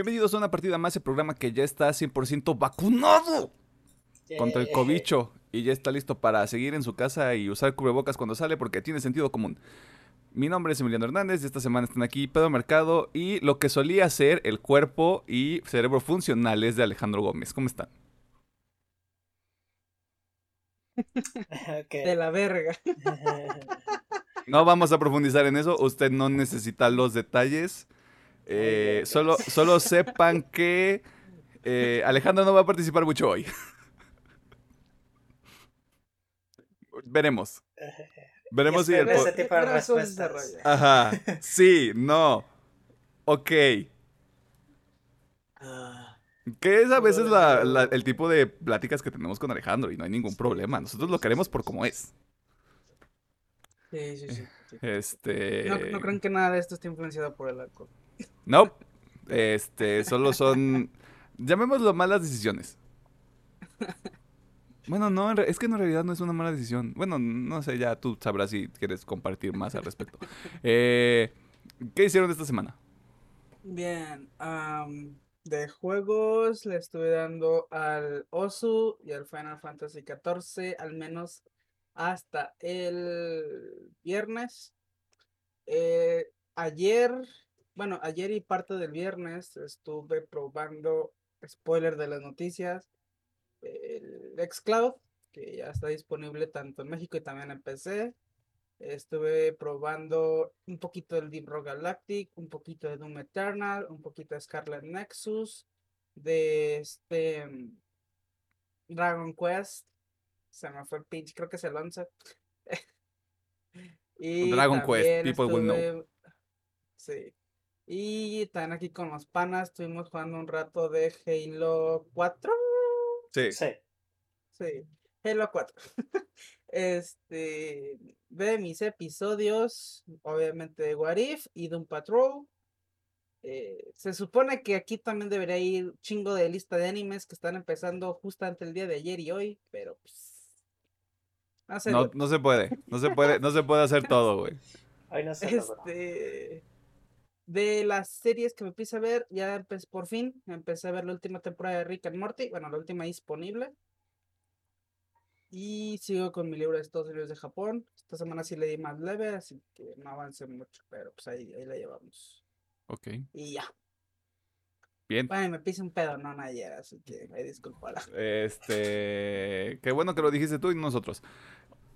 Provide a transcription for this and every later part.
Bienvenidos a una partida más, el programa que ya está 100% vacunado contra el cobicho y ya está listo para seguir en su casa y usar cubrebocas cuando sale porque tiene sentido común. Mi nombre es Emiliano Hernández y esta semana están aquí Pedro Mercado y lo que solía ser el cuerpo y cerebro funcionales de Alejandro Gómez. ¿Cómo están? De la verga. No vamos a profundizar en eso, usted no necesita los detalles. Eh, solo, solo sepan que eh, Alejandro no va a participar mucho hoy. Veremos. Veremos si el ese tipo de respuestas. Ajá. Sí, no. Ok. Ah, Que es a veces la- la- el tipo de pláticas que tenemos con Alejandro y no hay ningún problema. Nosotros lo queremos por como es. sí, sí, sí. sí. Este. No, no creen que nada de esto esté influenciado por el alcohol. No. Este, solo son. Llamémoslo malas decisiones. Bueno, no, es que en realidad no es una mala decisión. Bueno, no sé, ya tú sabrás si quieres compartir más al respecto. Eh, ¿Qué hicieron esta semana? Bien, de juegos le estuve dando al Osu y al Final Fantasy XIV, al menos hasta el viernes. Eh, ayer, bueno, ayer y parte del viernes estuve probando, spoiler de las noticias, el xCloud, que ya está disponible tanto en México y también en PC. Estuve probando un poquito del Deep Rock Galactic, un poquito de Doom Eternal, un poquito de Scarlet Nexus, de este mm, Dragon Quest. Se me fue el pinche, creo que es el 11. y Dragon Quest, people will know. Sí. Y también aquí con los panas estuvimos jugando un rato de Halo 4. Sí. Sí. Sí, Halo 4. Este, ve mis episodios, obviamente de What If y Doom Patrol. Eh, se supone que aquí también debería ir chingo de lista de animes que están empezando justamente el día de ayer y hoy, pero pues. No No, se puede. No se puede, no se puede hacer todo, güey. Hoy no se. Este. De las series que me empecé a ver, ya empecé por fin. Empecé a ver la última temporada de Rick and Morty. Bueno, la última disponible. Y sigo con mi libro de Estados Unidos de Japón. Esta semana sí le di más leve, así que no avancé mucho, pero pues ahí, ahí la llevamos. Ok. Y ya. Bien. Bueno, me pise un pedo, no ayer, así que me disculpará. Este. Qué bueno que lo dijiste tú y no nosotros.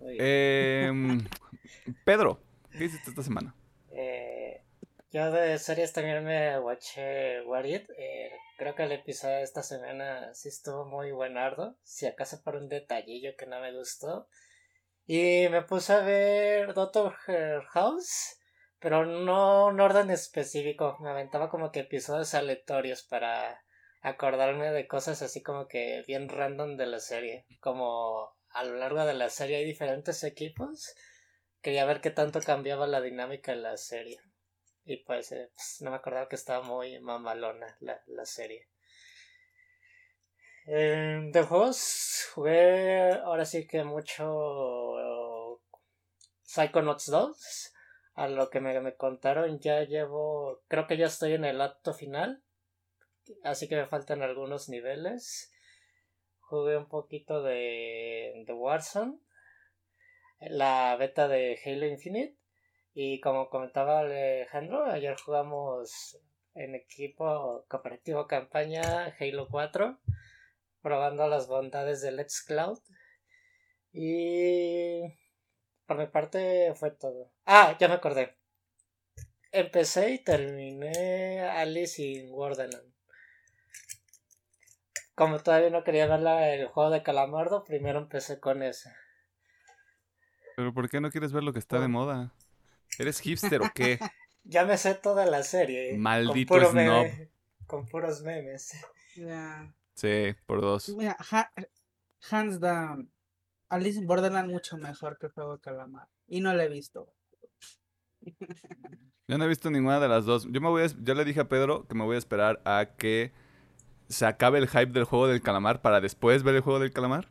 Em, Pedro, ¿qué hiciste esta semana? Yo de series también me watché What It. Eh, creo que el episodio de esta semana sí estuvo muy buenardo. Si acaso por un detallillo que no me gustó. Y me puse a ver Doctor House. Pero no en orden específico. Me aventaba como que episodios aleatorios para acordarme de cosas así como que bien random de la serie. Como a lo largo de la serie hay diferentes equipos. Quería ver qué tanto cambiaba la dinámica de la serie. Y pues, eh, pues, no me acordaba que estaba muy mamalona la, la serie. Eh, de juegos jugué ahora sí que mucho Psychonauts 2. A lo que me, me contaron ya llevo, creo que ya estoy en el acto final. Así que me faltan algunos niveles. Jugué un poquito de, de Warzone. La beta de Halo Infinite. Y como comentaba Alejandro, ayer jugamos en equipo cooperativo campaña Halo 4, probando las bondades de Let's Cloud. Y por mi parte fue todo. Ah, ya me acordé. Empecé y terminé Alice in Wonderland. Como todavía no quería ver el juego de Calamardo, primero empecé con ese. ¿Pero por qué no quieres ver lo que está de moda? ¿Eres hipster o qué? Ya me sé toda la serie. ¿eh? Maldito con puro snob. meme, con puros memes. Ya. Sí, por dos. Mira, ha- hands down. Alice in Borderland mucho mejor que el juego de calamar. Y no lo he visto. Yo no he visto ninguna de las dos. Yo me voy a, yo le dije a Pedro que me voy a esperar a que se acabe el hype del juego del calamar para después ver el juego del calamar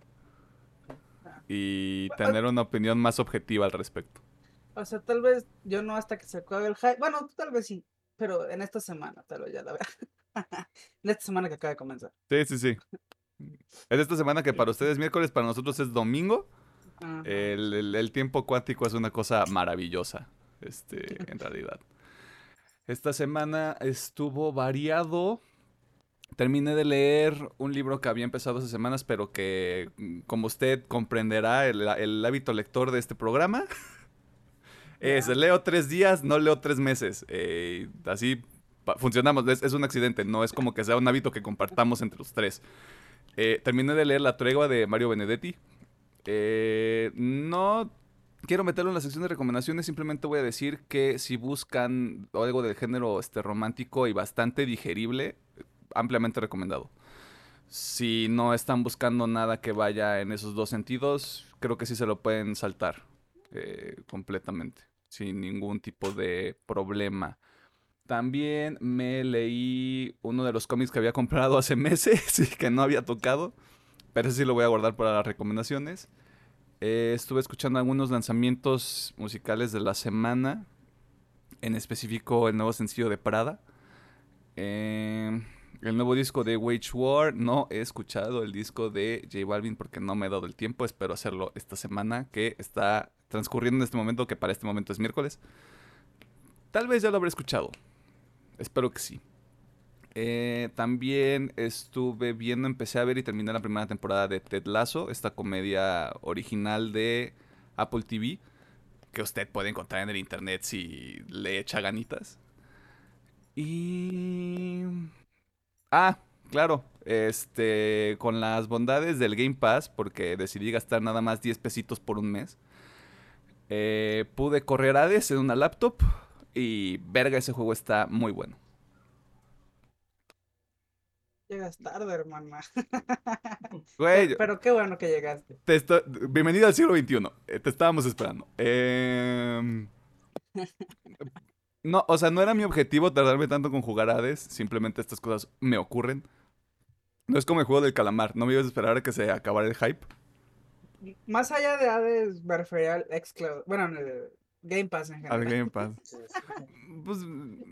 y tener una opinión más objetiva al respecto. O sea, tal vez yo no hasta que se acabe el hype. Bueno, tal vez sí. Pero en esta semana tal vez ya la vea. de esta semana que acaba de comenzar. Sí, sí, sí. Es esta semana que para ustedes miércoles, para nosotros es domingo. El, el- el tiempo cuántico es una cosa maravillosa, este, en realidad. Esta semana estuvo variado. Terminé de leer un libro que había empezado hace semanas, pero que, mm, como usted comprenderá, el, el hábito lector de este programa leo tres días, no leo tres meses. Eh, así funcionamos, es, un accidente, no es como que sea un hábito que compartamos entre los tres. Eh, terminé de leer La tregua de Mario Benedetti. Eh, no quiero meterlo en la sección de recomendaciones, simplemente voy a decir que si buscan algo del género este, romántico y bastante digerible, ampliamente recomendado. Si no están buscando nada que vaya en esos dos sentidos, creo que sí se lo pueden saltar completamente, sin ningún tipo de problema. También me leí uno de los cómics que había comprado hace meses y que no había tocado, pero ese sí lo voy a guardar para las recomendaciones. Eh, estuve escuchando algunos lanzamientos musicales de la semana, en específico el nuevo sencillo de Prada. Eh, el nuevo disco de Wage War. No he escuchado el disco de J Balvin porque no me he dado el tiempo. Espero hacerlo esta semana que está transcurriendo en este momento, que para este momento es miércoles. Tal vez ya lo habré escuchado. Espero que sí. Eh, también estuve viendo, empecé a ver y terminé la primera temporada de Ted Lasso, esta comedia original de Apple TV, que usted puede encontrar en el internet si le echa ganitas. Y... Ah, claro, este, con las bondades del Game Pass, porque decidí gastar nada más 10 pesitos por un mes, eh, pude correr Hades en una laptop y verga, ese juego está muy bueno. Llegas tarde, hermana. Güey, Pero, qué bueno que llegaste. te bienvenido al siglo XXI. eh, te estábamos esperando. Em, No, o sea, no era mi objetivo tardarme tanto con jugar Hades. Simplemente estas cosas me ocurren. No es como el juego del calamar. No me ibas a esperar a que se acabara el hype. Más allá de Hades, me refería al Xcloud. Bueno, el Game Pass en general. Al Game Pass. Pues,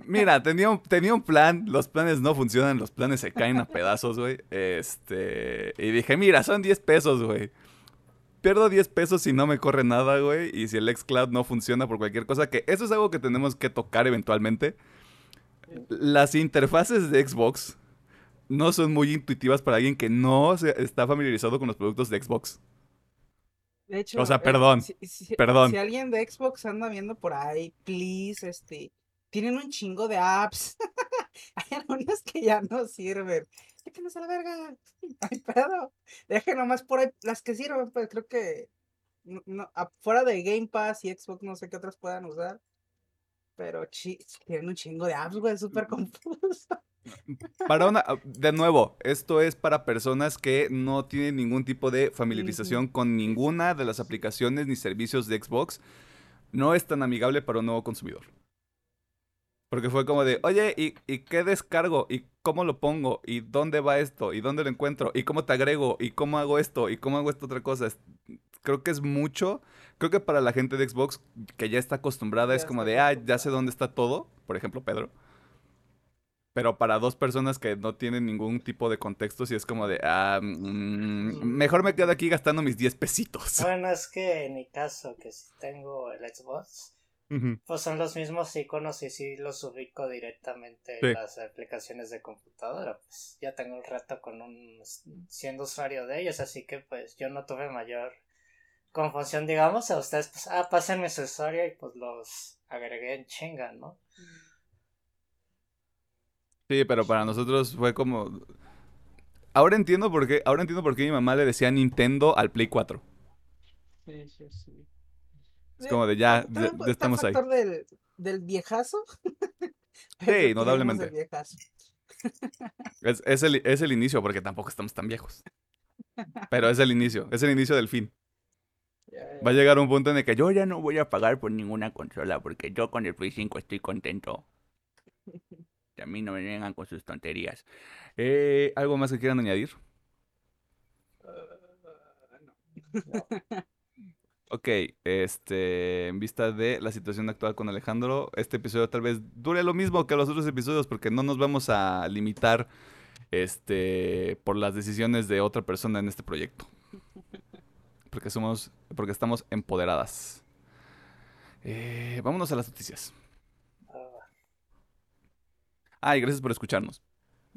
mira, tenía un, tenía un plan. Los planes no funcionan. Los planes se caen a pedazos, güey. Este. Y dije, mira, son 10 pesos, güey. Pierdo 10 pesos si no me corre nada, güey. Y si el xCloud no funciona por cualquier cosa, que eso es algo que tenemos que tocar eventualmente. Las interfaces de Xbox no son muy intuitivas para alguien que no se- está familiarizado con los productos de Xbox. De hecho, O sea, eh, perdón, si- si- perdón. Si alguien de Xbox anda viendo por ahí, please, este, tienen un chingo de apps. Hay algunas que ya no sirven. Quítenos a la verga. Ay, pedo. Dejen nomás por ahí las que sirven, pues creo que no, no, afuera de Game Pass y Xbox no sé qué otras puedan usar. Pero chi- tienen un chingo de apps, güey, súper confuso. Para una, de nuevo, esto es para personas que no tienen ningún tipo de familiarización con ninguna de las aplicaciones ni servicios de Xbox. No es tan amigable para un nuevo consumidor. Porque fue como de, oye, ¿y, y qué descargo? ¿Y cómo lo pongo? ¿Y dónde va esto? ¿Y dónde lo encuentro? ¿Y cómo te agrego? ¿Y cómo hago esto? ¿Y cómo hago esta otra cosa? Es- creo que es mucho. Creo que para la gente de Xbox que ya está acostumbrada Ya es como de, ah, ya sé dónde está todo. Por ejemplo, Pedro. Pero para dos personas que no tienen ningún tipo de contexto, sí es como de, ah, mm, mejor me quedo aquí gastando mis 10 pesitos. Bueno, es que en mi caso, que si tengo el Xbox, pues son los mismos iconos y si los ubico directamente Sí. en las aplicaciones de computadora. Pues ya tengo un rato con un siendo usuario de ellos, así que pues yo no tuve mayor confusión, digamos, a ustedes, pues, ah, pásenme su usuario y pues los agregué en chinga, ¿no? Sí, pero para nosotros fue como... Ahora entiendo por qué, ahora entiendo por qué mi mamá le decía Nintendo al Play 4. Sí, sí, sí. Es como de ya, ya- ya estamos el ahí. factor del, del viejazo. Sí, indudablemente. viejazo. Es, es el, es el inicio, porque tampoco estamos tan viejos. Pero es el inicio, es el inicio del fin. Va a llegar un punto en el que yo ya no voy a pagar por ninguna consola, porque yo con el Play 5 estoy contento. A mí no me vengan con sus tonterías. Eh, ¿Algo más que quieran añadir? No. No. Ok, este, en vista de la situación actual con Alejandro, este episodio tal vez dure lo mismo que los otros episodios porque no nos vamos a limitar este por las decisiones de otra persona en este proyecto. Porque somos porque estamos empoderadas. Eh, vámonos a las noticias. Ah, y gracias por escucharnos.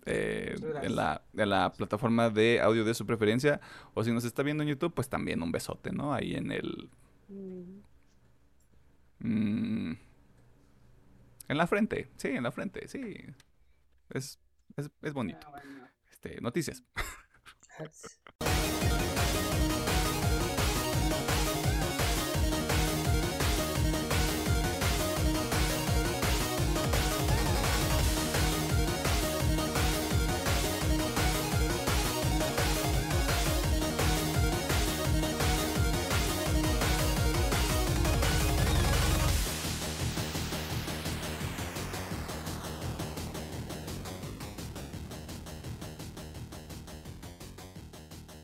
Eh, en, la, en la plataforma de audio de su preferencia. O si nos está viendo en YouTube, pues también un besote, ¿no? Ahí en el... Mm, en la frente, sí, en la frente, sí. Es, es, es bonito. Ah, este, noticias.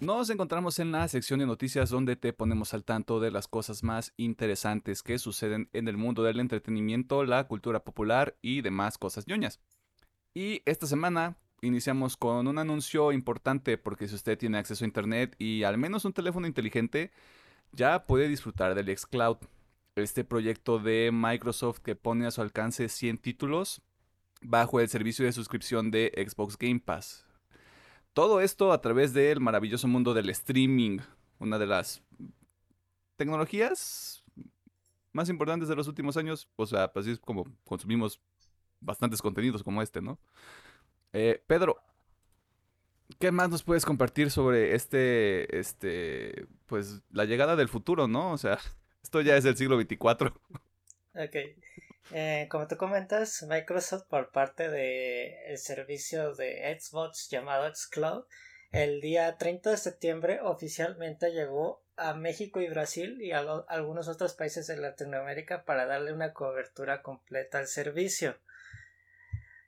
Nos encontramos en la sección de noticias donde te ponemos al tanto de las cosas más interesantes que suceden en el mundo del entretenimiento, la cultura popular y demás cosas ñoñas. Y esta semana iniciamos con un anuncio importante porque si usted tiene acceso a internet y al menos un teléfono inteligente, ya puede disfrutar del xCloud, este proyecto de Microsoft que pone a su alcance 100 títulos bajo el servicio de suscripción de Xbox Game Pass. Todo esto a través del maravilloso mundo del streaming, una de las tecnologías más importantes de los últimos años. O sea, pues así es como consumimos bastantes contenidos como este, ¿no? Eh, Pedro, ¿qué más nos puedes compartir sobre este, este, pues la llegada del futuro, ¿no? O sea, esto ya es el siglo 24. Ok. Eh, como tú comentas, Microsoft por parte del servicio de Xbox llamado Xcloud, el día 30 de septiembre oficialmente llegó a México y Brasil y a algunos otros países de Latinoamérica para darle una cobertura completa al servicio.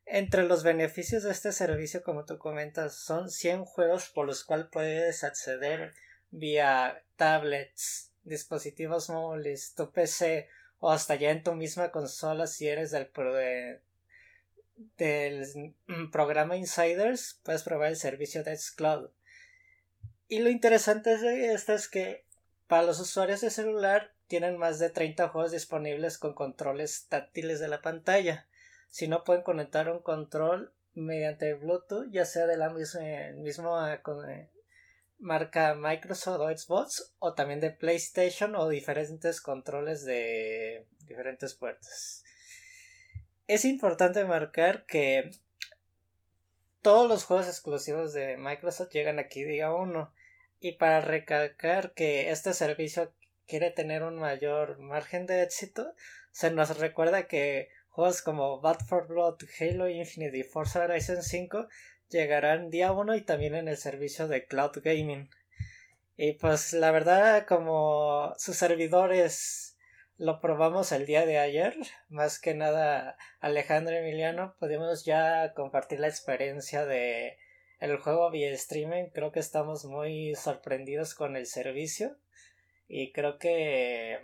Entre los beneficios de este servicio, como tú comentas, son 100 juegos por los cuales puedes acceder vía tablets, dispositivos móviles, tu PC o hasta ya en tu misma consola si eres del, del mm, programa Insiders, puedes probar el servicio de Xcloud. Y lo interesante de esto es que para los usuarios de celular tienen más de 30 juegos disponibles con controles táctiles de la pantalla. Si no pueden conectar un control mediante Bluetooth, ya sea de la misma, misma eh, marca Microsoft o Xbox o también de PlayStation o diferentes controles de diferentes puertas. Es importante marcar que todos los juegos exclusivos de Microsoft llegan aquí día 1 y para recalcar que este servicio quiere tener un mayor margen de éxito, se nos recuerda que juegos como Bad for Blood, Halo Infinite y Forza Horizon 5 llegarán día 1 y también en el servicio de Cloud Gaming. Y pues la verdad, como sus servidores lo probamos el día de ayer, más que nada Alejandro Emiliano, pudimos ya compartir la experiencia de el juego vía streaming. Creo que estamos muy sorprendidos con el servicio y creo que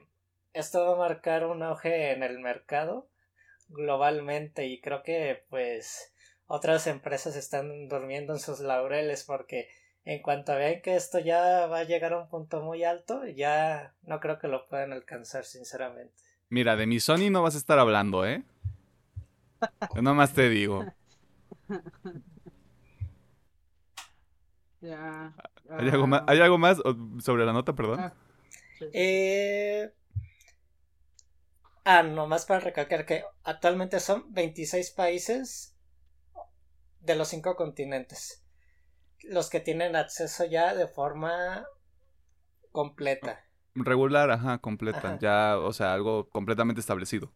esto va a marcar un auge en el mercado globalmente y creo que pues otras empresas están durmiendo en sus laureles porque en cuanto vean que esto ya va a llegar a un punto muy alto, ya no creo que lo puedan alcanzar, sinceramente. Mira, de mi Sony no vas a estar hablando, ¿eh? Yo nomás te digo. Ya. ¿Hay, algo más, ¿Hay algo más sobre la nota, perdón? Ah, eh... Ah, nomás para recalcar que actualmente son 26 países de los cinco continentes. Los que tienen acceso ya de forma completa. Regular, ajá, completa. Ya, o sea, algo completamente establecido.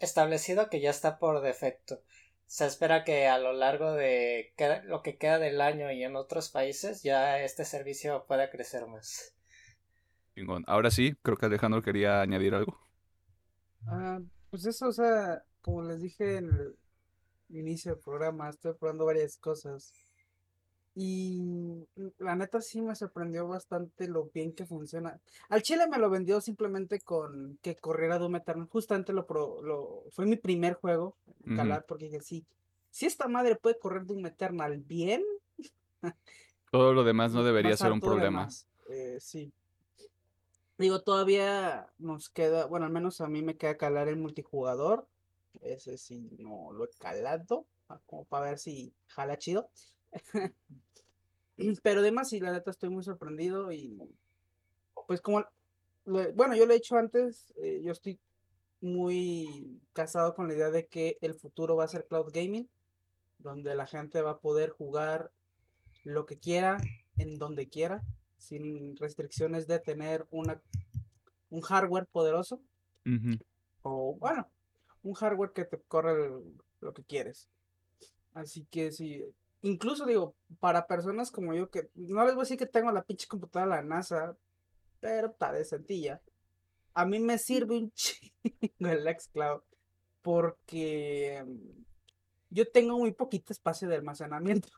Establecido que ya está por defecto. Se espera que a lo largo de lo que queda del año y en otros países ya este servicio pueda crecer más. Ahora sí, creo que Alejandro quería añadir algo. Ah, pues eso, o sea, como les dije en el, inicio del programa, estoy probando varias cosas. Y la neta sí me sorprendió bastante lo bien que funciona. Al chile me lo vendió simplemente con que corriera Doom Eternal. Justamente lo, lo fue mi primer juego calar porque dije, sí, si esta madre puede correr Doom Eternal bien. Todo lo demás no debería ser un problema. Eh, sí. Digo, todavía nos queda, bueno, al menos a mí me queda calar el multijugador. Ese sí no lo he calado, ah, como para ver si jala chido. Pero además, sí, la neta estoy muy sorprendido y pues como, bueno, yo lo he dicho antes, eh, yo estoy muy casado con la idea de que el futuro va a ser cloud gaming, donde la gente va a poder jugar lo que quiera, en donde quiera, sin restricciones de tener una, un hardware poderoso. O bueno, un hardware que te corre lo que quieres. Así que sí, incluso digo, para personas como yo que no les voy a decir que tengo la pinche computadora de la NASA, pero está de sencilla. A mí me sirve un chingo el xCloud porque mm, yo tengo muy poquito espacio de almacenamiento.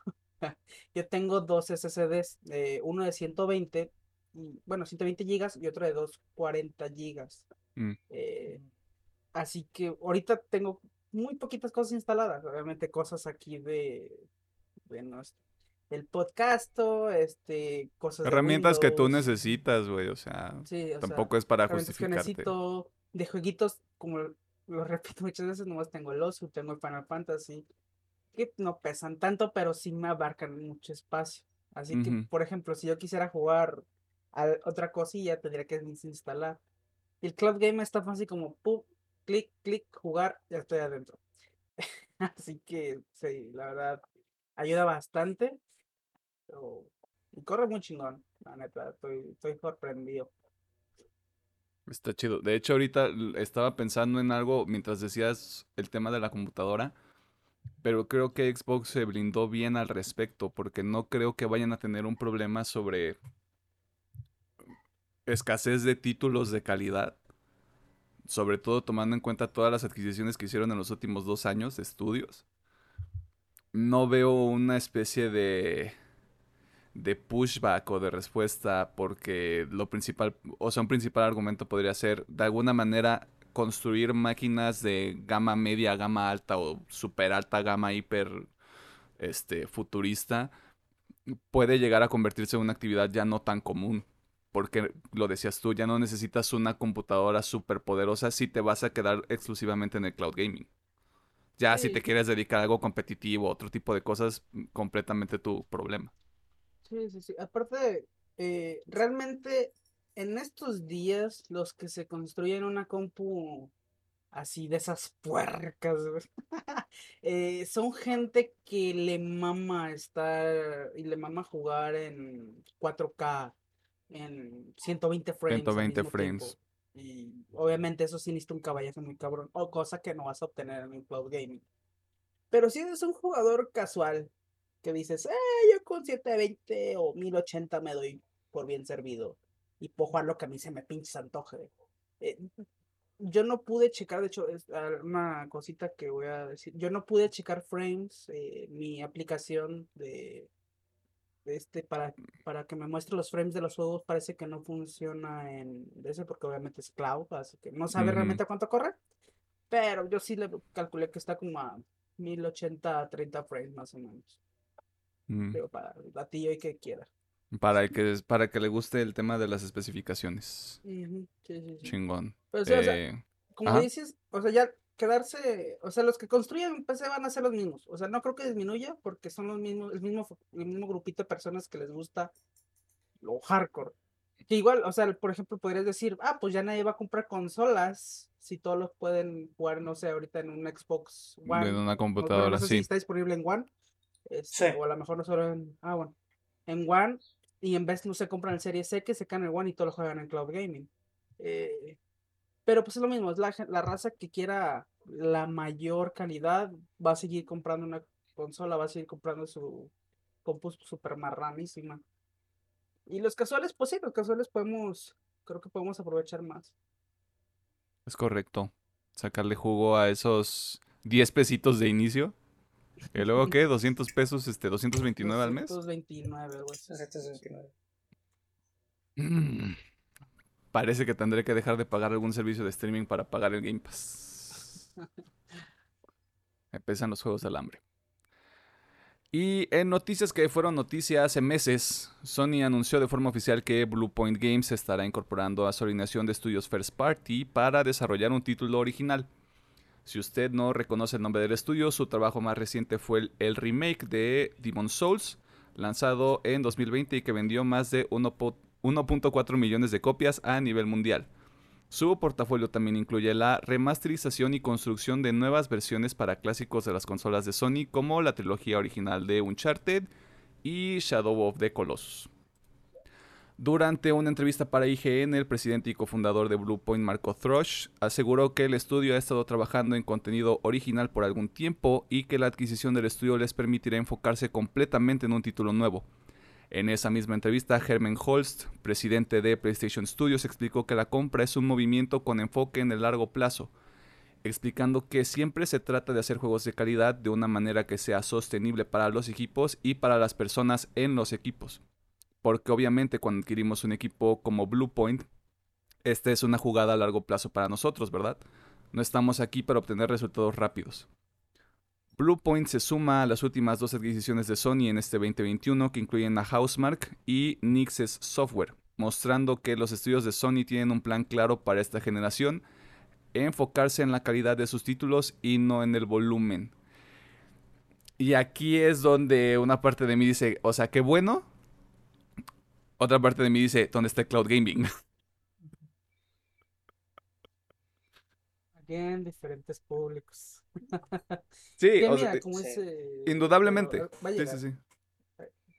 yo tengo dos SSDs, eh, uno de 120, bueno, 120 gigas y otro de 240 gigas. Mm. Eh, así que ahorita tengo muy poquitas cosas instaladas, obviamente cosas aquí de, bueno, el podcast, este, cosas Herramientas que tú necesitas, güey, o sea, tampoco es para justificarte. necesito de jueguitos, como lo repito muchas veces, nomás tengo el Osu, tengo el Final Fantasy, que no pesan tanto, pero sí me abarcan mucho espacio. Así que, por ejemplo, si yo quisiera jugar a otra cosilla, tendría que instalar. El Club Game está fácil como, pum, clic, clic, jugar, ya estoy adentro. Así que, sí, la verdad, ayuda bastante. y corre muy chingón, la neta, estoy, estoy sorprendido. Está chido. De hecho, ahorita estaba pensando en algo mientras decías el tema de la computadora, pero creo que Xbox se blindó bien al respecto, porque no creo que vayan a tener un problema sobre escasez de títulos de calidad, sobre todo tomando en cuenta todas las adquisiciones que hicieron en los últimos dos años de estudios no veo una especie de de pushback o de respuesta porque lo principal, o sea, un principal argumento podría ser de alguna manera construir máquinas de gama media, gama alta o super alta gama hiper este futurista puede llegar a convertirse en una actividad ya no tan común. Porque lo decías tú, ya no necesitas una computadora súper poderosa si te vas a quedar exclusivamente en el cloud gaming. Ya si te quieres dedicar a algo competitivo, otro tipo de cosas, mm, completamente tu problema. Sí, sí, sí. Aparte, eh, realmente en estos días los que se construyen una compu así de esas puercas, eh, son gente que le mama estar y le mama jugar en 4K, en 120 frames. 120 frames. Y obviamente eso sí necesita un caballazo muy cabrón. O cosa que no vas a obtener en un cloud gaming. Pero si eres un jugador casual que dices, eh, yo con 720 o 1080 me doy por bien servido. Y puedo jugar lo que a mí se me pinche antoje. Eh, yo no pude checar, de hecho, es una cosita que voy a decir. Yo no pude checar frames. Eh, mi aplicación de este para, para que me muestre los frames de los juegos parece que no funciona en ese porque obviamente es cloud, así que no sabe realmente cuánto corre. Pero yo sí le calculé que está como a 1080 a 30 frames más o menos. Mm. Pero para el ti y que quiera. Para que, para que le guste el tema de las especificaciones. Chingón. Eh, como dices, o sea, ya quedarse, o sea, los que construyen PC van a ser los mismos. O sea, no creo que disminuya porque son los mismos, el mismo, el mismo grupito de personas que les gusta lo hardcore. Que igual, o sea, por ejemplo, podrías decir, ah, pues ya nadie va a comprar consolas si todos los pueden jugar, no sé, ahorita en un Xbox One. En una computadora, no, sé Si está disponible en One. Este, o a lo mejor no solo en, ah, bueno, en One. Y en vez no se compran el Serie C, que se caen en One y todos lo juegan en Cloud Gaming. Eh, pero pues es lo mismo, es la, la raza que quiera la mayor calidad va a seguir comprando una consola, va a seguir comprando su compu super marranísima. Y los casuales, pues sí, los casuales podemos, creo que podemos aprovechar más. Es correcto. Sacarle jugo a esos 10 pesitos de inicio. ¿Y luego qué? ¿200 pesos, este, 229 al mes? 229, algo así. 229. Mm. Parece que tendré que dejar de pagar algún servicio de streaming para pagar el Game Pass. Me pesan los juegos del hambre. Y en noticias que fueron noticias hace meses, Sony anunció de forma oficial que Bluepoint Games estará incorporando a su alineación de estudios First Party para desarrollar un título original. Si usted no reconoce el nombre del estudio, su trabajo más reciente fue el, el remake de Demon Souls, lanzado en 2020 y que vendió más de 1.4 millones de copias a nivel mundial. Su portafolio también incluye la remasterización y construcción de nuevas versiones para clásicos de las consolas de Sony como la trilogía original de Uncharted y Shadow of the Colossus. Durante una entrevista para IGN, el presidente y cofundador de Bluepoint, Marco Thrush, aseguró que el estudio ha estado trabajando en contenido original por algún tiempo y que la adquisición del estudio les permitirá enfocarse completamente en un título nuevo. En esa misma entrevista, Herman Holst, presidente de PlayStation Studios, explicó que la compra es un movimiento con enfoque en el largo plazo, explicando que siempre se trata de hacer juegos de calidad de una manera que sea sostenible para los equipos y para las personas en los equipos. Porque obviamente cuando adquirimos un equipo como Bluepoint, esta es una jugada a largo plazo para nosotros, ¿verdad? No estamos aquí para obtener resultados rápidos. Bluepoint se suma a las últimas dos adquisiciones de Sony en este 2021 que incluyen a Housemark y Nixes Software, mostrando que los estudios de Sony tienen un plan claro para esta generación, enfocarse en la calidad de sus títulos y no en el volumen. Y aquí es donde una parte de mí dice, o sea, qué bueno. Otra parte de mí dice, ¿dónde está cloud gaming? Again, diferentes públicos. Sí, Que o sea, mira, como sí. es, eh, indudablemente. pero, eh, va a Sí, llegar. sí, sí.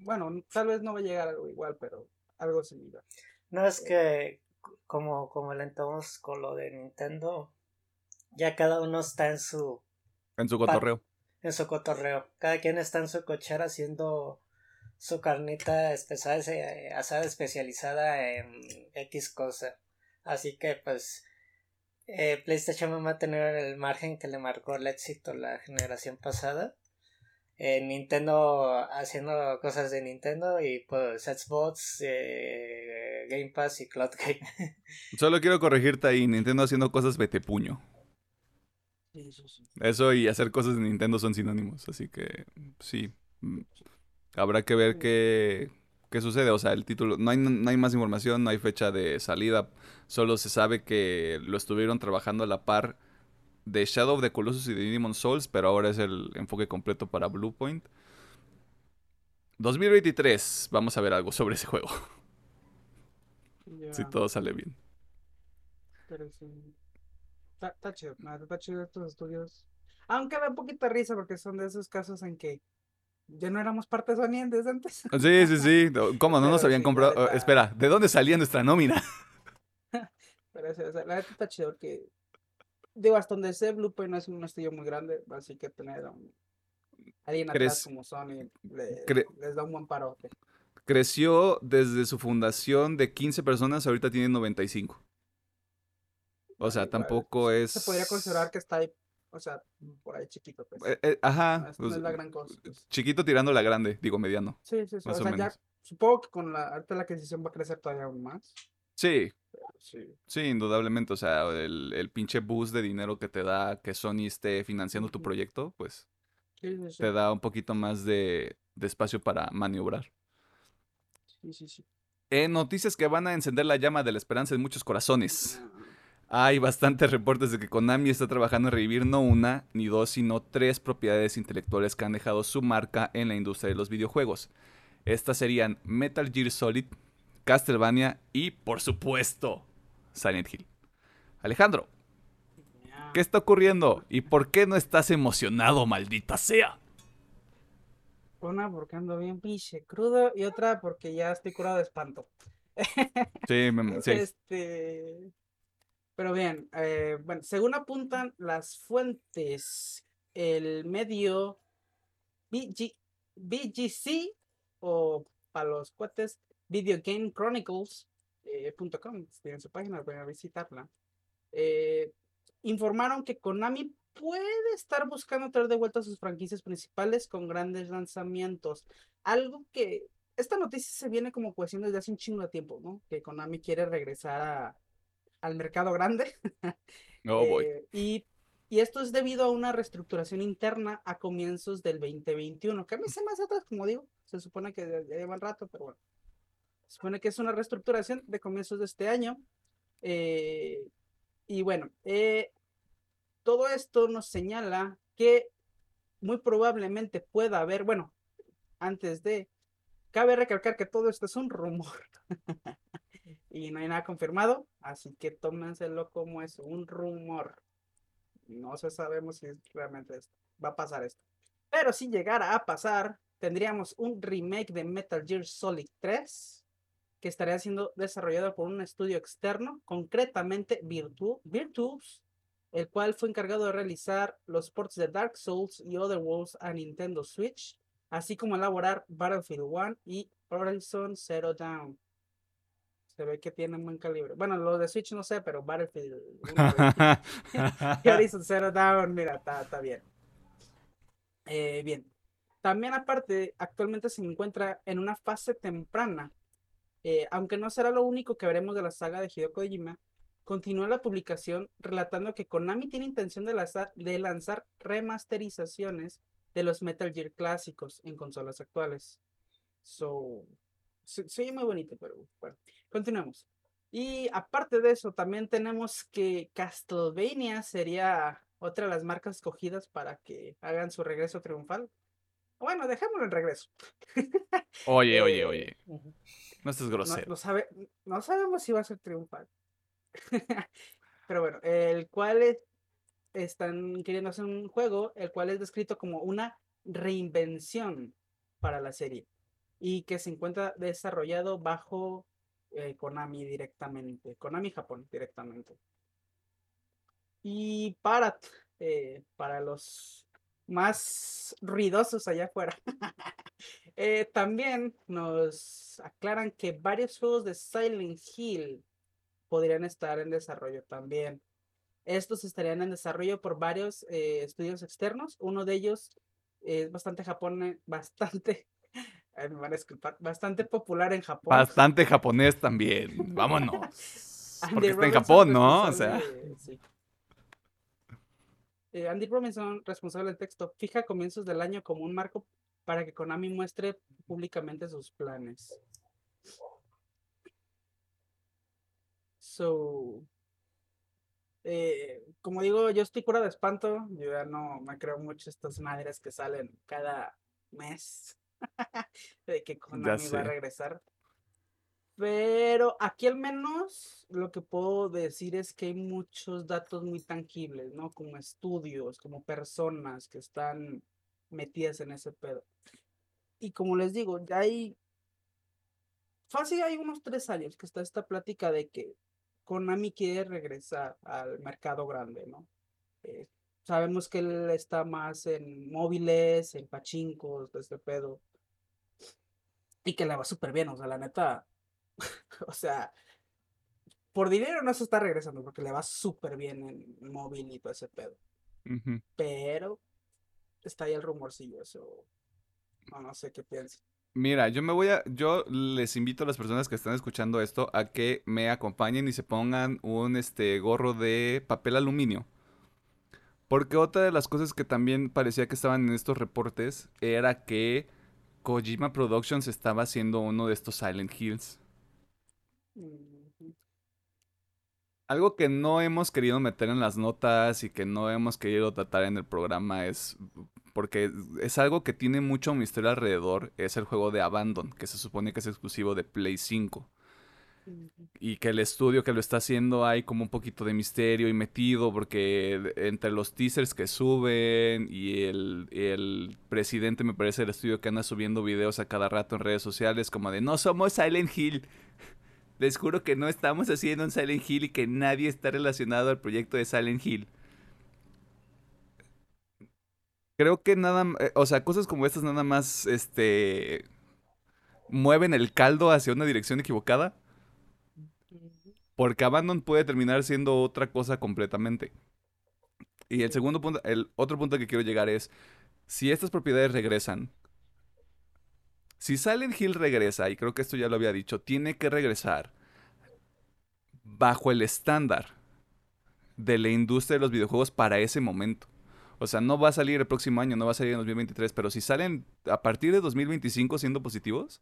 Bueno, tal vez no va a llegar algo igual, pero algo similar. No es que, como, como alentamos con lo de Nintendo, ya cada uno está en su, En su cotorreo. en su cotorreo. Cada quien está en su cochera haciendo su carnita especial, eh, asada especializada en X cosa. Así que pues eh, PlayStation va a tener el margen que le marcó el éxito la generación pasada. Eh, Nintendo haciendo cosas de Nintendo y pues Xbox, eh, Game Pass y Cloud Game. Solo quiero corregirte ahí, Nintendo haciendo cosas vete puño. Eso y hacer cosas de Nintendo son sinónimos, así que sí. mm, Habrá que ver qué, qué sucede. O sea, el título, no hay, no hay más información, no hay fecha de salida. Solo se sabe que lo estuvieron trabajando a la par de Shadow of the Colossus y de Demon Souls, pero ahora es el enfoque completo para Bluepoint. 2023, vamos a ver algo sobre ese juego, si todo sale bien. pero sí. Está, chido, está chido estos estudios. Aunque da un poquito de risa porque son de esos casos en que ya no éramos parte de Sony desde antes. Sí, sí, sí. ¿Cómo no nos habían sí, comprado? neta. Oh, espera, ¿de dónde salía nuestra nómina? Pero o sea, la neta está chido porque, digo, hasta donde sé, Bluepoint no es un estudio muy grande, así que tener a un- alguien atrás ¿Crees- como Sony le- cre- les da un buen parote. Creció desde su fundación de 15 personas, ahorita tiene 95. O sea, tampoco es... Se podría considerar que está ahí, o sea, por ahí chiquito, pues. Eh, eh, ajá, No es, no pues, es la gran cosa. pues. chiquito tirando la grande, digo mediano. Sí, sí, sí. más O o sea, ya, supongo que con la, ahorita la adquisición va a crecer todavía aún más. Sí, sí. sí, indudablemente. O sea, el, el pinche boost de dinero que te da que Sony esté financiando tu proyecto, pues Sí, sí, te da un poquito más de, de espacio para maniobrar. Sí, sí, sí. En noticias que van a encender la llama de la esperanza en muchos corazones. Hay bastantes reportes de que Konami está trabajando en revivir no una, ni dos, sino tres propiedades intelectuales que han dejado su marca en la industria de los videojuegos. Estas serían Metal Gear Solid, Castlevania y, por supuesto, Silent Hill. Alejandro. ¿qué está ocurriendo? ¿Y por qué no estás emocionado, maldita sea? Una porque ando bien pinche crudo y otra porque ya estoy curado de espanto. Sí, me- sí. Este. Pero bien, eh, bueno, según apuntan las fuentes, el medio BG, BGC o para los cuates Video Chronicles eh, tienen su página, voy a visitarla. eh, informaron que Konami puede estar buscando traer de vuelta sus franquicias principales con grandes lanzamientos. Algo que esta noticia se viene como cuestión desde hace un chingo de tiempo, ¿no? Que Konami quiere regresar a, al mercado grande. Oh, boy. Eh, y, y esto es debido a una reestructuración interna a comienzos del 2021, que a mí se me hace atrás, como digo, se supone que ya ya llevan rato, pero bueno. Se supone que es una reestructuración de comienzos de este año. eh, y bueno, eh, todo esto nos señala que muy probablemente pueda haber, bueno, antes de, cabe recalcar que todo esto es un rumor y no hay nada confirmado, así que tómenselo como es un rumor. No se sabemos si realmente va a pasar esto. Pero si llegara a pasar, tendríamos un remake de Metal Gear Solid 3 que estaría siendo desarrollado por un estudio externo, concretamente Virtu el cual fue encargado de realizar los ports de Dark Souls y Other Worlds a Nintendo Switch, así como elaborar Battlefield 1 y Horizon Zero Dawn. Se ve que tienen buen calibre. Bueno, los de Switch no sé, pero Battlefield 1 y Horizon Zero Dawn, mira, está, está bien. Eh, bien. También aparte, actualmente se encuentra en una fase temprana. eh, aunque no será lo único que veremos de la saga de Hideo Kojima, continúa la publicación relatando que Konami tiene intención de, lanzar- de lanzar remasterizaciones de los Metal Gear clásicos en consolas actuales. So, se, se oye muy bonito, pero bueno, continuemos. Y aparte de eso, también tenemos que Castlevania sería otra de las marcas escogidas para que hagan su regreso triunfal. Bueno, dejémoslo en regreso. Oye, oye, Eh, oye. Ujú. No estés No, grosero. no sabe, no sabemos si va a ser triunfal. Pero bueno, el cual es- están queriendo hacer un juego, el cual es descrito como una reinvención para la serie y que se encuentra desarrollado bajo eh, Konami directamente, Konami Japón directamente. Y para, eh, para los más ruidosos allá afuera, eh, también nos aclaran que varios juegos de Silent Hill podrían estar en desarrollo también. Estos estarían en desarrollo por varios eh, estudios externos. Uno de ellos es bastante Japón, bastante, ay, me van a disculpar, bastante popular en Japón. Bastante japonés también. Vámonos. Porque está en Japón, ¿no? O sea. sí. Eh, Andy Robinson, responsable del texto, fija comienzos del año como un marco para que Konami muestre públicamente sus planes. So, eh, como digo, yo estoy cura de espanto. Yo ya no me creo mucho estas madres que salen cada mes de que Konami va a regresar. Pero aquí al menos lo que puedo decir es que hay muchos datos muy tangibles, ¿no? Como estudios, como personas que están metidas en ese pedo. Y como les digo, ya hay, fácil hay unos tres años que está esta plática de que Konami quiere regresar al mercado grande, ¿no? Eh, sabemos que él está más en móviles, en pachincos, de este pedo. Y que le va súper bien, o sea, la neta, o sea, por dinero no se está regresando porque le va súper bien en móvil y todo ese pedo. Pero está ahí el rumorcillo, eso. No, no sé qué piensan. Mira, yo me voy a, yo les invito a las personas que están escuchando esto a que me acompañen y se pongan un este gorro de papel aluminio. Porque otra de las cosas que también parecía que estaban en estos reportes era que Kojima Productions estaba haciendo uno de estos Silent Hills. Algo que no hemos querido meter en las notas y que no hemos querido tratar en el programa es porque es algo que tiene mucho misterio alrededor, es el juego de Abandon, que se supone que es exclusivo de Play 5. Y que el estudio que lo está haciendo hay como un poquito de misterio y metido, porque entre los teasers que suben y el, el presidente, me parece, del estudio que anda subiendo videos a cada rato en redes sociales, como de no somos Silent Hill. Les juro que no estamos haciendo un Silent Hill y que nadie está relacionado al proyecto de Silent Hill. Creo que nada, eh, o sea, cosas como estas nada más, este, mueven el caldo hacia una dirección equivocada. Porque Abandon puede terminar siendo otra cosa completamente. Y el segundo punto, el otro punto que quiero llegar es, si estas propiedades regresan, si Silent Hill regresa, y creo que esto ya lo había dicho, tiene que regresar bajo el estándar de la industria de los videojuegos para ese momento. O sea, no va a salir el próximo año, no va a salir en 2023, pero si salen a partir de 2025 siendo positivos,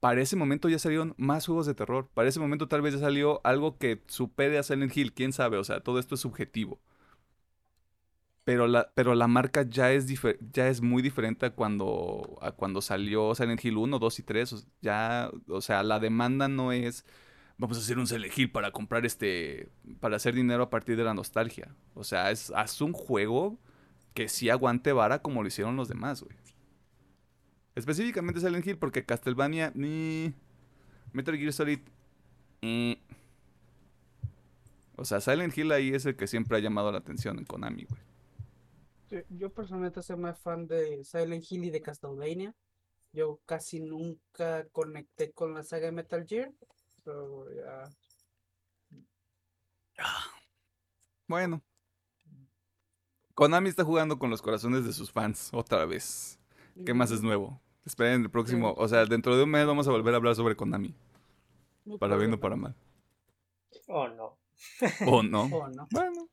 para ese momento ya salieron más juegos de terror. Para ese momento tal vez ya salió algo que supere a Silent Hill, quién sabe, o sea, todo esto es subjetivo. Pero la, pero la marca ya es, ya es muy diferente a cuando, a cuando salió Silent Hill 1, 2 y 3. ya, o sea, la demanda no es vamos a hacer un Silent Hill para comprar este, para hacer dinero a partir de la nostalgia. O sea, es, haz un juego que sí aguante vara como lo hicieron los demás, güey. Específicamente Silent Hill porque Castlevania, ni Metal Gear Solid, o sea, Silent Hill ahí es el que siempre ha llamado la atención en Konami, güey. Yo personalmente soy más fan de Silent Hill y de Castlevania. Yo casi nunca conecté con la saga de Metal Gear. Bueno. Konami está jugando con los corazones de sus fans otra vez. ¿Qué más es nuevo? Esperen el próximo. O sea, dentro de un mes vamos a volver a hablar sobre Konami. Para bien o para mal. O no. O no. Bueno.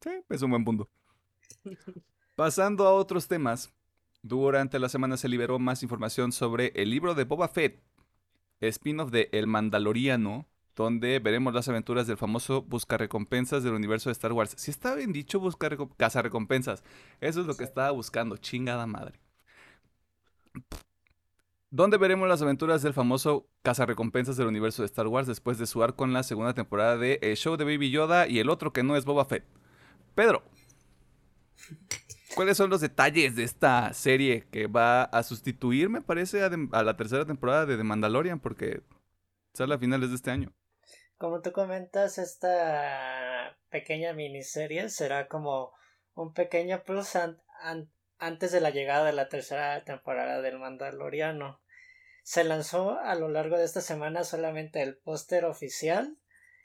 Sí, es un buen punto. Pasando a otros temas, durante la semana se liberó más información sobre el libro de Boba Fett, spin-off de El Mandaloriano, donde veremos las aventuras del famoso buscarrecompensas del universo de Star Wars. Si está bien dicho buscar recompensas, eso es lo que estaba buscando, chingada madre. ¿Dónde veremos las aventuras del famoso cazarrecompensas del universo de Star Wars después de su arco en la segunda temporada de El Show de Baby Yoda y el otro que no es Boba Fett? Pedro, ¿cuáles son los detalles de esta serie que va a sustituir, me parece, a, la tercera temporada de The Mandalorian? Porque sale a finales de este año. Como tú comentas, esta pequeña miniserie será como un pequeño plus antes de la llegada de la tercera temporada del Mandaloriano. Se lanzó a lo largo de esta semana solamente el póster oficial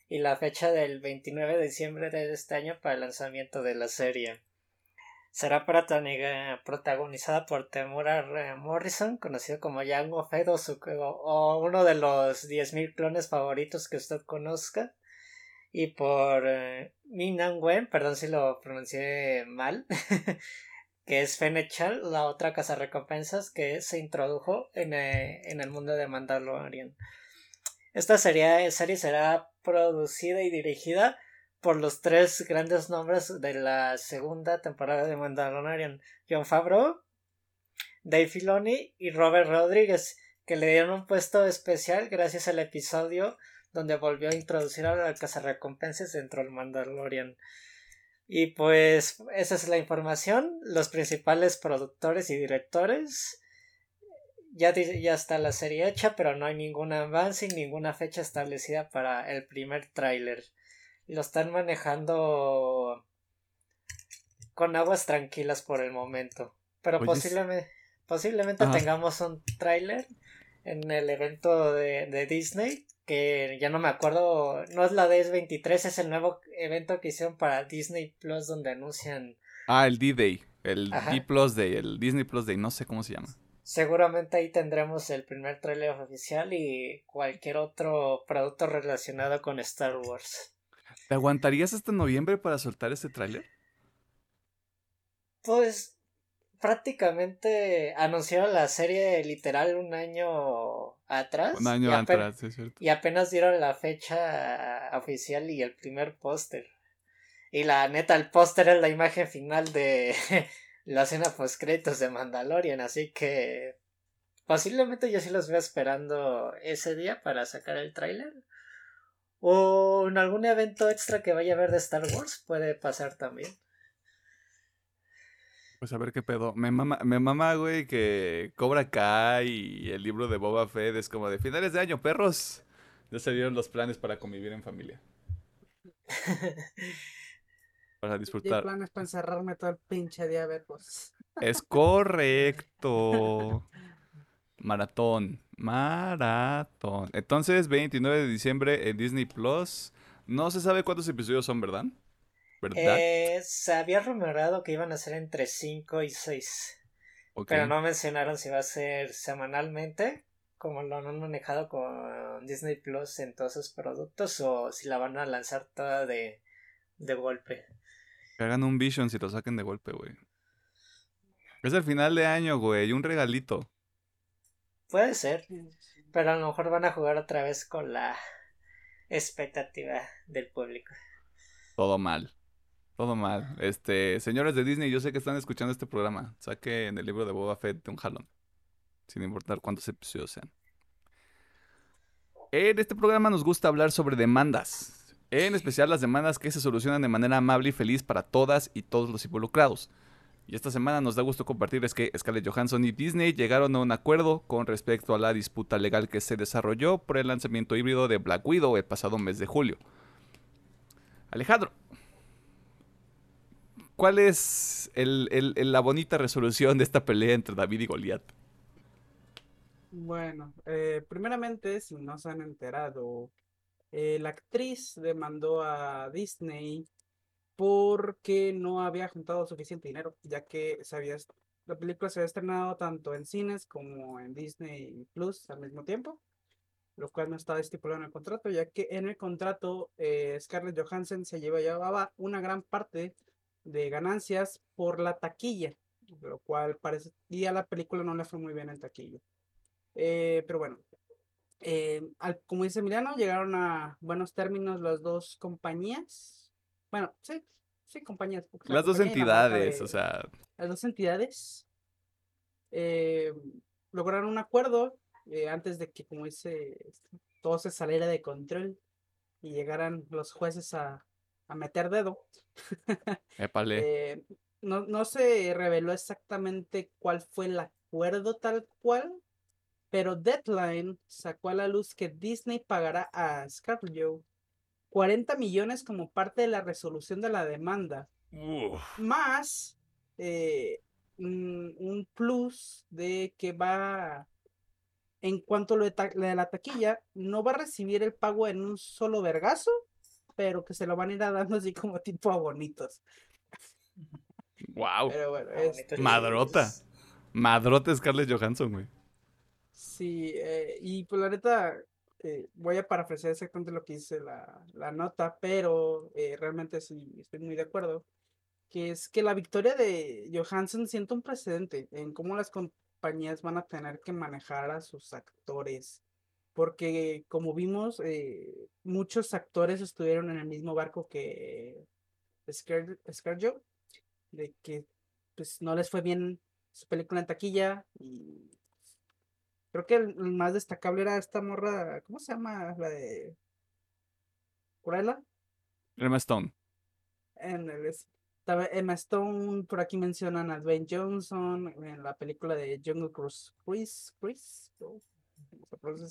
y la fecha del 29 de diciembre de este año para el lanzamiento de la serie. Será protagonizada por Temura Morrison, conocido como Jango Fett o, uno de los 10.000 clones favoritos que usted conozca, y por eh, Wen, perdón si lo pronuncié mal, que es Fenechal, la otra casa recompensas que se introdujo en, eh, en el mundo de Mandalorian. Esta serie, será producida y dirigida por los tres grandes nombres de la segunda temporada de Mandalorian, John Favreau, Dave Filoni y Robert Rodríguez, que le dieron un puesto especial gracias al episodio donde volvió a introducir a la recompensas dentro del Mandalorian. Y pues esa es la información, los principales productores y directores ya, ya está la serie hecha, pero no hay ningún avance y ninguna fecha establecida para el primer tráiler. Lo están manejando con aguas tranquilas por el momento. Pero posiblemente, posiblemente tengamos un tráiler en el evento de, de, Disney, que ya no me acuerdo, no es la DS23, es el nuevo evento que hicieron para Disney Plus donde anuncian... Ah, el D-Day, el D Plus Day, el Disney Plus Day, no sé cómo se llama. Seguramente ahí tendremos el primer tráiler oficial y cualquier otro producto relacionado con Star Wars. ¿Te aguantarías hasta noviembre para soltar ese tráiler? Pues prácticamente anunciaron la serie literal un año atrás. Un año atrás, es cierto. Y apenas dieron la fecha oficial y el primer póster. Y la neta, el póster es la imagen final de la escena post créditos de Mandalorian, así que posiblemente yo sí los veo esperando ese día para sacar el tráiler. O en algún evento extra que vaya a haber de Star Wars puede pasar también. Pues a ver qué pedo. Me mama, me mama, güey, que Cobra Kai y el libro de Boba Fett es como de finales de año, perros. Ya se dieron los planes para convivir en familia. para disfrutar. planes para encerrarme todo el pinche día a ver pues. Es correcto. Maratón. Maratón. Entonces, 29 de diciembre en Disney Plus. No se sabe cuántos episodios son, ¿verdad? ¿Verdad? Eh, se había rumorado que iban a ser entre 5 y 6. Pero no mencionaron si va a ser semanalmente, como lo han manejado con Disney Plus en todos sus productos, o si la van a lanzar toda de, de golpe. Que hagan un Vision si lo saquen de golpe, güey. Es el final de año, güey, un regalito. Puede ser, pero a lo mejor van a jugar otra vez con la expectativa del público. Todo mal. Todo mal. Este, señores de Disney, yo sé que están escuchando este programa. Saquen el libro de Boba Fett de un jalón. Sin importar cuántos episodios sean. En este programa nos gusta hablar sobre demandas. En especial las demandas que se solucionan de manera amable y feliz para todas y todos los involucrados. Y esta semana nos da gusto compartirles que Scarlett Johansson y Disney llegaron a un acuerdo con respecto a la disputa legal que se desarrolló por el lanzamiento híbrido de Black Widow el pasado mes de julio. Alejandro, ¿Cuál es la bonita resolución de esta pelea entre David y Goliat? Bueno, eh, primeramente, si no se han enterado, eh, la actriz demandó a Disney porque no había juntado suficiente dinero, ya que la película se había estrenado tanto en cines como en Disney Plus al mismo tiempo, lo cual no estaba estipulado en el contrato, ya que en el contrato eh, Scarlett Johansson se llevaba una gran parte de ganancias por la taquilla, lo cual parece, y a la película no le fue muy bien en taquilla. Eh, pero bueno, eh, al, como dice Emiliano, llegaron a buenos términos las dos compañías. Bueno, sí, sí, compañías. Las dos entidades, o sea. Las dos entidades eh, lograron un acuerdo antes de que, como dice, todo se saliera de control y llegaran los jueces a, a meter dedo. eh, no, no se reveló exactamente cuál fue el acuerdo tal cual, pero Deadline sacó a la luz que Disney pagará a Scarlett 40 millones como parte de la resolución de la demanda, más eh, un, plus de que va, en cuanto a lo de, la taquilla, no va a recibir el pago en un solo vergazo, pero que se lo van a ir dando así como tipo a bonitos. Wow. Madrota. Madrota Scarlett Johansson, güey. Sí, eh, y pues la neta, eh, voy a parafrasear exactamente lo que dice la, la nota, pero eh, realmente sí estoy muy de acuerdo. Que es que la victoria de Johansson siente un precedente en cómo las compañías van a tener que manejar a sus actores porque como vimos, eh, muchos actores estuvieron en el mismo barco que Scarjo, de que pues no les fue bien su película en taquilla y creo que el, más destacable era esta morra, ¿cómo se llama? La de Cruella. Emma Stone. En el, Emma Stone, por aquí mencionan a Dwayne Johnson en la película de Jungle Cruise. Chris, Chris,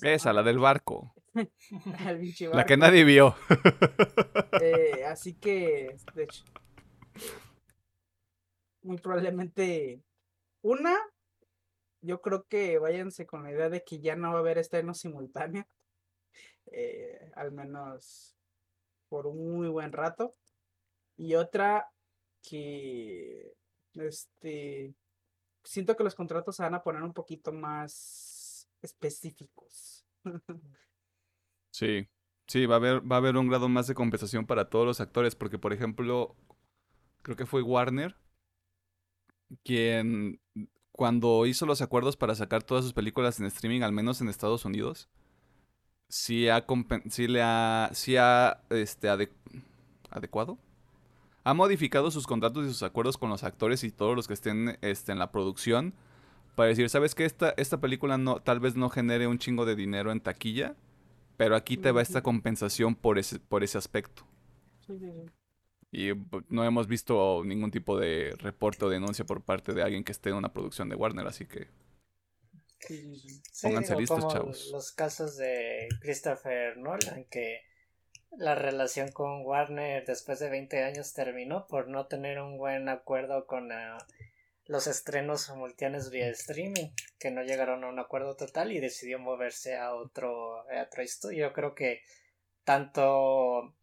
esa, la del barco. La que nadie vio. Eh, así que, de hecho, muy probablemente una, yo creo que váyanse con la idea de que ya no va a haber estreno simultáneo. Eh, al menos por un muy buen rato. Y otra que este siento que los contratos se van a poner un poquito más específicos. Sí, sí, va a haber, va a haber un grado más de compensación para todos los actores, porque por ejemplo, creo que fue Warner quien cuando hizo los acuerdos para sacar todas sus películas en streaming, al menos en Estados Unidos, sí ha, sí le ha, sí ha este, adecuado. Ha modificado sus contratos y sus acuerdos con los actores y todos los que estén este, en la producción para decir, ¿sabes qué? Esta, esta película no, tal vez no genere un chingo de dinero en taquilla, pero aquí te va esta compensación por ese, por ese aspecto. Y pues, no hemos visto ningún tipo de reporte o denuncia por parte de alguien que esté en una producción de Warner, así que pónganse listos, chavos. Los casos de Christopher Nolan, que la relación con Warner después de 20 años terminó por no tener un buen acuerdo con la los estrenos simultáneos vía streaming, que no llegaron a un acuerdo total y decidió moverse a otro, a otro estudio. Yo creo que tanto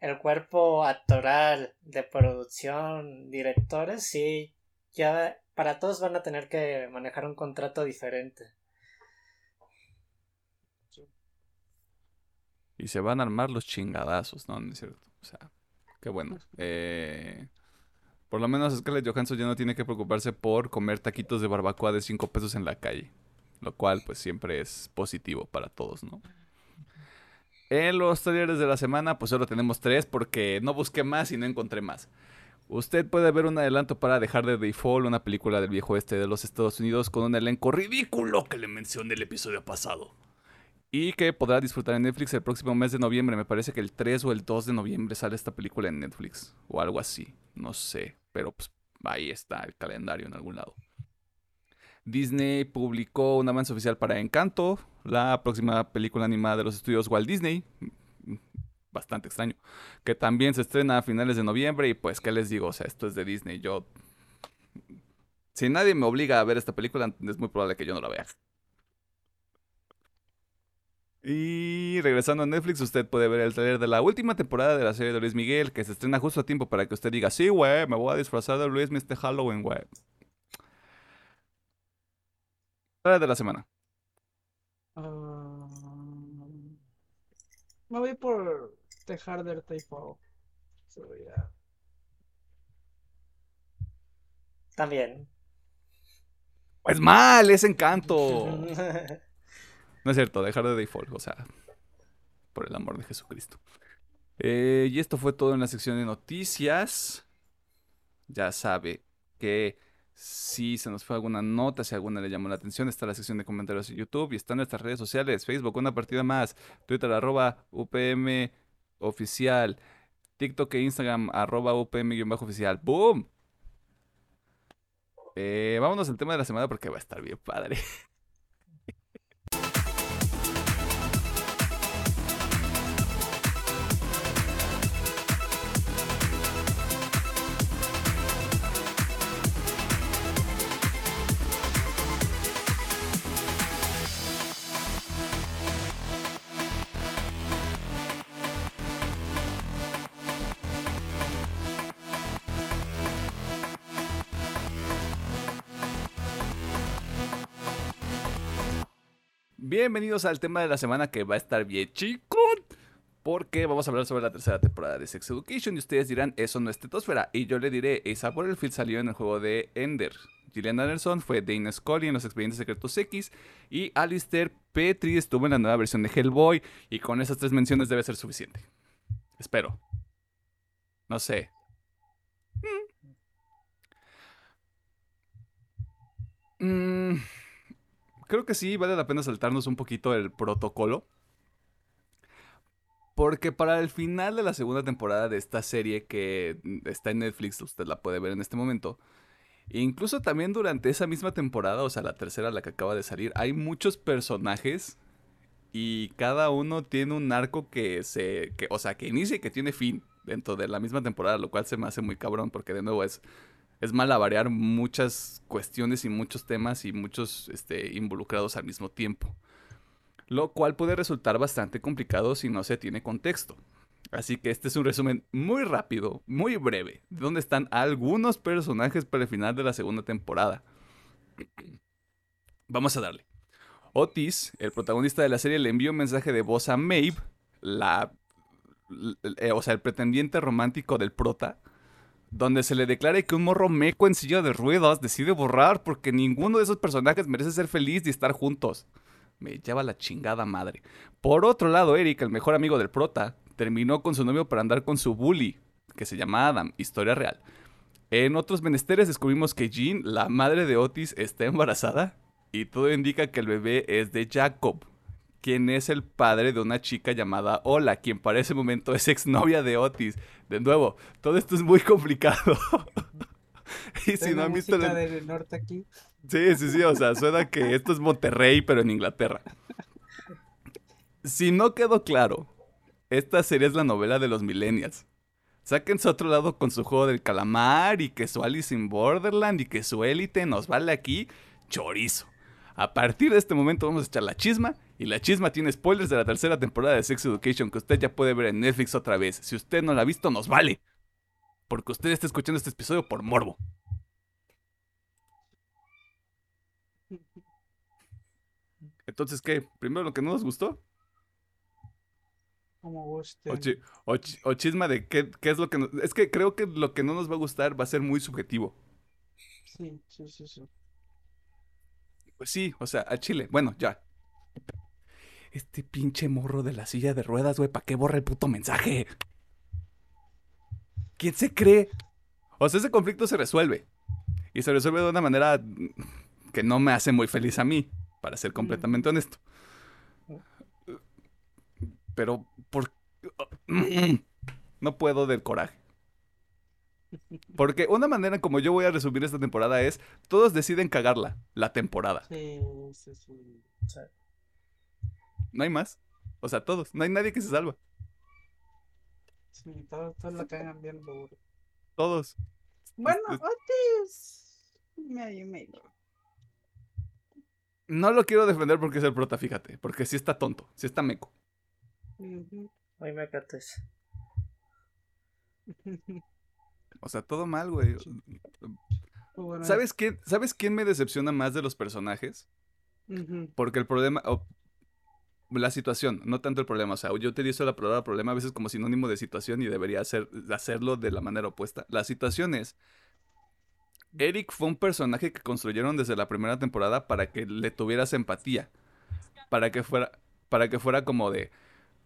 el cuerpo actoral de producción, directores, sí, ya para todos van a tener que manejar un contrato diferente. Y se van a armar los chingadazos, ¿no? ¿No es cierto? O sea, qué bueno. Eh, por lo menos Scarlett Johansson ya no tiene que preocuparse por comer taquitos de barbacoa de 5 pesos en la calle. Lo cual, pues, siempre es positivo para todos, ¿no? En los talleres de la semana, pues solo tenemos tres porque no busqué más y no encontré más. Usted puede ver un adelanto para dejar de default una película del viejo este de los Estados Unidos con un elenco ridículo que le mencioné el episodio pasado. Y que podrá disfrutar en Netflix el próximo mes de noviembre. Me parece que el 3 o el 2 de noviembre sale esta película en Netflix. O algo así. No sé. Pero pues ahí está el calendario en algún lado. Disney publicó un avance oficial para Encanto, la próxima película animada de los estudios Walt Disney. Bastante extraño. Que también se estrena a finales de noviembre. Y pues, ¿qué les digo? O sea, esto es de Disney. Yo. Si nadie me obliga a ver esta película, es muy probable que yo no la vea. Y regresando a Netflix, usted puede ver el trailer de la última temporada de la serie de Luis Miguel, que se estrena justo a tiempo para que usted diga, sí, güey, me voy a disfrazar de Luis este Halloween, güey. Trailer de la semana. Ah, me voy por The Harder Typo. También. Pues mal, es encanto. No es cierto, dejar de default, o sea, por el amor de Jesucristo. Eh, y esto fue todo en la sección de noticias. Ya sabe que si se nos fue alguna nota, si alguna le llamó la atención, está la sección de comentarios en YouTube y están nuestras redes sociales, Facebook, una partida más, Twitter, arroba UPM oficial, TikTok e Instagram, arroba UPM-oficial. ¡Boom! Eh, vámonos al tema de la semana porque va a estar bien padre. Bienvenidos al tema de la semana que va a estar bien chico. Porque vamos a hablar sobre la tercera temporada de Sex Education. Y ustedes dirán, eso no es tetosfera. Y yo le diré, el field salió en el juego de Ender. Gillian Anderson fue Dana Scully en Los Expedientes Secretos X. Y Alistair Petri estuvo en la nueva versión de Hellboy. Y con esas tres menciones debe ser suficiente. Espero. No sé. Mmm creo que sí vale la pena saltarnos un poquito el protocolo. Porque para el final de la segunda temporada de esta serie que está en Netflix, usted la puede ver en este momento. incluso también durante esa misma temporada, o sea, la tercera, la que acaba de salir, hay muchos personajes y cada uno tiene un arco que se, que, o sea, que inicia y que tiene fin dentro de la misma temporada, lo cual se me hace muy cabrón porque de nuevo es es malabarear muchas cuestiones y muchos temas y muchos este, involucrados al mismo tiempo. Lo cual puede resultar bastante complicado si no se tiene contexto. Así que este es un resumen muy rápido, muy breve, de dónde están algunos personajes para el final de la segunda temporada. Vamos a darle. Otis, el protagonista de la serie, le envió un mensaje de voz a Maeve, la, eh, o sea, el pretendiente romántico del prota, donde se le declara que un morro meco en silla de ruedas decide borrar porque ninguno de esos personajes merece ser feliz y estar juntos. Me lleva la chingada madre. Por otro lado, Eric, el mejor amigo del prota, terminó con su novio para andar con su bully, que se llama Adam, historia real. En otros menesteres descubrimos que Jean, la madre de Otis, está embarazada y todo indica que el bebé es de Jacob, quien es el padre de una chica llamada Ola, quien para ese momento es exnovia de Otis. De nuevo, todo esto es muy complicado. y si no han visto del norte aquí. Sí, sí, sí, o sea, suena que esto es Monterrey, pero en Inglaterra. Si no quedó claro, esta serie es la novela de los millennials. Sáquense otro lado con su juego del calamar y que su Alice in Borderland y que su élite nos vale aquí chorizo. A partir de este momento vamos a echar la chisma Y la chisma tiene spoilers de la tercera temporada de Sex Education que usted ya puede ver en Netflix otra vez. Si usted no la ha visto, nos vale. Porque usted está escuchando este episodio por morbo. Entonces, ¿qué? Primero lo que no nos gustó. Como O, guste. chi- o chi- o chisma de qué, qué es lo que nos... Es que creo que lo que no nos va a gustar va a ser muy subjetivo. Sí, sí, sí, sí. Pues sí, o sea, a Chile. Bueno, ya. Este pinche morro de la silla de ruedas, güey, ¿para qué borra el puto mensaje? ¿Quién se cree? O sea, ese conflicto se resuelve. Y se resuelve de una manera que no me hace muy feliz a mí, para ser completamente honesto. Pero, por... No puedo del coraje. Porque una manera como yo voy a resumir esta temporada es, todos deciden cagarla, la temporada. Sí, sí, sí. No hay más. O sea, todos. No hay nadie que se salva. Sí, todos, todos la cagan bien duro. Todos. Bueno, es- Otis. Medio, medio. No lo quiero defender porque es el prota, fíjate. Porque sí está tonto. Sí está meco. Hoy me cates. O sea, todo mal, güey. Bueno, ¿Sabes quién, ¿Sabes quién me decepciona más de los personajes? Porque el problema... la situación, no tanto el problema. O sea, yo utilizo la palabra problema a veces como sinónimo de situación y debería hacer, hacerlo de la manera opuesta. La situación es... Eric fue un personaje que construyeron desde la primera temporada para que le tuvieras empatía. Para que fuera, para que fuera como de...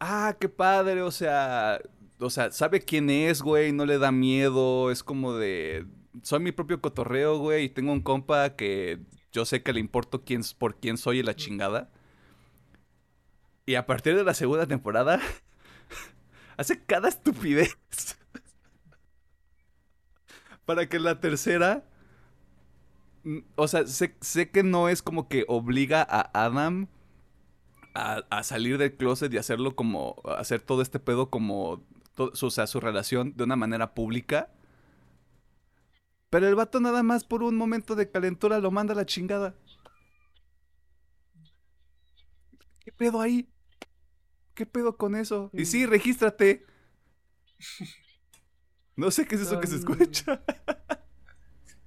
Ah, qué padre, o sea... O sea, sabe quién es, güey, no le da miedo, es como de... Soy mi propio cotorreo, güey, y tengo un compa que yo sé que le importo quién, por quién soy y la chingada. Y a partir de la segunda temporada, hace cada estupidez. Para que la tercera... mm, O sea, sé, sé que no es como que obliga a Adam a, a salir del closet y hacerlo como... Hacer todo este pedo como... o sea, su relación de una manera pública. Pero el vato nada más por un momento de calentura lo manda a la chingada. ¿Qué pedo ahí? ¿Qué pedo con eso? Y sí, Mm. regístrate. No sé qué es eso que se escucha.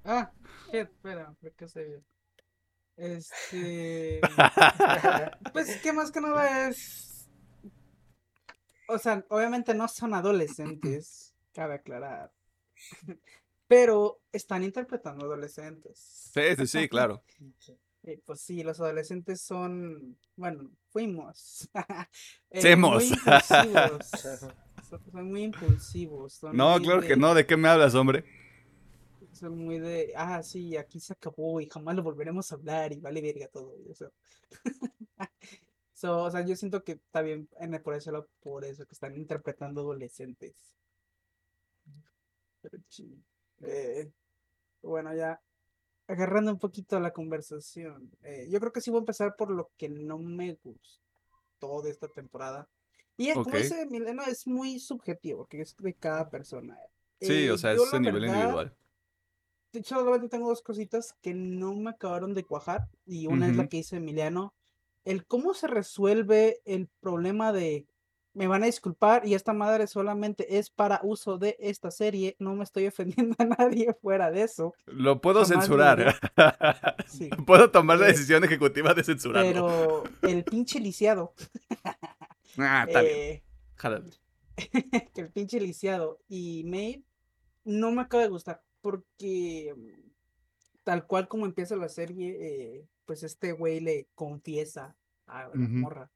Ah, espera, que se vio. Este. Pues que más que nada es. O sea, obviamente no son adolescentes, cabe aclarar. Pero están interpretando adolescentes. Sí, sí, sí, claro. Y pues sí, los adolescentes son. Bueno, fuimos. eh, Semos. impulsivos. Son, son muy impulsivos. son No, muy claro que no. ¿De qué me hablas, hombre? Son muy de, ah, sí, aquí se acabó y jamás lo volveremos a hablar y vale verga todo. eso. So, o sea, yo siento que está bien en el- por eso, por eso que están interpretando adolescentes. Pero eh, bueno, ya agarrando un poquito la conversación. eh, yo creo que sí voy a empezar por lo que no me gustó de esta temporada. Y es, como dice Milena, es muy subjetivo, que es de cada persona. Sí, o Eh, sea, es a nivel verdad, individual. de hecho, solamente tengo dos cositas que no me acabaron de cuajar. Y una es la que dice Emiliano. El cómo se resuelve el problema de me van a disculpar y esta madre solamente es para uso de esta serie. No me estoy ofendiendo a nadie fuera de eso. Lo puedo censurar. Sí. puedo tomar la Eh, decisión ejecutiva de censurarlo. Pero el pinche lisiado. Ah, está bien. eh, Jálale. que el pinche lisiado y Maeve no me acaba de gustar porque mm, tal cual como empieza la serie, eh, pues este güey le confiesa a la morra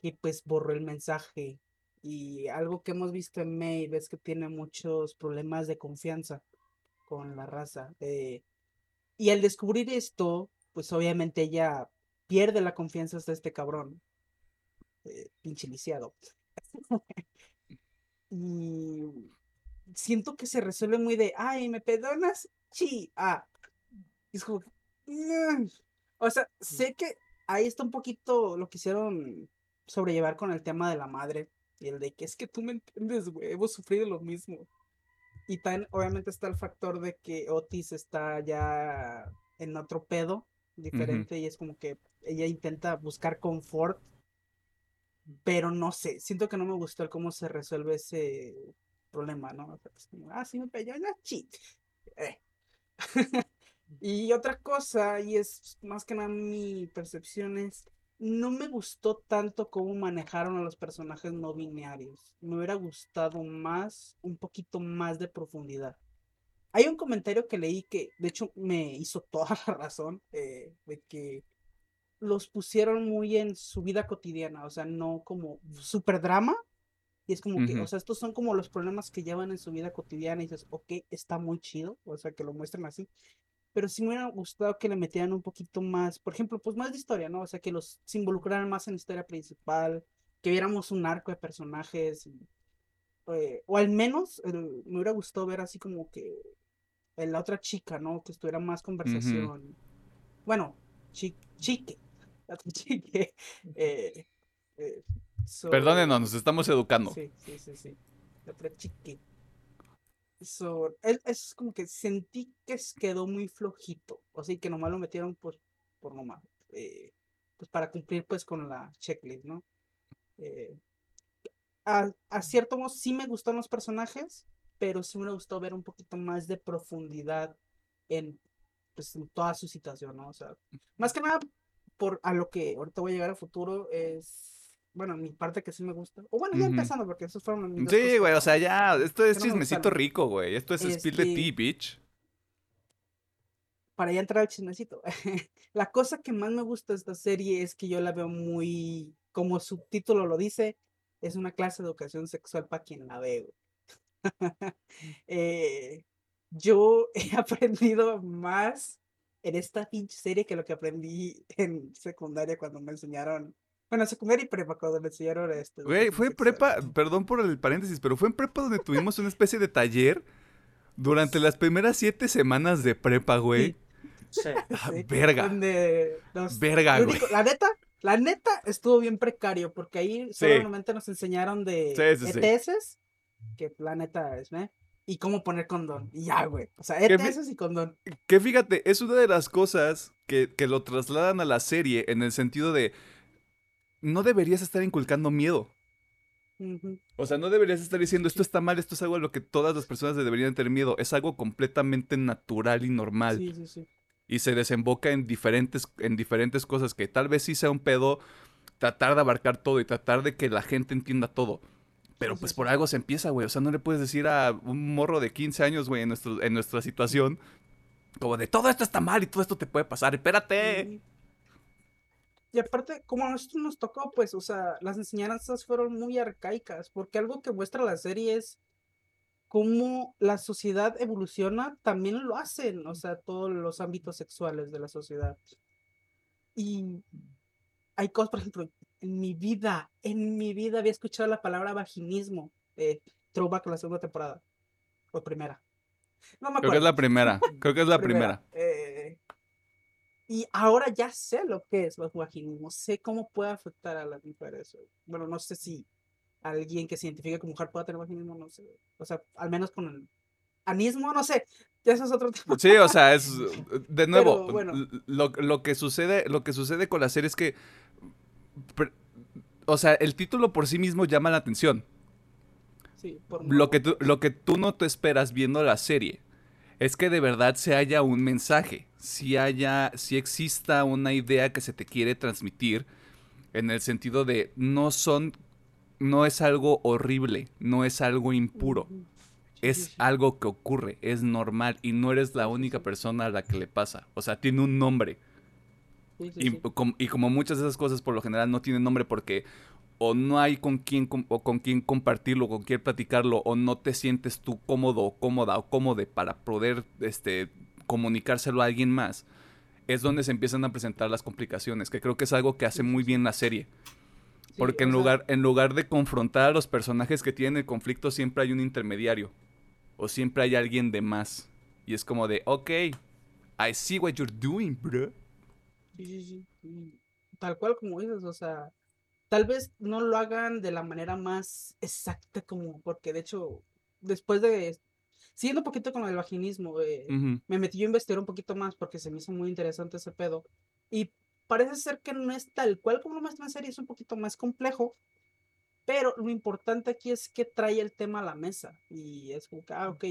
que pues borró el mensaje y algo que hemos visto en Maeve es que tiene muchos problemas de confianza con la raza eh, y al descubrir esto, pues obviamente ella pierde la confianza hasta este cabrón, eh, pinche lisiado. Y siento que se resuelve muy de, ay, ¿me perdonas? Sí, ah. Y es como, "Mm". o sea, sé que ahí está un poquito lo que hicieron sobrellevar con el tema de la madre y el de que es que tú me entiendes, güey, hemos sufrido lo mismo. Y también, obviamente, está el factor de que Otis está ya en otro pedo diferente y es como que ella intenta buscar confort, pero no sé, siento que no me gustó el cómo se resuelve ese problema, ¿no? ah, sí me pegó, ya cheat. Eh. y otra cosa, y es más que nada mi percepción es, no me gustó tanto cómo manejaron a los personajes no binarios. Me hubiera gustado más, un poquito más de profundidad. Hay un comentario que leí que, de hecho, me hizo toda la razón, eh, de que los pusieron muy en su vida cotidiana, o sea, no como super drama. Y es como que, o sea, estos son como los problemas que llevan en su vida cotidiana y dices, ok, está muy chido, o sea, que lo muestran así. Pero sí me hubiera gustado que le metieran un poquito más, por ejemplo, pues más de historia, ¿no? O sea, que los se involucraran más en la historia principal, que viéramos un arco de personajes, eh, o al menos me hubiera gustado ver así como que la otra chica, ¿no? Que estuviera más conversación. Bueno, chique, chique. Eh, eh, Perdónenos, nos estamos educando. Sí, sí, sí, sí. La otra chique. Es, como que sentí que quedó muy flojito. O sea, que nomás lo metieron pues, por nomás. Eh, pues para cumplir pues con la checklist, ¿no? a, a, cierto modo sí me gustan los personajes, pero sí me gustó ver un poquito más de profundidad en, pues, en toda su situación, ¿no? O sea, más que nada por a lo que ahorita voy a llegar a futuro es, bueno, mi parte que sí me gusta. O bueno, ya empezando, porque esos fueron mis Sí, güey, o sea, ya, esto es chismecito rico, güey. Esto es spill de tea, bitch. Para ya entrar al chismecito. la cosa que más me gusta de esta serie es que yo la veo muy, como su título lo dice, es una clase de educación sexual para quien la ve, güey. Eh, yo he aprendido más en esta pinche serie que lo que aprendí en secundaria cuando me enseñaron. Bueno, secundaria y prepa, cuando me enseñaron esto. Güey, fue prepa, perdón por el paréntesis, pero fue en prepa donde tuvimos una especie de taller durante las primeras siete semanas de prepa, güey. Sí. Ah, verga. verga, güey. La neta, la neta estuvo bien precario porque ahí solamente nos enseñaron de ETS que planeta es, ¿eh? Y cómo poner condón. Y ya, güey. O sea, ETS y condón. Que fíjate, es una de las cosas que, lo trasladan a la serie en el sentido de. No deberías estar inculcando miedo. O sea, no deberías estar diciendo esto está mal, esto es algo a lo que todas las personas deberían tener miedo. Es algo completamente natural y normal. Sí, sí, sí. Y se desemboca en diferentes, en diferentes cosas que tal vez sí sea un pedo tratar de abarcar todo y tratar de que la gente entienda todo. Pero pues por algo se empieza, güey. O sea, no le puedes decir a un morro de 15 años, güey, en, en nuestra situación, como de todo esto está mal y todo esto te puede pasar, espérate. Y aparte, como a nosotros nos tocó, pues, o sea, las enseñanzas fueron muy arcaicas, porque algo que muestra la serie es cómo la sociedad evoluciona, también lo hacen, o sea, todos los ámbitos sexuales de la sociedad. Y hay cosas, por ejemplo, en mi vida, en mi vida había escuchado la palabra vaginismo. Eh, throwback la segunda temporada. O primera. No me acuerdo. Creo que es la primera. Creo que es la primera. Eh, y ahora ya sé lo que es los vaginismos. Sé cómo puede afectar a las mujeres. Bueno, no sé si alguien que se identifique como mujer pueda tener vaginismo, no sé. O sea, al menos con el anismo, no sé. Eso es otro tema. Sí, o sea, es de nuevo lo, lo, que sucede, lo que sucede con la serie es que o sea, el título por sí mismo llama la atención. Sí, por lo, que tú, lo que tú no te esperas viendo la serie es que de verdad se haya un mensaje, si haya, si exista una idea que se te quiere transmitir en el sentido de no son, no es algo horrible, no es algo impuro, es algo que ocurre, es normal y no eres la única persona a la que le pasa, o sea, tiene un nombre. Y, como muchas de esas cosas por lo general no tienen nombre porque o no hay con quién, o con quién compartirlo, con quién platicarlo, o no te sientes tú cómodo o cómoda o cómodo para poder este, comunicárselo a alguien más, es donde se empiezan a presentar las complicaciones, que creo que es algo que hace muy bien la serie. Porque en lugar, en lugar de confrontar a los personajes que tienen el conflicto, siempre hay un intermediario. O siempre hay alguien de más. Y es como de, ok, I see what you're doing, bro. Sí, sí, Tal cual como dices, o sea, tal vez no lo hagan de la manera más exacta como, porque de hecho, después de siguiendo un poquito con del vaginismo, eh, me metí yo a investigar un poquito más porque se me hizo muy interesante ese pedo. Y parece ser que no es tal cual como lo muestra en serie, es un poquito más complejo. Pero lo importante aquí es que trae el tema a la mesa. Y es como que, ah, ok,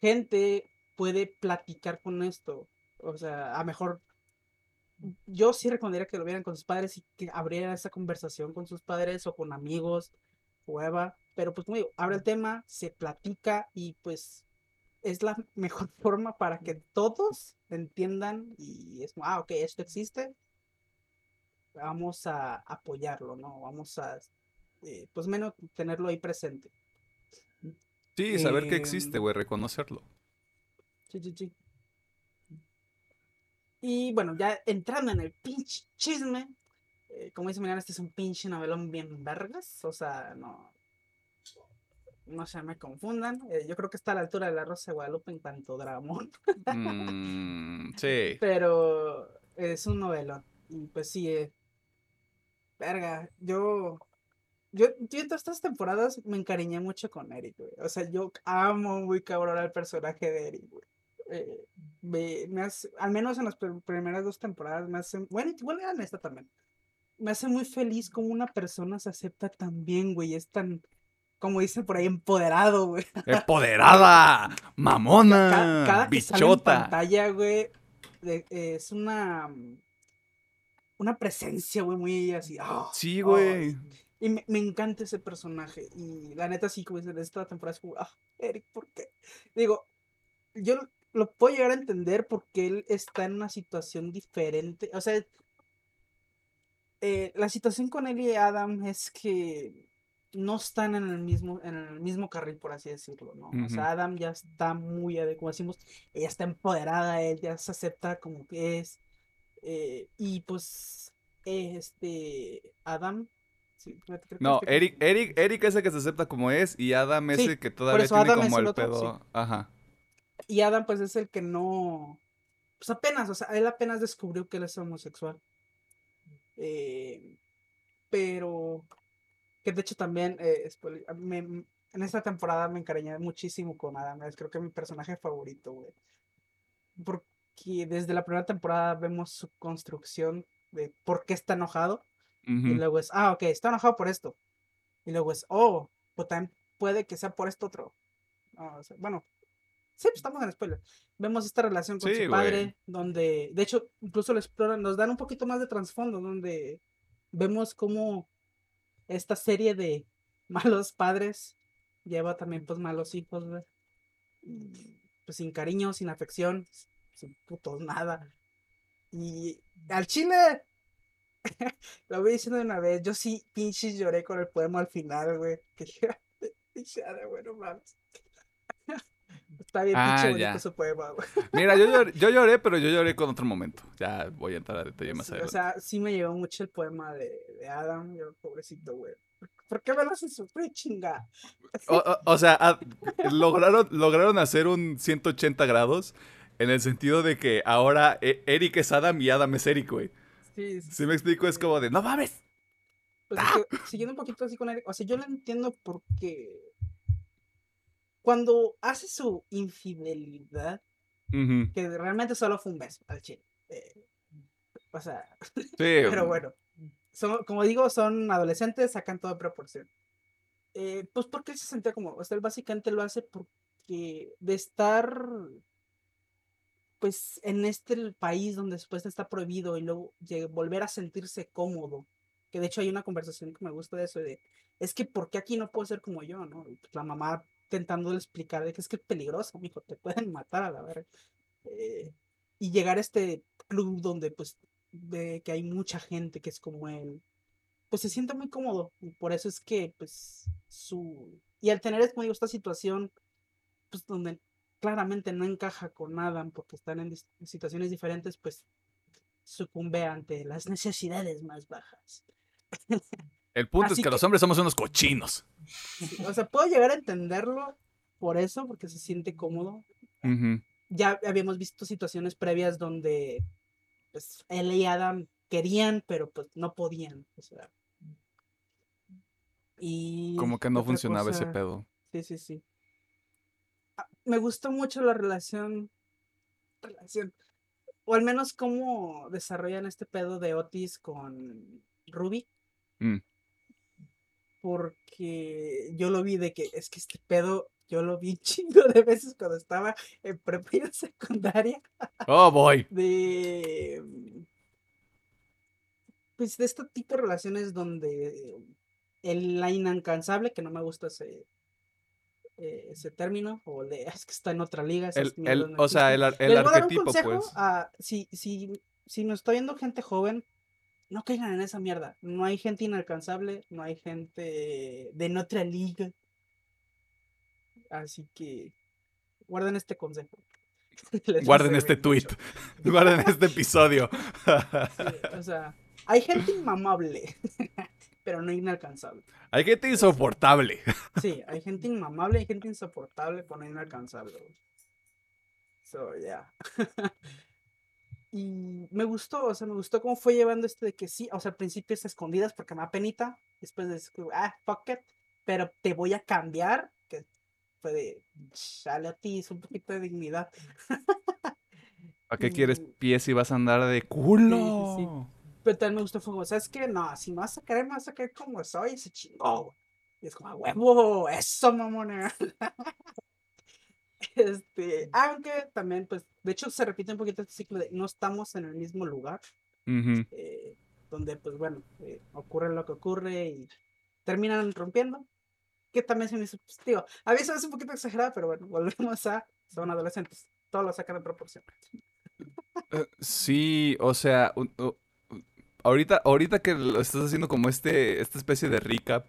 gente puede platicar con esto. O sea, a mejor. Yo sí recomendaría que lo vieran con sus padres y que abrieran esa conversación con sus padres o con amigos, hueva. Pero pues como digo, abre el tema, se platica y pues es la mejor forma para que todos entiendan y es como, ah, ok, esto existe, vamos a apoyarlo, ¿no? Vamos a, eh, pues menos tenerlo ahí presente. Sí, saber que Em, existe, güey, reconocerlo. Sí, sí, sí. Y bueno, ya entrando en el pinche chisme, eh, como dice Milán, este es un pinche novelón bien vergas, o sea, no, no se me confundan, eh, yo creo que está a la altura de la Rosa de Guadalupe en cuanto a Dramón. Mm, sí. Pero es un novelón. Y pues sí, eh, verga, yo, yo, yo en todas estas temporadas me encariñé mucho con Eric, güey. O sea, yo amo muy cabrón al personaje de Eric, güey. Eh, me, me hace, al menos en las pr- primeras dos temporadas me hace, bueno, igual en esta también. Me hace muy feliz como una persona se acepta tan bien, güey. Es tan, como dicen por ahí, empoderado, güey. ¡Empoderada! ¡Mamona! cada que sale en ¡Bichota! pantalla, güey, de- eh, es una una presencia, güey, muy así. ah, Sí, ah, güey. y me, me encanta ese personaje. Y la neta, sí, como dicen, esta temporada es como, ah, Eric, ¿por qué? Digo, yo lo- puedo llegar a entender porque él está en una situación diferente. O sea, eh, la situación con él y Adam es que no están en el mismo, en el mismo carril, por así decirlo, ¿no? O sea, Adam ya está muy, como decimos, ella está empoderada, él ya se acepta como que es. eh, y pues, este, Adam. sí, creo que No, Eric, Eric, Eric es el que se acepta como es y Adam es Sí, el que todavía tiene Adam como el el otro, sí. pedo. Ajá. Y Adam, pues, es el que no. Pues apenas, o sea, él apenas descubrió que él es homosexual. Eh, pero. Que de hecho también. eh, me- en esta temporada me encariñé muchísimo con Adam. Es creo que mi personaje favorito, güey. Porque desde la primera temporada vemos su construcción de por qué está enojado. Y Ujú. luego es, ah, ok, está enojado por esto. Y luego es, oh, pues también puede que sea por esto otro. No, o sea, bueno, sí, pues estamos en spoiler. Vemos esta relación con Sí, su güey. padre, donde, de hecho, incluso lo exploran, nos dan un poquito más de trasfondo, donde vemos cómo esta serie de malos padres lleva también, pues, malos hijos, güey. Pues sin cariño, sin afección, sin putos nada. Y al chile, lo voy diciendo de una vez, yo sí pinches lloré con el poema al final, güey. Que pinche Ada, güey, no mames. Está bien Ah, pinche bonito su poema, güey. Mira, yo lloré, yo lloré, pero yo lloré con otro momento. Ya voy a entrar a detalle más Sí, o adelante. sea, sí me llevó mucho el poema de, de Adam, yo, pobrecito, güey. ¿Por qué me lo hacen sufrir, chinga? O, o- o sea, ah, lograron, lograron hacer un 180 grados en el sentido de que ahora eh, Eric es Adam y Adam es Eric, güey. Sí, sí, Si me explico, es como de, no mames. Pues es que, siguiendo un poquito así con Eric, o sea, yo lo entiendo porque cuando hace su infidelidad, Ujú. que realmente solo fue un beso al chile. eh, o sea, Sí, pero bueno, son, como digo, son adolescentes, sacan todo de proporción. Eh, pues porque él se sentía como, o sea, él básicamente lo hace porque de estar, pues, en este país donde después está prohibido y luego volver a sentirse cómodo, que de hecho hay una conversación que me gusta de eso, de, es que ¿por qué aquí no puedo ser como yo, no? Pues, la mamá intentándole explicar de que es que es peligroso, mijo, te pueden matar a la verga. Eh, y llegar a este club donde, pues, ve que hay mucha gente que es como él, pues se siente muy cómodo. Y por eso es que, pues, su... Y al tener, como digo, esta situación, pues, donde claramente no encaja con Adam porque están en situaciones diferentes, pues, sucumbe ante las necesidades más bajas. el punto así es que, que- los hombres somos unos cochinos. Sí, O sea, puedo llegar a entenderlo por eso, porque se siente cómodo. Ya habíamos visto situaciones previas donde, pues, él y Adam querían, pero pues no podían. O sea. Y Como que no funcionaba ese pedo. Sí, sí, sí. Ah, me gustó mucho la relación, relación, o al menos cómo desarrollan este pedo de Otis con Ruby. Mm. Porque yo lo vi de que es que este pedo yo lo vi chingo de veces cuando estaba en prepa y en secundaria. Oh, boy. De. Pues de este tipo de relaciones donde el, la inalcanzable, que no me gusta ese, eh, ese término, o de, es que está en otra liga. El, el, o sea, el, arquetipo, pues. a- si, si, si nos está viendo gente joven, no caigan en esa mierda. No hay gente inalcanzable, no hay gente de otra liga. Así que guarden este consejo. Guarden este tweet. Guarden este episodio. Sí, o sea, hay gente inmamable, pero no inalcanzable. Hay gente insoportable. Sí, hay gente inmamable, hay gente insoportable, pero no inalcanzable. So, yeah. Y me gustó, o sea, me gustó cómo fue llevando este de que sí, o sea, al principio es escondidas porque me da penita, después de ah, fuck it, pero te voy a cambiar, que fue de, chale a ti, es un poquito de dignidad. ¿Para qué quieres pies si vas a andar de culo? Pero también me gustó, fue como, ¿sabes qué? No, si me vas a querer, me vas a querer como soy, se chingó. güey". Y es como, "A huevo, eso, mamona. este, aunque también, pues, de hecho se repite un poquito este ciclo de no estamos en el mismo lugar, Ujú. eh, donde, pues, bueno, eh, ocurre lo que ocurre y terminan rompiendo. Que también se me hizo, pues, digo, a veces es un poquito exagerado, pero bueno, volvemos a, son adolescentes, todo lo sacan de proporción. Eh, Sí, o sea, un- u- u- ahorita, ahorita que lo estás haciendo como este, esta especie de recap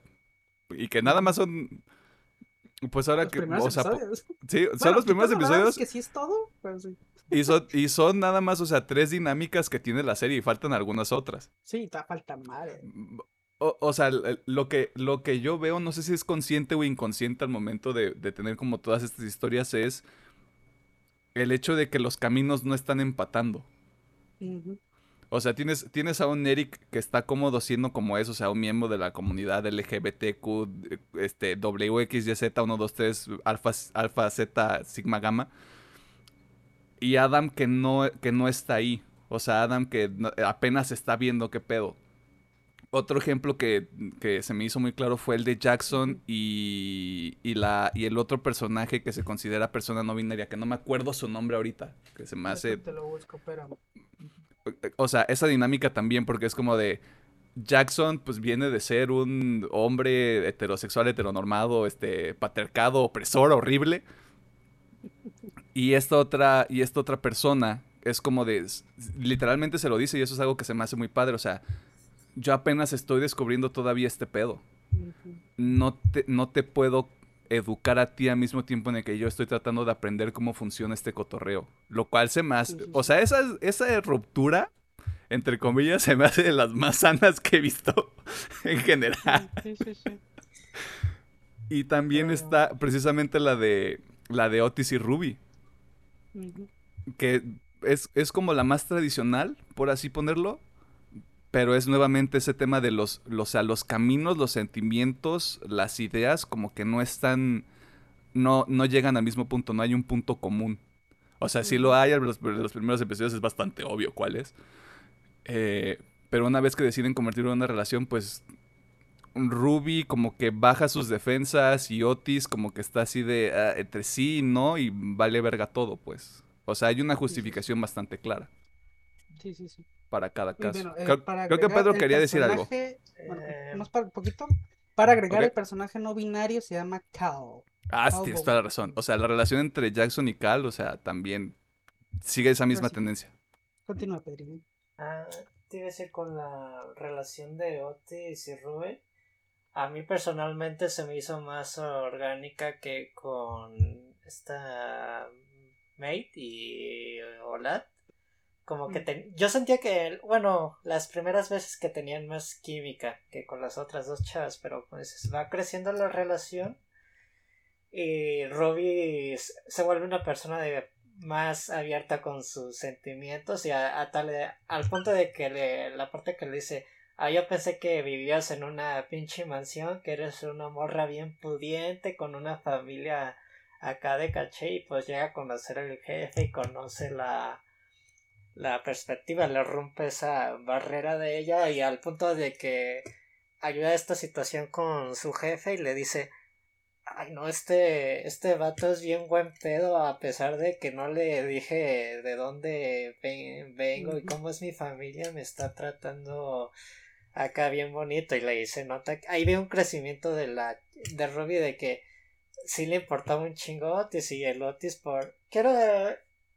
y que nada más son, pues ahora Los que, o sea, episodios. sí, son los primeros episodios Que sí es todo, pero sí. y son, y son nada más, o sea, tres dinámicas que tiene la serie y faltan algunas otras. Sí, te falta madre. O, o sea, lo que, lo que yo veo, no sé si es consciente o inconsciente al momento de, de tener como todas estas historias, es el hecho de que los caminos no están empatando. Ujú. O sea, tienes, tienes a un Eric que está cómodo siendo como es, o sea, un miembro de la comunidad LGBTQ, este, WXYZ123, alfa, alfa Z, sigma gamma. Y Adam que no, que no está ahí. O sea, Adam que no- apenas está viendo qué pedo. Otro ejemplo que, que se me hizo muy claro fue el de Jackson y, y, la, y el otro personaje que se considera persona no binaria, que no me acuerdo su nombre ahorita, que se me hace Te lo busco, espérame. O sea, esa dinámica también, porque es como de. Jackson, pues viene de ser un hombre heterosexual, heteronormado, este, patriarcado, opresor, horrible. Y esta otra, y esta otra persona es como de. Literalmente se lo dice, y eso es algo que se me hace muy padre. O sea, yo apenas estoy descubriendo todavía este pedo. No te, no te puedo educar a ti al mismo tiempo en el que yo estoy tratando de aprender cómo funciona este cotorreo. Lo cual se me hace... O sea, esa, esa ruptura, entre comillas, se me hace de las más sanas que he visto en general. Sí, sí, sí. Y también Pero- está precisamente la de, la de Otis y Ruby, que es, es como la más tradicional, por así ponerlo. Pero es nuevamente ese tema de los, los, o sea, los caminos, los sentimientos, las ideas, como que no están, no, no llegan al mismo punto, no hay un punto común. O sea, sí lo hay, en los, los primeros episodios es bastante obvio cuál es. Eh, pero una vez que deciden convertirlo en una relación, pues Ruby como que baja sus defensas y Otis como que está así de ah, entre sí y no y vale verga todo, pues. O sea, hay una justificación bastante clara Sí, sí, sí. Para cada caso. bueno, eh, creo, para creo que Pedro quería decir algo. Bueno, más para un poquito. Para agregar el personaje no binario se llama Cal. Ah, sí, tienes toda la razón. O sea, la relación entre Jackson y Cal, o sea, también sigue esa misma sí. tendencia. Continúa, Pedrín. Ah, te iba a decir con la relación de Otis y Rubén. A mí personalmente se me hizo más orgánica que con esta Mate y Olad. Como que yo sentía que, bueno, las primeras veces que tenían más química que con las otras dos chavas, pero pues va creciendo la relación y Robbie se vuelve una persona de más abierta con sus sentimientos y a, a tal al punto de que le, la parte que le dice ah yo pensé que vivías en una pinche mansión que eres una morra bien pudiente con una familia acá de caché y pues llega a conocer al jefe y conoce la la perspectiva, le rompe esa barrera de ella y al punto de que ayuda a esta situación con su jefe y le dice ay no, este, este vato es bien buen pedo a pesar de que no le dije de dónde vengo y cómo es mi familia, me está tratando acá bien bonito y le dice nota, ahí ve un crecimiento de la, de Ruby de que sí le importaba un chingo Otis y el Otis por, quiero,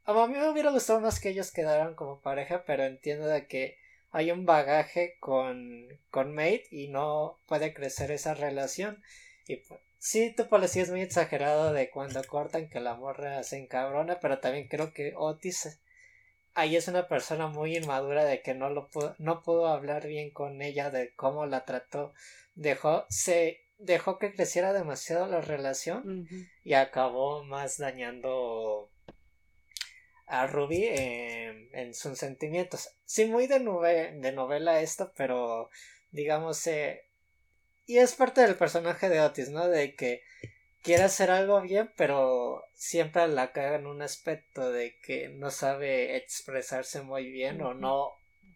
a mí me hubiera gustado más que ellos quedaran como pareja, pero entiendo de que hay un bagaje con, con Mate y no puede crecer esa relación y pues, Sí, tu policía es muy exagerado de cuando cortan que la morra se encabrona, pero también creo que Otis ahí es una persona muy inmadura de que no lo pudo, no pudo hablar bien con ella de cómo la trató. Dejó, se dejó que creciera demasiado la relación y acabó más dañando a Ruby en, sus sentimientos. Sí, muy de, de novela esto, pero digamos, eh, y es parte del personaje de Otis, ¿no? De que quiere hacer algo bien, pero siempre la caga en un aspecto de que no sabe expresarse muy bien o no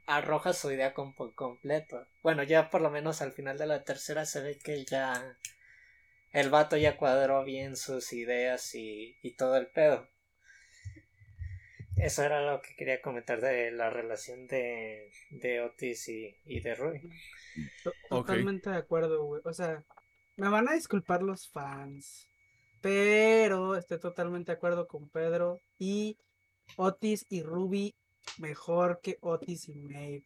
arroja su idea por completo. Bueno, ya por lo menos al final de la tercera se ve que ya el vato ya cuadró bien sus ideas y, y todo el pedo. Eso era lo que quería comentar de la relación de, de Otis y, y de Ruby. Totalmente de acuerdo, güey. O sea, me van a disculpar los fans, pero estoy totalmente de acuerdo con Pedro y Otis y Ruby mejor que Otis y Maeve.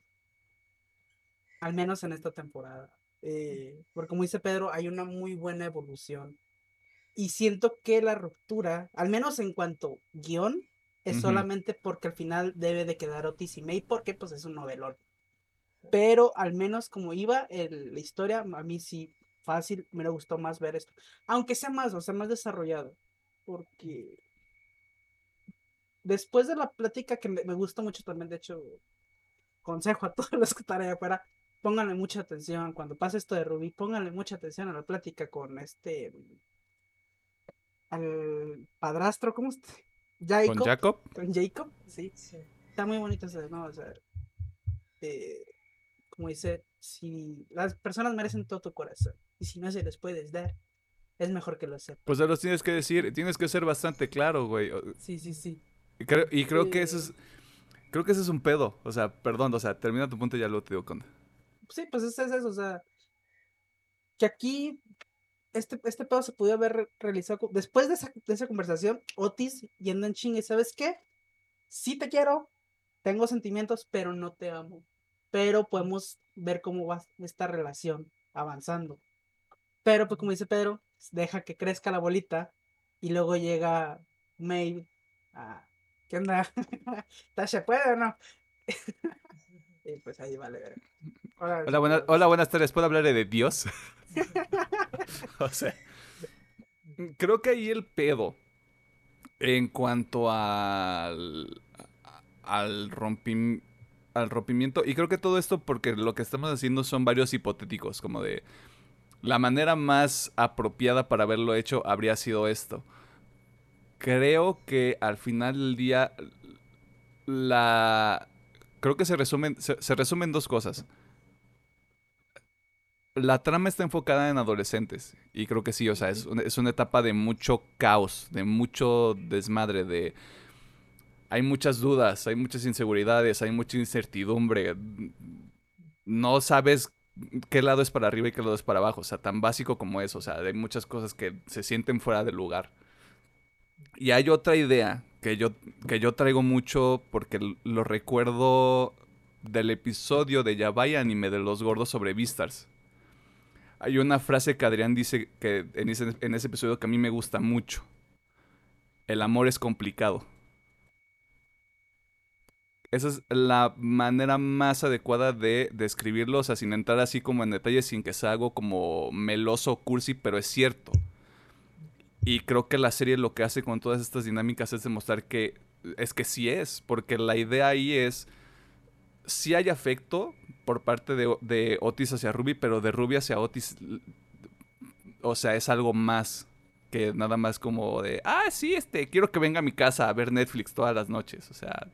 Al menos en esta temporada. Eh, porque como dice Pedro, hay una muy buena evolución. Y siento que la ruptura, al menos en cuanto guion, es solamente porque al final debe de quedar Otis y May porque pues es un novelón. Pero al menos como iba la historia, a mí sí fácil me gustó más ver esto. Aunque sea más, o sea, más desarrollado. Porque después de la plática que me, gusta mucho también, de hecho, consejo a todos los que están allá afuera, pónganle mucha atención. Cuando pase esto de Ruby, pónganle mucha atención a la plática con este al padrastro, ¿cómo ¿Con Jacob? Con Jacob, sí. Está muy bonito ese, ¿no? O sea, eh, como dice, si las personas merecen todo tu corazón y si no se les puedes dar, es mejor que lo sepas. Pues los tienes que decir, tienes que ser bastante claro, güey. Sí, sí, sí. Y creo, y creo que eso es, creo que ese es un pedo. O sea, perdón, o sea, termina tu punto y ya lo te digo con. Sí, pues es eso, o sea, que aquí este, este pedo se pudo haber realizado después de esa, de esa conversación, Otis yendo en chingue, ¿sabes qué? Sí te quiero, tengo sentimientos, pero no te amo. Pero podemos ver cómo va esta relación avanzando. Pero, pues como dice Pedro, deja que crezca la bolita y luego llega May a... ¿Qué onda? ¿Tasha puede o no? y pues ahí vale. Hola, hola, hola, buenas tardes. ¿Puedo hablar de Dios? creo que ahí el pedo en cuanto al, al, al rompimiento, y creo que todo esto porque lo que estamos haciendo son varios hipotéticos, como de la manera más apropiada para haberlo hecho habría sido esto. Creo que al final del día la creo que se resumen se resumen dos cosas la trama está enfocada en adolescentes. Y creo que sí, o sea, es una, es una etapa de mucho caos, de mucho desmadre, de... Hay muchas dudas, hay muchas inseguridades, hay mucha incertidumbre. No sabes qué lado es para arriba y qué lado es para abajo. O sea, tan básico como eso. O sea, hay muchas cosas que se sienten fuera de lugar. Y hay otra idea que yo, que yo traigo mucho porque lo recuerdo del episodio de Yabai Anime de los gordos sobre Vistars. Hay una frase que Adrián dice que en ese, en ese episodio que a mí me gusta mucho. El amor es complicado. Esa es la manera más adecuada de describirlo, o sea, sin entrar así como en detalles, sin que sea algo como meloso, cursi, pero es cierto. Y creo que la serie lo que hace con todas estas dinámicas es demostrar que es que sí es, porque la idea ahí es, si hay afecto, por parte de, Otis hacia Ruby, pero de Ruby hacia Otis, o sea, es algo más que nada más como de, ah, sí, este, quiero que venga a mi casa a ver Netflix todas las noches. O sea,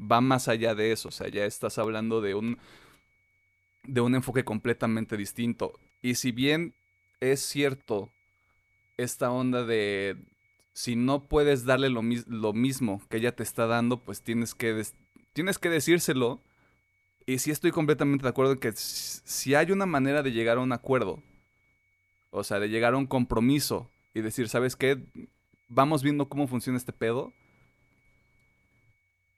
va más allá de eso. O sea, ya estás hablando de un, de un enfoque completamente distinto. Y si bien es cierto esta onda de si no puedes darle lo, lo mismo que ella te está dando, pues tienes que, tienes que decírselo. Y sí estoy completamente de acuerdo en que si hay una manera de llegar a un acuerdo, o sea, de llegar a un compromiso y decir, ¿sabes qué? Vamos viendo cómo funciona este pedo.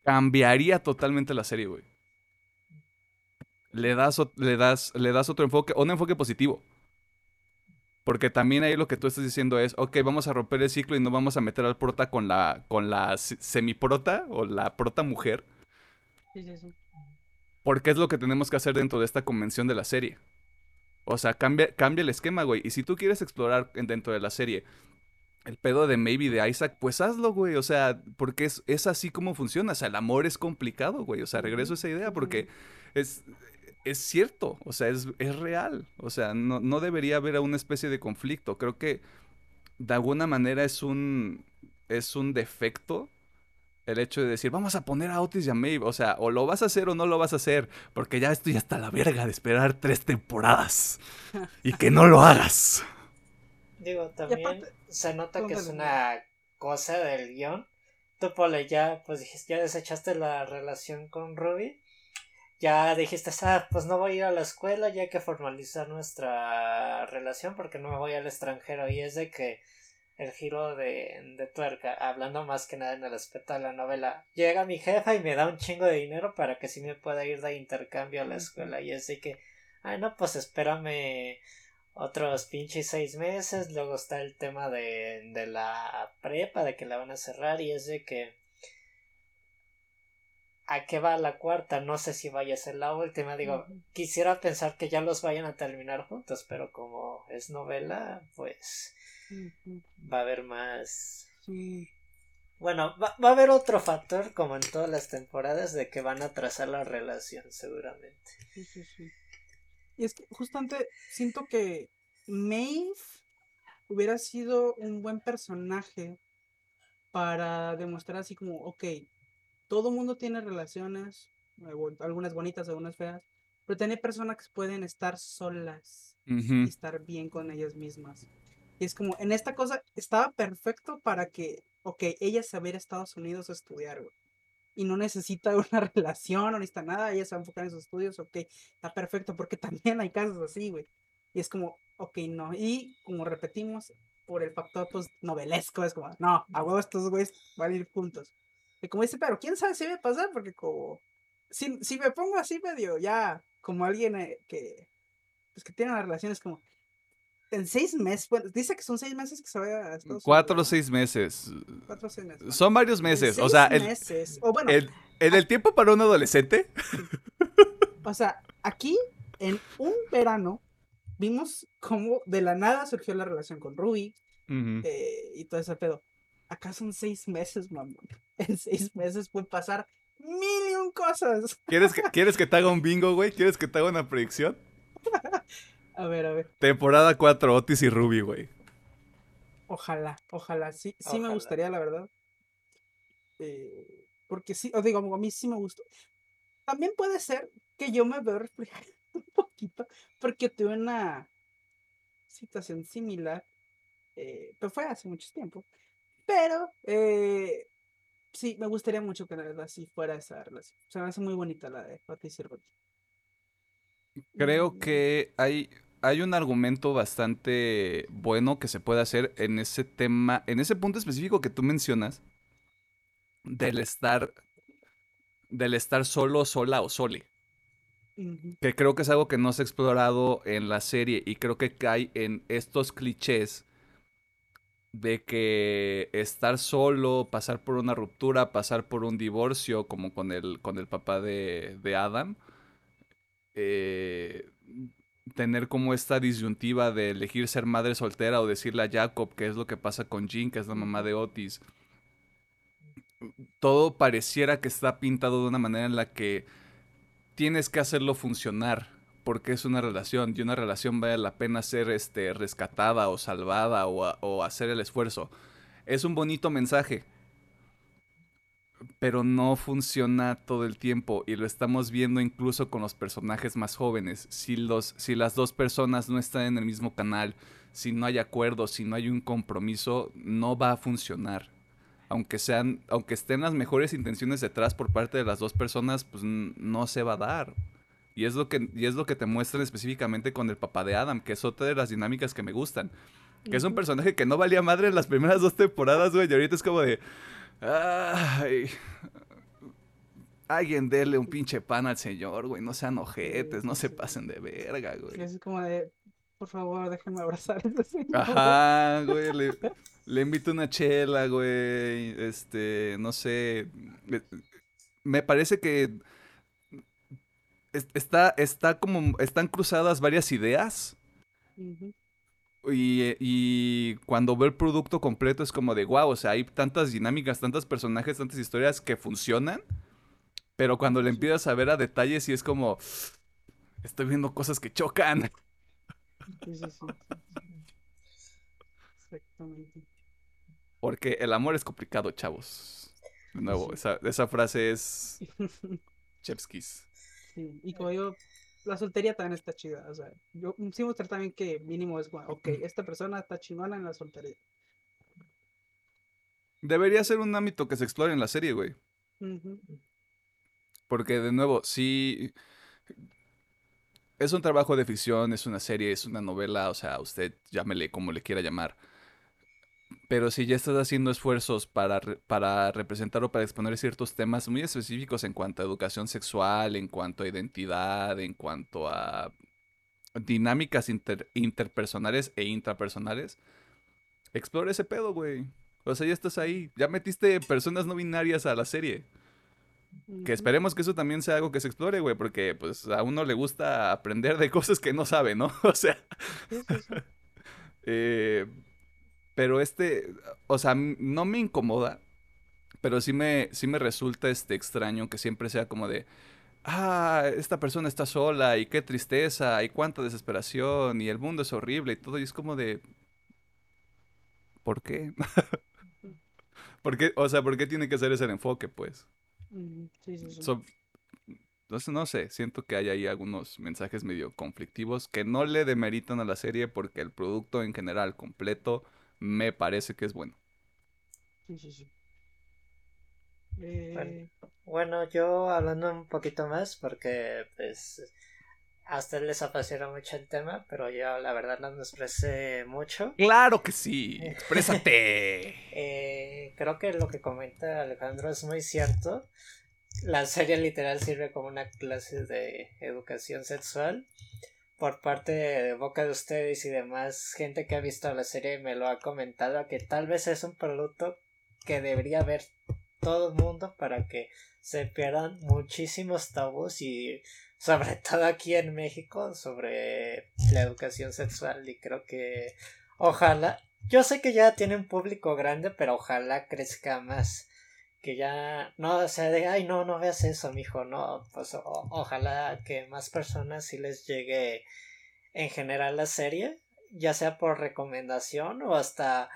Cambiaría totalmente la serie, güey. Le das, le das, le das otro enfoque, un enfoque positivo. Porque también ahí lo que tú estás diciendo es, ok, vamos a romper el ciclo y no vamos a meter al prota con la, con la semiprota o la prota mujer. Sí, sí, sí. Porque es lo que tenemos que hacer dentro de esta convención de la serie. O sea, cambia, cambia el esquema, güey. Y si tú quieres explorar dentro de la serie el pedo de Maybe de Isaac, pues hazlo, güey. O sea, porque es, es así como funciona. O sea, el amor es complicado, güey. O sea, regreso a esa idea porque es, es cierto, o sea, es, es real. O sea, no, no, debería haber una especie de conflicto. Creo que de alguna manera es un, es un defecto el hecho de decir, vamos a poner a Otis y a Maeve. O sea, o lo vas a hacer o no lo vas a hacer. Porque ya estoy hasta la verga de esperar tres temporadas. y que no lo hagas. Digo, también se nota que es una cosa del guion. Tú, Pole, ya, pues dijiste, ya desechaste la relación con Ruby ya dijiste, ah, pues no voy a ir a la escuela, ya hay que formalizar nuestra relación porque no me voy al extranjero. Y es de que el giro de, de tuerca, hablando más que nada en el aspecto de la novela, llega mi jefa y me da un chingo de dinero para que sí me pueda ir de intercambio a la escuela. Y es de que, ay, no, pues espérame otros pinches seis meses. Luego está el tema de, de la prepa, de que la van a cerrar. Y es de que a qué va la cuarta, no sé si vaya a ser la última, digo, quisiera pensar que ya los vayan a terminar juntos, pero como es novela, pues va a haber más... Bueno, va, a haber otro factor, como en todas las temporadas, de que van a trazar la relación, seguramente. Sí, sí, sí. Y es que justamente siento que Maeve hubiera sido un buen personaje para demostrar así como, ok, todo mundo tiene relaciones, algunas bonitas, algunas feas, pero tiene personas que pueden estar solas y estar bien con ellas mismas. Y es como, en esta cosa estaba perfecto para que, ok, ella se va a Estados Unidos a estudiar, Y no necesita una relación, no necesita nada, ella se va a enfocar en sus estudios, ok, está perfecto, porque también hay casos así, güey. Y es como, ok, no. Y como repetimos, por el factor pues novelesco, es como, no, a huevo estos güeyes van a ir juntos. Y como dice, pero quién sabe si va a porque como, si, si me pongo así medio ya, como alguien eh, que, pues que tiene las relaciones como, en seis meses, bueno, dice que son seis meses que se vaya a Estados Cuatro o seis meses. Cuatro o seis meses. Son varios meses, o sea, el, meses. O bueno, el, en el tiempo para un adolescente. O sea, aquí, en un verano, vimos cómo de la nada surgió la relación con Ruby eh, y todo ese pedo. Acá son seis meses, mamón. En seis meses puede pasar mil y un cosas. ¿Quieres que, ¿Quieres que te haga un bingo, güey? ¿Quieres que te haga una predicción? a ver, a ver. Temporada 4, Otis y Ruby, güey. Ojalá, ojalá. Sí, sí me gustaría, la verdad. Eh, porque sí, os digo, a mí sí me gustó. También puede ser que yo me veo reflejado un poquito, porque tuve una situación similar, eh, pero fue hace mucho tiempo. Pero eh, sí, me gustaría mucho que la verdad sí fuera esa relación. O sea, me hace muy bonita la de Patricia Creo mm. que hay, hay un argumento bastante bueno que se puede hacer en ese tema, en ese punto específico que tú mencionas, del estar, del estar solo, sola o sole. Que creo que es algo que no se ha explorado en la serie y creo que cae en estos clichés de que estar solo, pasar por una ruptura, pasar por un divorcio, como con el, con el papá de, de Adam, eh, tener como esta disyuntiva de elegir ser madre soltera o decirle a Jacob qué es lo que pasa con Jean, que es la mamá de Otis. Todo pareciera que está pintado de una manera en la que tienes que hacerlo funcionar porque es una relación y una relación vale la pena ser este, rescatada o salvada o, o hacer el esfuerzo. Es un bonito mensaje, pero no funciona todo el tiempo y lo estamos viendo incluso con los personajes más jóvenes. Si, los, si las dos personas no están en el mismo canal, si no hay acuerdo, si no hay un compromiso, no va a funcionar. Aunque, sean, aunque estén las mejores intenciones detrás por parte de las dos personas, pues no se va a dar. Y es lo que, y es lo que te muestran específicamente con el papá de Adam, que es otra de las dinámicas que me gustan. Que es un personaje que no valía madre en las primeras dos temporadas, güey. Y ahorita es como de. Ay. Alguien dele un pinche pan al señor, güey. No sean ojetes, no se pasen de verga, güey. Es como de. Por favor, déjenme abrazar Ajá, güey. Le, le invito una chela, güey. Este, no sé. Me parece que está, está como, están cruzadas varias ideas. Y, y, cuando ve el producto completo es como de wow, o sea, hay tantas dinámicas, tantos personajes, tantas historias que funcionan. Pero cuando le empiezas a ver a detalles y es como, estoy viendo cosas que chocan. Sí, sí, sí. Exactamente. Porque el amor es complicado, chavos. De nuevo, esa, esa frase es Chepskis. Sí, y como yo, la soltería también está chida. O sea, yo sí mostrar también que mínimo es, bueno, ok, esta persona está chingona en la soltería. Debería ser un ámbito que se explore en la serie, güey. Porque, de nuevo, sí. Es un trabajo de ficción, es una serie, es una novela, o sea, usted llámele como le quiera llamar. Pero si ya estás haciendo esfuerzos para, para representar o para exponer ciertos temas muy específicos en cuanto a educación sexual, en cuanto a identidad, en cuanto a dinámicas interpersonales e intrapersonales, explora ese pedo, güey. O sea, ya estás ahí. Ya metiste personas no binarias a la serie. Que esperemos que eso también sea algo que se explore, güey, porque pues a uno le gusta aprender de cosas que no sabe, ¿no? O sea... eh, pero este, o sea, no me incomoda, pero sí me, sí me resulta este extraño que siempre sea como de, ah, esta persona está sola y qué tristeza y cuánta desesperación y el mundo es horrible y todo. Y es como de, ¿por qué? ¿Por qué? O sea, ¿por qué tiene que ser ese enfoque, pues? Sí, sí, sí. entonces, no sé, siento que hay ahí algunos mensajes medio conflictivos que no le demeritan a la serie porque el producto en general completo me parece que es bueno. Sí, sí, sí. Eh, bueno, yo hablando un poquito más, porque pues a ustedes les apasiona mucho el tema, pero yo la verdad no me expresé mucho. Claro que sí, exprésate. Eh, creo que lo que comenta Alejandro es muy cierto. La serie literal sirve como una clase de educación sexual por parte de boca de ustedes y demás gente que ha visto la serie me lo ha comentado que tal vez es un producto que debería ver todo el mundo para que se pierdan muchísimos tabús y sobre todo aquí en México sobre la educación sexual y creo que ojalá yo sé que ya tiene un público grande pero ojalá crezca más que ya no o sea de ay no no veas eso mijo no pues ojalá que más personas sí les llegue en general la serie ya sea por recomendación o hasta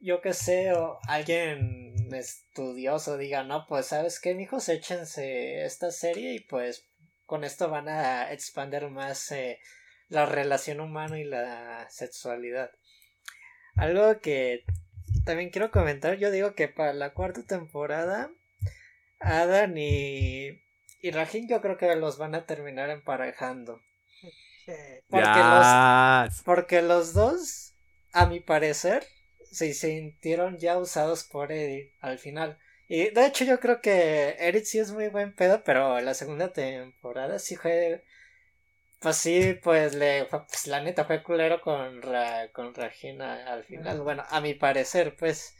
yo que sé o alguien estudioso diga no pues sabes qué mijos échense esta serie y pues con esto van a expandir más eh, la relación humana y la sexualidad algo que también quiero comentar, yo digo que para la cuarta temporada, Adam y, y Rajin yo creo que los van a terminar emparejando. Porque, los, porque los dos, a mi parecer, se sintieron ya usados por Eddie al final. Y de hecho yo creo que Eric sí es muy buen pedo, pero la segunda temporada sí fue pues sí, pues le pues la neta fue culero con con Regina al final. Bueno, a mi parecer, pues.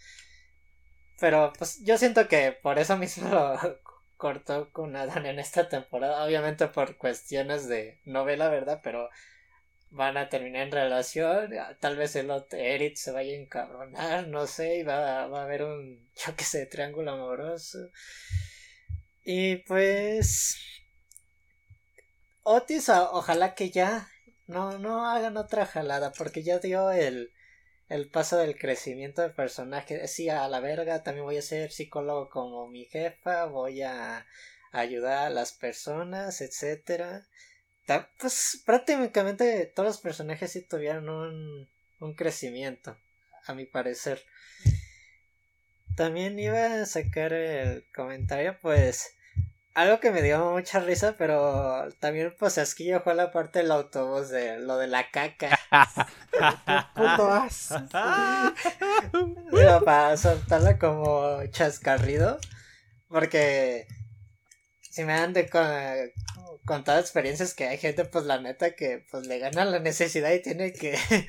Pero pues yo siento que por eso mismo lo cortó con Adán en esta temporada. Obviamente por cuestiones de novela, ¿verdad? Pero van a terminar en relación. Tal vez el otro Eric se vaya a encabronar, no sé, y va, va a haber un, yo que sé, triángulo amoroso. Y pues Otis, ojalá que ya no, no hagan otra jalada, porque ya dio el, el paso del crecimiento del personaje. Sí, a la verga, también voy a ser psicólogo como mi jefa, voy a ayudar a las personas, etcétera. Pues prácticamente todos los personajes sí tuvieron un, un crecimiento, a mi parecer. También iba a sacar el comentario, pues algo que me dio mucha risa, pero también pues asquillo fue la parte del autobús de lo de la caca. Puto para soltarla como chascarrido. Porque si me dan de con, con todas las experiencias que hay gente, pues la neta que pues le gana la necesidad y tiene que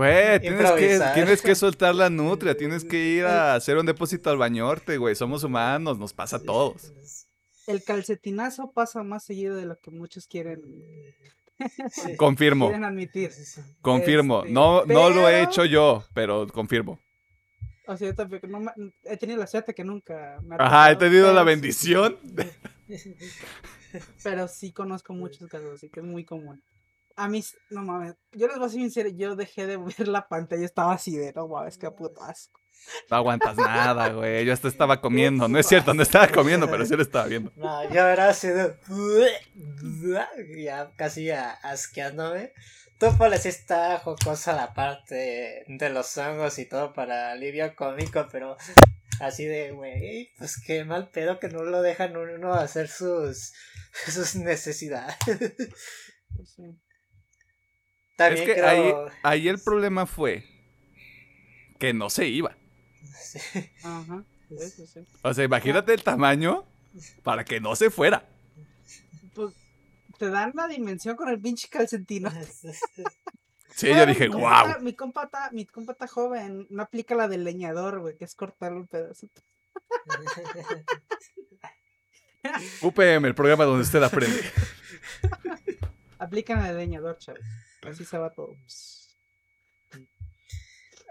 Güey, tienes que, tienes que soltar la nutria, tienes que ir a hacer un depósito al bañorte, güey. Somos humanos, nos pasa a todos. El calcetinazo pasa más seguido de lo que muchos quieren. Confirmo. Quieren admitir. Confirmo. Este, no, no lo he hecho yo, pero confirmo. O sea, yo también no he tenido la suerte que nunca me ha Ajá, he tenido la bendición. pero sí conozco muchos casos, así que es muy común a mí, no mames, yo les voy a ser sincero, yo dejé de ver la pantalla, estaba así de, no mames, qué puto asco. No aguantas nada, güey, yo hasta estaba comiendo, no es cierto, no estaba comiendo, pero sí lo estaba viendo. No, yo era así de, ya casi asqueándome. Tú sí está jocosa la parte de los hongos y todo para alivio cómico, pero así de, güey, pues qué mal pedo que no lo dejan uno hacer sus, sus necesidades. Pues es que ahí, ahí, el problema fue que no se iba. Ajá. O sea, imagínate el tamaño para que no se fuera. Pues te dan la dimensión con el pinche calcetino. Sí, yo dije, wow. mi, compa está, mi compa está joven, no aplica la del leñador, güey, que es cortar un pedacito. UPM, el programa donde usted aprende. Aplican la del leñador, chavos. Así se va todo.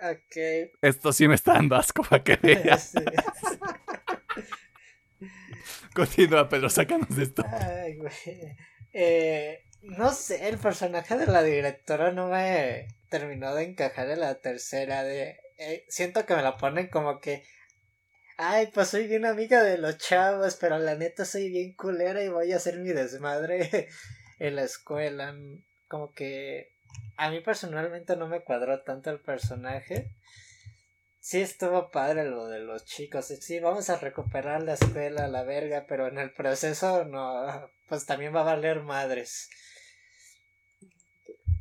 Ok. Esto sí me está dando asco para que veas. Continúa, Pedro, sácanos de esto. Ay, güey. Eh, no sé, el personaje de la directora no me terminó de encajar en la tercera. De, eh, siento que me la ponen como que. Ay, pues soy bien amiga de los chavos, pero la neta soy bien culera y voy a hacer mi desmadre en la escuela como que a mí personalmente no me cuadró tanto el personaje. Sí estuvo padre lo de los chicos. Sí, vamos a recuperar la escuela, la verga, pero en el proceso no, pues también va a valer madres.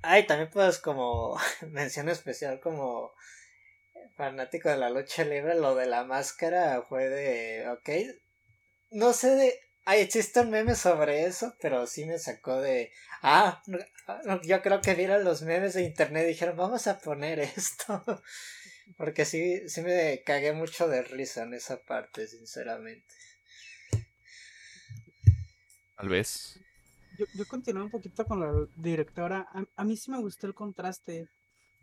Ay, también pues como mención especial como fanático de la lucha libre, lo de la máscara fue de, ok, no sé de, Ay, existen memes sobre eso, pero sí me sacó de. Ah, yo creo que vieron los memes de internet y dijeron, vamos a poner esto. Porque sí, sí me cagué mucho de risa en esa parte, sinceramente. Tal vez. Yo, yo continué un poquito con la directora. A, mí sí me gustó el contraste.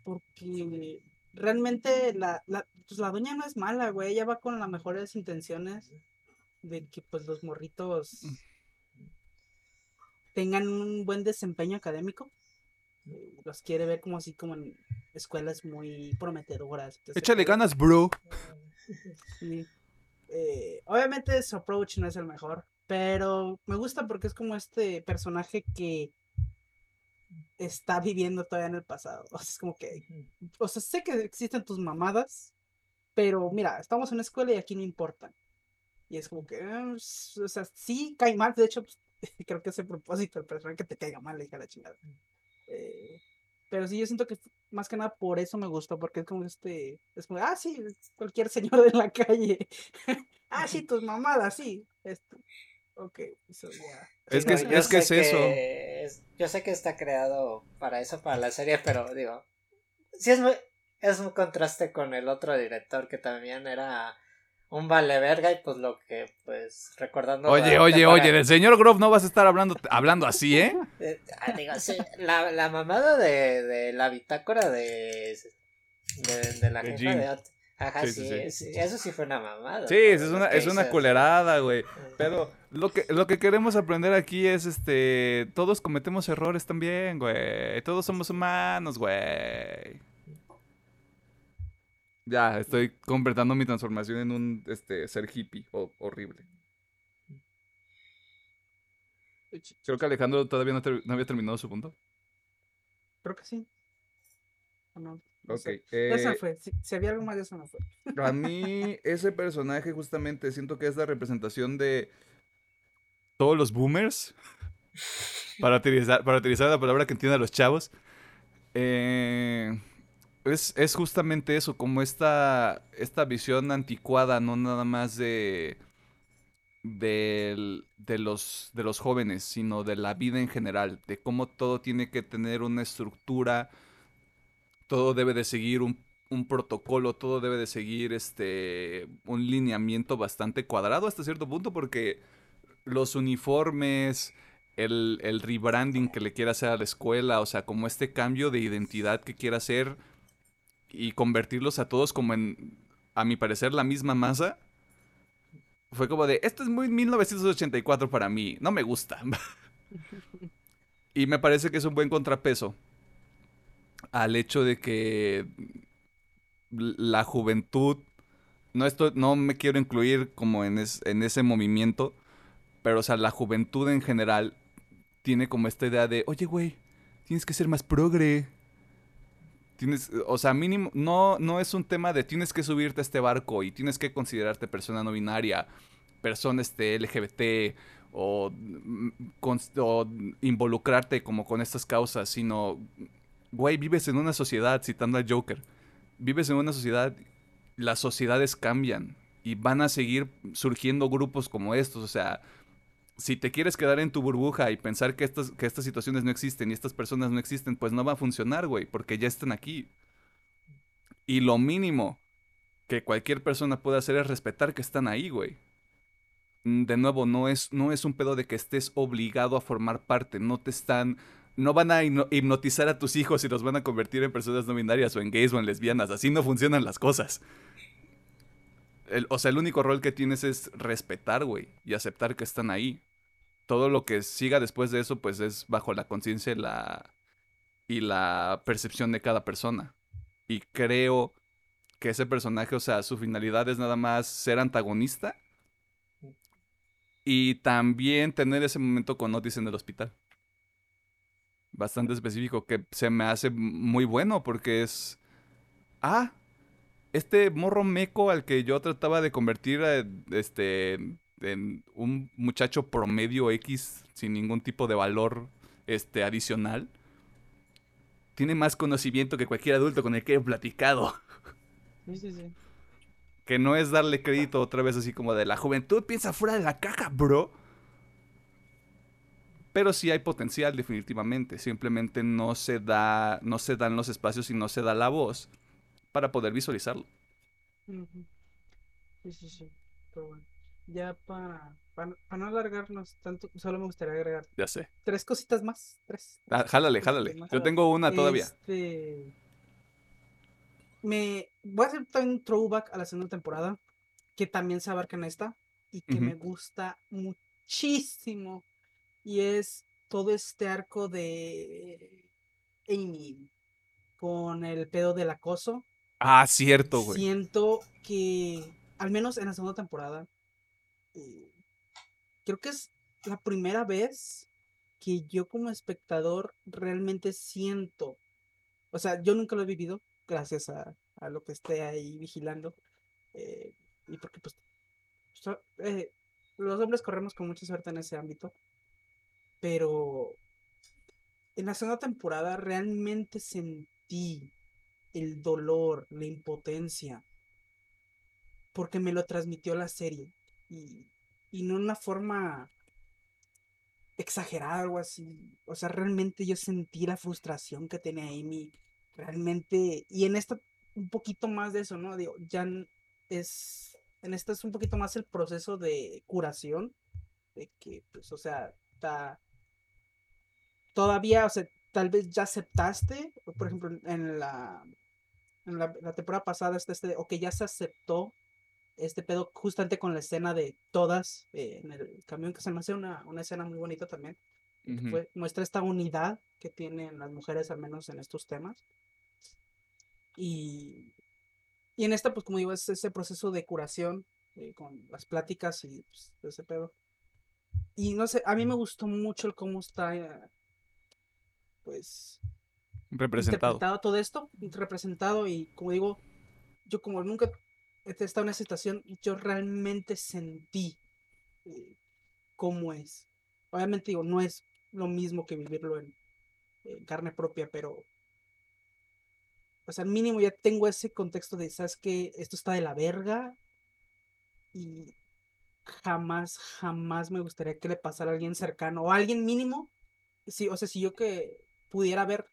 Porque realmente la, la, pues la doña no es mala, güey. Ella va con las mejores intenciones de que pues los morritos mm. tengan un buen desempeño académico. Los quiere ver como así como en escuelas muy prometedoras. Échale ganas, bro. Eh, obviamente su approach no es el mejor, pero me gusta porque es como este personaje que está viviendo todavía en el pasado. O sea, es como que, o sea, sé que existen tus mamadas, pero mira, estamos en una escuela y aquí no importan. Y es como que, ah, o sea, sí cae mal. De hecho, pues, creo que es el propósito del personaje que te caiga mal, hija la chingada. Eh, pero sí, yo siento que más que nada por eso me gustó, porque es como este, es como, ah, sí, cualquier señor de la calle. ah, sí, tus mamadas, sí. Esto. Ok, eso ya. Es que, es, que es eso. yo sé que está creado para eso, para la serie, pero digo, sí es muy, es un contraste con el otro director que también era un vale verga y pues lo que pues recordando oye oye oye del señor Grove no vas a estar hablando hablando así eh, eh ah, digo, sí, la, la mamada de, de la bitácora de de, de la jefa de, Ajá, sí, eso sí fue una mamada. Sí, es una, es una culerada, güey. Pero lo que, lo que queremos aprender aquí es, este, todos cometemos errores también, güey. Todos somos humanos, güey. Ya, estoy completando mi transformación en un, este, ser hippie horrible. Creo que Alejandro todavía no, no había terminado su punto. Creo que sí. no? Ok. Eh, fue. Si, había algo más, eso no fue. A mí, ese personaje, justamente, siento que es la representación de todos los boomers. Para utilizar, para utilizar la palabra que entiendan los chavos. Eh, es, es, justamente eso, como esta, esta visión anticuada, no nada más de, de, los, de los jóvenes, sino de la vida en general, de cómo todo tiene que tener una estructura todo debe de seguir un, protocolo, todo debe de seguir este un lineamiento bastante cuadrado hasta cierto punto porque los uniformes, el, el rebranding que le quiera hacer a la escuela, o sea, como este cambio de identidad que quiera hacer y convertirlos a todos como en, a mi parecer, la misma masa. Fue como de, esto es muy 1984 para mí, no me gusta. y me parece que es un buen contrapeso al hecho de que la juventud, no, esto, no me quiero incluir como en, en ese movimiento, pero o sea, la juventud en general tiene como esta idea de, oye, güey, tienes que ser más progre. Tienes, o sea, mínimo, no, no es un tema de tienes que subirte a este barco y tienes que considerarte persona no binaria, persona este LGBT o, mm, o involucrarte como con estas causas, sino güey, vives en una sociedad, citando al Joker, vives en una sociedad, las sociedades cambian y van a seguir surgiendo grupos como estos, o sea, si te quieres quedar en tu burbuja y pensar que estas, que estas situaciones no existen y estas personas no existen, pues no va a funcionar, güey, porque ya están aquí. Y lo mínimo que cualquier persona puede hacer es respetar que están ahí, güey. Mm, de nuevo, no es, no es un pedo de que estés obligado a formar parte, no te están no van a hipnotizar a tus hijos y los van a convertir en personas no binarias o en gays o en lesbianas. Así no funcionan las cosas. o sea, el único rol que tienes es respetar, güey, y aceptar que están ahí. Todo lo que siga después de eso, pues es bajo la conciencia y la, y la percepción de cada persona. Y creo que ese personaje, o sea, su finalidad es nada más ser antagonista y también tener ese momento con Otis en el hospital bastante específico que se me hace muy bueno porque es... Ah, este morro meco al que yo trataba de convertir este, en un muchacho promedio X sin ningún tipo de valor este, adicional, tiene más conocimiento que cualquier adulto con el que he platicado. Sí, sí, sí. Que no es darle crédito otra vez así como de la juventud piensa fuera de la caja, bro. Pero sí hay potencial definitivamente, simplemente no se da no se dan los espacios y no se da la voz para poder visualizarlo. Sí, sí, sí. Pero bueno, ya para, para, no alargarnos tanto, solo me gustaría agregar ya sé. tres cositas más. Tres. Ah, jálale, jálale. Yo tengo una todavía. Este... Me voy a hacer un throwback a la segunda temporada, que también se abarca en esta, y que me gusta muchísimo y es todo este arco de Amy con el pedo del acoso. Ah, cierto, güey. Siento que, al menos en la segunda temporada, creo que es la primera vez que yo como espectador realmente siento, o sea, yo nunca lo he vivido, gracias a, lo que esté ahí vigilando, eh, y porque pues eh, los hombres corremos con mucha suerte en ese ámbito, pero en la segunda temporada realmente sentí el dolor, la impotencia, porque me lo transmitió la serie. Y, y no en una forma exagerada o algo así. O sea, realmente yo sentí la frustración que tenía Amy. Realmente, y en esta un poquito más de eso, ¿no? Digo, ya es, en esta es un poquito más el proceso de curación, de que, pues, o sea, está todavía, o sea, tal vez ya aceptaste, por ejemplo, en la en la, la temporada pasada, este, este, o que ya se aceptó este pedo justamente con la escena de todas eh, en el camión, que se me hace una, una escena muy bonita también. que Ujú. fue- muestra esta unidad que tienen las mujeres, al menos en estos temas. Y, y en esta, pues como digo, es ese proceso de curación eh, con las pláticas y pues, ese pedo. Y no sé, a mí me gustó mucho el cómo está, eh, pues, Representado. interpretado todo esto, representado y como digo, yo como nunca en esa situación, yo realmente sentí eh, cómo es. Obviamente digo, no es lo mismo que vivirlo en, carne propia, pero o sea, mínimo ya tengo ese contexto de, ¿sabes qué? Esto está de la verga y jamás, jamás me gustaría que le pasara a alguien cercano o a alguien mínimo. Sí, o sea, si yo que pudiera ver,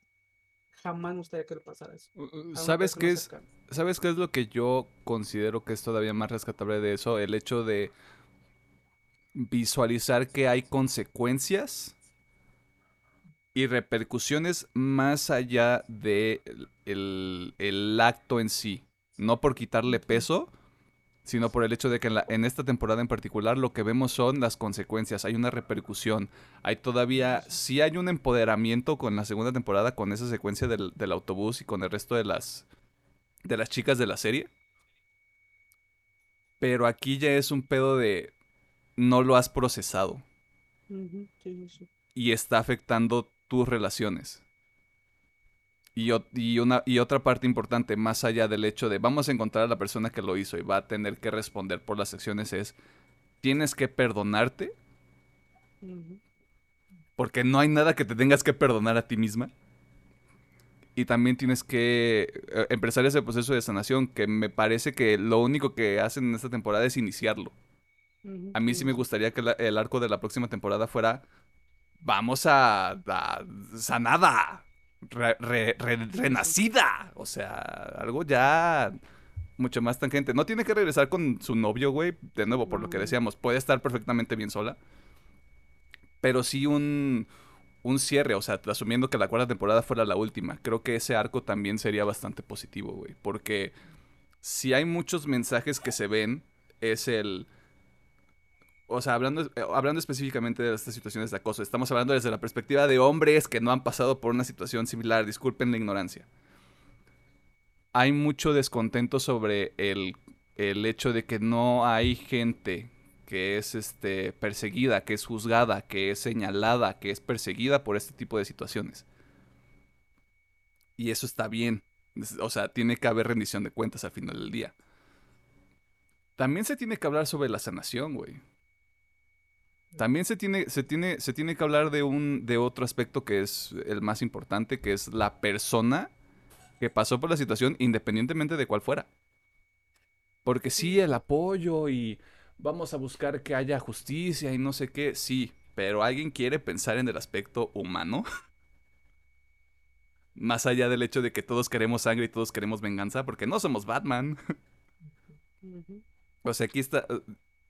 jamás me gustaría que le pasara eso. ¿Sabes qué es? ¿Sabes qué es lo que yo considero que es todavía más rescatable de eso? El hecho de visualizar que hay consecuencias y repercusiones más allá de el, el- el acto en sí. No por quitarle peso, sino por el hecho de que en, la- en esta temporada en particular lo que vemos son las consecuencias, hay una repercusión, hay todavía, sí hay un empoderamiento con la segunda temporada, con esa secuencia del, del autobús y con el resto de las, de las chicas de la serie. Pero aquí ya es un pedo de no lo has procesado sí, sí. y está afectando tus relaciones. Y, o- y una, y otra parte importante, más allá del hecho de vamos a encontrar a la persona que lo hizo y va a tener que responder por las acciones, es tienes que perdonarte porque no hay nada que te tengas que perdonar a ti misma. Y también tienes que eh, empezar ese proceso de sanación que me parece que lo único que hacen en esta temporada es iniciarlo. A mí sí me gustaría que la- el arco de la próxima temporada fuera vamos a, a sanada, re- re- re- renacida, o sea, algo ya mucho más tangente. No tiene que regresar con su novio, güey, de nuevo, por lo que decíamos, puede estar perfectamente bien sola, pero sí un, un cierre, o sea, asumiendo que la cuarta temporada fuera la última, creo que ese arco también sería bastante positivo, güey, porque si hay muchos mensajes que se ven, es el... O sea, hablando, eh, hablando específicamente de estas situaciones de acoso, estamos hablando desde la perspectiva de hombres que no han pasado por una situación similar, disculpen la ignorancia. Hay mucho descontento sobre el, el hecho de que no hay gente que es este, perseguida, que es juzgada, que es señalada, que es perseguida por este tipo de situaciones. Y eso está bien. O sea, tiene que haber rendición de cuentas al final del día. También se tiene que hablar sobre la sanación, güey. También se tiene, se tiene, se tiene que hablar de un, de otro aspecto que es el más importante, que es la persona que pasó por la situación, independientemente de cuál fuera. Porque sí, el apoyo y vamos a buscar que haya justicia y no sé qué, sí, pero alguien quiere pensar en el aspecto humano. Más allá del hecho de que todos queremos sangre y todos queremos venganza, porque no somos Batman. O sea, aquí está.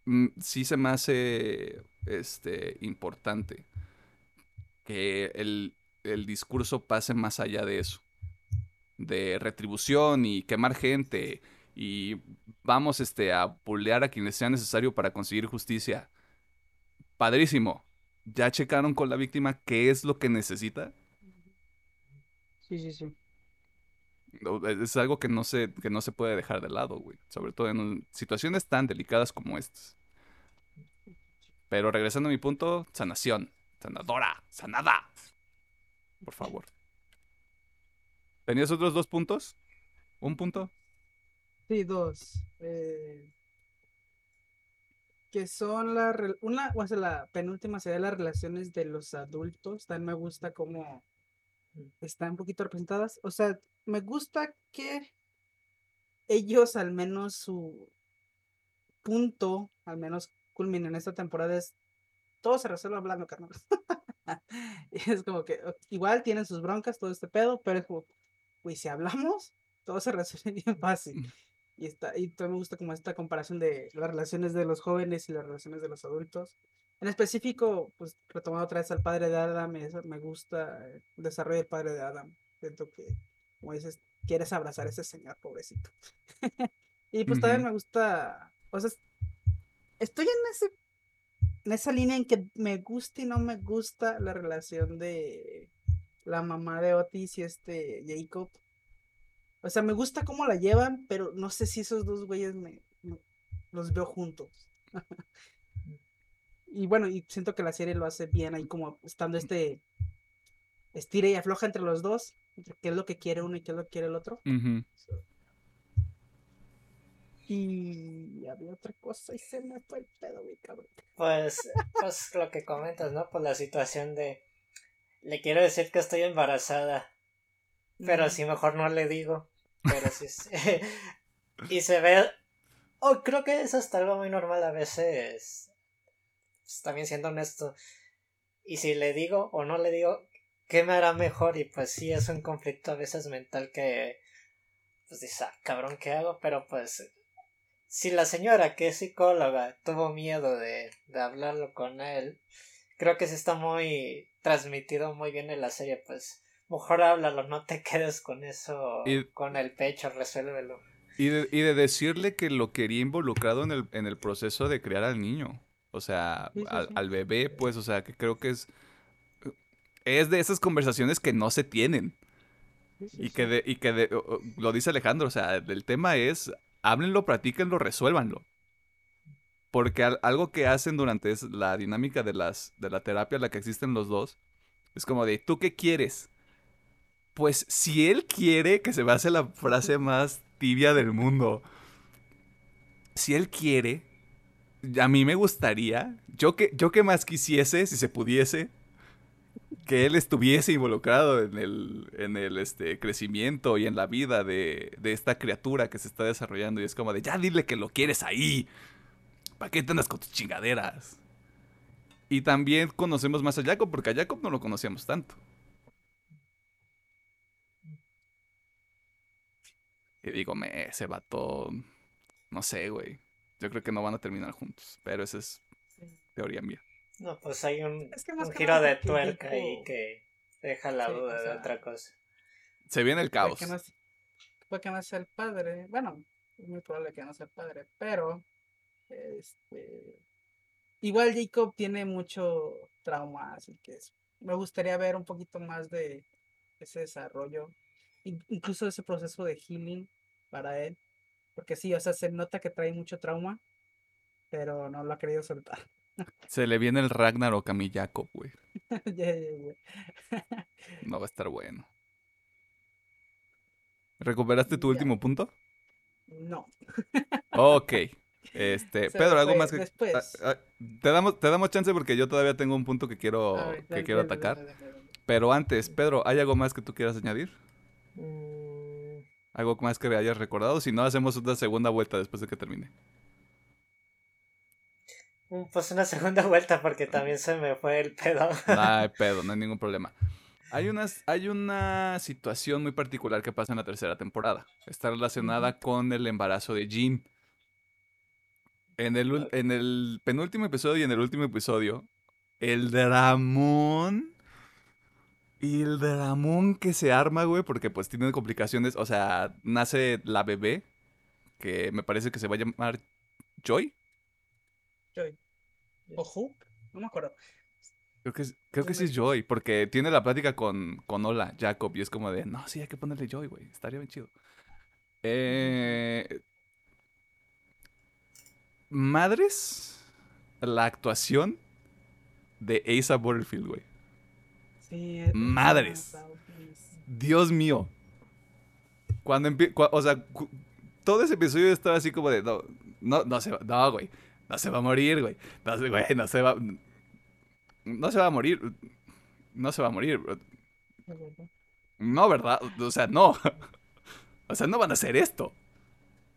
Mm, Sí se me hace este, importante que el, el discurso pase más allá de eso. De retribución y quemar gente. Y vamos este, a pulear a quienes sea necesario para conseguir justicia. Padrísimo. ¿Ya checaron con la víctima qué es lo que necesita? Sí, sí, sí. No, Es algo que no se, que no se puede dejar de lado, güey. Sobre todo en situaciones tan delicadas como estas. Pero regresando a mi punto, sanación. Sanadora. Sanada. Por favor. ¿Tenías otros dos puntos? ¿Un punto? Sí, dos. eh, que son la, una, o sea, la penúltima sería las relaciones de los adultos. También me gusta cómo están un poquito representadas. O sea, me gusta que ellos, al menos su punto, al menos culminen en esta temporada, es todo se resuelve hablando, carnal. Es como que igual tienen sus broncas, todo este pedo, pero es como, güey, si hablamos, todo se resuelve bien fácil. Y, está, y también me gusta como esta comparación de las relaciones de los jóvenes y las relaciones de los adultos. En específico, pues retomando otra vez al padre de Adam, me, me gusta el desarrollo del padre de Adam. Siento que como dices, quieres abrazar a ese señor, pobrecito. y pues también me gusta, o sea, estoy en ese en esa línea en que me gusta y no me gusta la relación de la mamá de Otis y este Jacob. O sea, me gusta cómo la llevan, pero no sé si esos dos güeyes me, los veo juntos. y bueno, y siento que la serie lo hace bien ahí como estando este estira y afloja entre los dos, qué es lo que quiere uno y qué es lo que quiere el otro. Y había otra cosa y se me fue el pedo, mi cabrón. Pues, pues lo que comentas, ¿no? Por la situación de. Le quiero decir que estoy embarazada. Pero si mejor no le digo. Pero sí. y se ve. Oh, creo que es hasta algo muy normal a veces. Pues, también siendo honesto. Y si le digo o no le digo, ¿qué me hará mejor? Y pues sí, es un conflicto a veces mental que. Pues dices, ah, cabrón, ¿qué hago? Pero pues si la señora que es psicóloga tuvo miedo de, de hablarlo con él, creo que se está muy transmitido muy bien en la serie, pues mejor háblalo, no te quedes con eso, con el pecho, resuélvelo. Y de, y de decirle que lo quería involucrado en el, en el proceso de crear al niño. O sea, al, bebé, pues, o sea, que creo que es. Es de esas conversaciones que no se tienen. y que, de, y que lo dice Alejandro, o sea, el tema es háblenlo, practíquenlo, resuélvanlo. Porque algo que hacen durante la dinámica de, las, de la terapia, la que existen los dos, es como de, ¿tú qué quieres? Pues si él quiere, que se me hace la frase más tibia del mundo. Si él quiere, a mí me gustaría, yo que, yo que más quisiese, si se pudiese, que él estuviese involucrado en el, en el este, crecimiento y en la vida de, de, esta criatura que se está desarrollando. Y es como de, ya dile que lo quieres ahí. ¿Para qué te andas con tus chingaderas? Y también conocemos más a Jacob, porque a Jacob no lo conocíamos tanto. Y digo, me, ese vato, no sé, güey. Yo creo que no van a terminar juntos, pero esa es teoría mía. No, pues hay un, giro de tuerca ahí que deja la duda de otra cosa. Se viene el caos. Puede que, no, sea el padre. Bueno, es muy probable que no sea el padre, pero este igual Jacob tiene mucho trauma, así que me gustaría ver un poquito más de ese desarrollo, incluso ese proceso de healing para él, porque sí, o sea, se nota que trae mucho trauma, pero no lo ha querido soltar. Se le viene el Ragnarok a mi Jacob, güey. no va a estar bueno. ¿Recuperaste tu último punto? No. ok. Este, Pedro, algo más que después. Te damos te damos chance porque yo todavía tengo un punto que quiero que quiero atacar. Pero antes, Pedro, ¿hay algo más que tú quieras añadir? Mm. ¿Algo más que hayas recordado? Si no, hacemos una segunda vuelta después de que termine. Pues una segunda vuelta porque también se me fue el pedo. No hay pedo, no hay ningún problema. Hay, hay una situación muy particular que pasa en la tercera temporada. Está relacionada con el embarazo de Jean. En el, en el penúltimo episodio y en el último episodio, el dramón. Y el dramón que se arma, güey, porque pues tiene complicaciones. O sea, nace la bebé, que me parece que se va a llamar Joy. Joy. ¿O Hope? No me acuerdo. Creo que, creo que sí es Joy, porque tiene la plática con, con Ola, Jacob, y es como de, no, sí, hay que ponerle Joy, güey, estaría bien chido. Eh, madres, la actuación de Asa Butterfield, güey. Sí, Madres. Dios mío. Cuando empie o sea, todo ese episodio estaba así como de, no, no, no, no, güey. No se va a morir, güey. No, güey, no se va. No se va a morir. No se va a morir. No, ¿verdad? O sea, no. O sea, no van a hacer esto.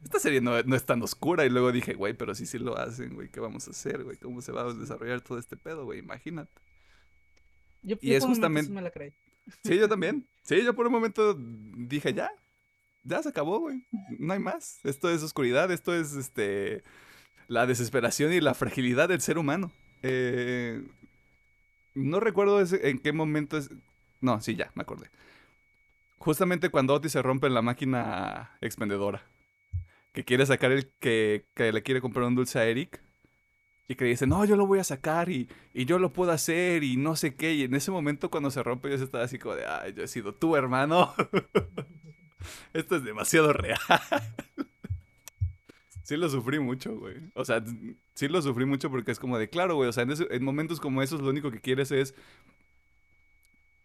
Esta serie no, es tan oscura. Y luego dije, güey, pero si sí lo hacen, güey, ¿qué vamos a hacer, güey? ¿Cómo se va a desarrollar todo este pedo, güey? Imagínate. Yo, y es justamente. me la Sí, yo también. Sí, yo por un momento dije, ya. Ya se acabó, güey. No hay más. Esto es oscuridad. Esto es este la desesperación y la fragilidad del ser humano. Eh, no recuerdo en qué momento es... No, sí, ya, me acordé. Justamente cuando Otis se rompe en la máquina expendedora. Que quiere sacar el. Que, que le quiere comprar un dulce a Eric. Y que dice, no, yo lo voy a sacar y, y yo lo puedo hacer y no sé qué. Y en ese momento cuando se rompe yo estaba así como de, ay, yo he sido tu hermano. Esto es demasiado real. Sí lo sufrí mucho, güey. O sea, sí lo sufrí mucho porque es como de, claro, güey. O sea, en, ese- en momentos como esos lo único que quieres es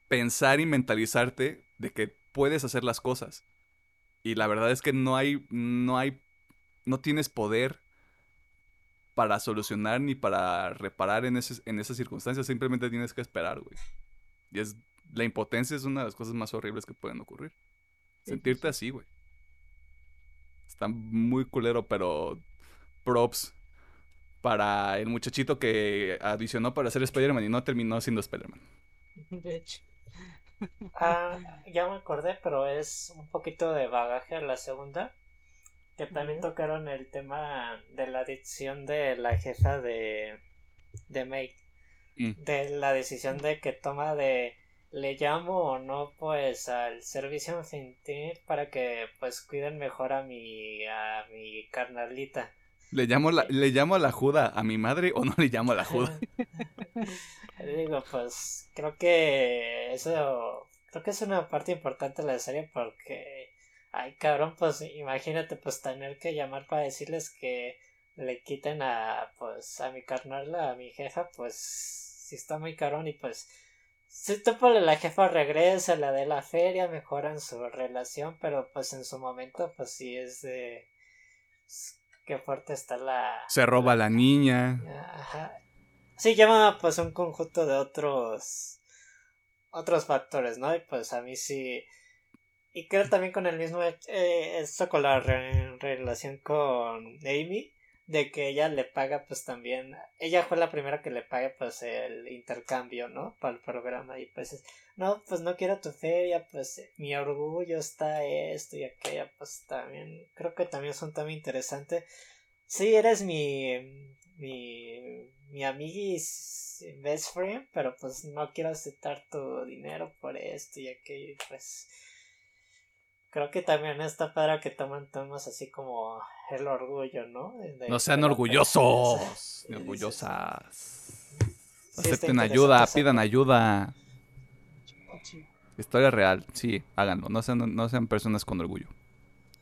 pensar y mentalizarte de que puedes hacer las cosas. Y la verdad es que no hay, no hay, no tienes poder para solucionar ni para reparar en, ese- en esas circunstancias. Simplemente tienes que esperar, güey. Y es, la impotencia es una de las cosas más horribles que pueden ocurrir. Sí, Sentirte así, güey. Está muy culero, pero props para el muchachito que adicionó para ser Spider-Man y no terminó siendo Spider-Man. De hecho. Ah, ya me acordé, pero es un poquito de bagaje a la segunda. Que también tocaron el tema de la adicción de la jefa de, de May. Mm. De la decisión de que toma de le llamo o no pues al servicio infantil para que pues cuiden mejor a mi a mi carnalita. ¿Le llamo, la, ¿Le llamo a la Juda a mi madre o no le llamo a la Juda? Digo, pues creo que eso, creo que es una parte importante de la serie porque, ay cabrón, pues imagínate pues tener que llamar para decirles que le quiten a, pues a mi carnal, a mi jefa, pues sí está muy cabrón y pues tú pues la jefa regresa, la de la feria, mejoran su relación, pero pues en su momento pues sí es de... Qué fuerte está la... Se roba la niña. Ajá. Sí, llama pues un conjunto de otros otros factores, ¿no? Y pues a mí sí y creo también con el mismo eh, esto con la re- relación con Amy de que ella le paga pues también ella fue la primera que le paga pues el intercambio, ¿no? Para el programa y pues es, no, pues no quiero tu feria, pues eh, mi orgullo está esto y aquello, pues también creo que también es un tema interesante. Sí, eres mi mi mi amiguis best friend, pero pues no quiero aceptar tu dinero por esto y aquello, y pues creo que también está padre que toman temas así como el orgullo, ¿no? De- No sean orgullosos ni orgullosas. Sí, Acepten ayuda, pidan ayuda. Sí. Historia real, sí, háganlo. No sean, no sean personas con orgullo.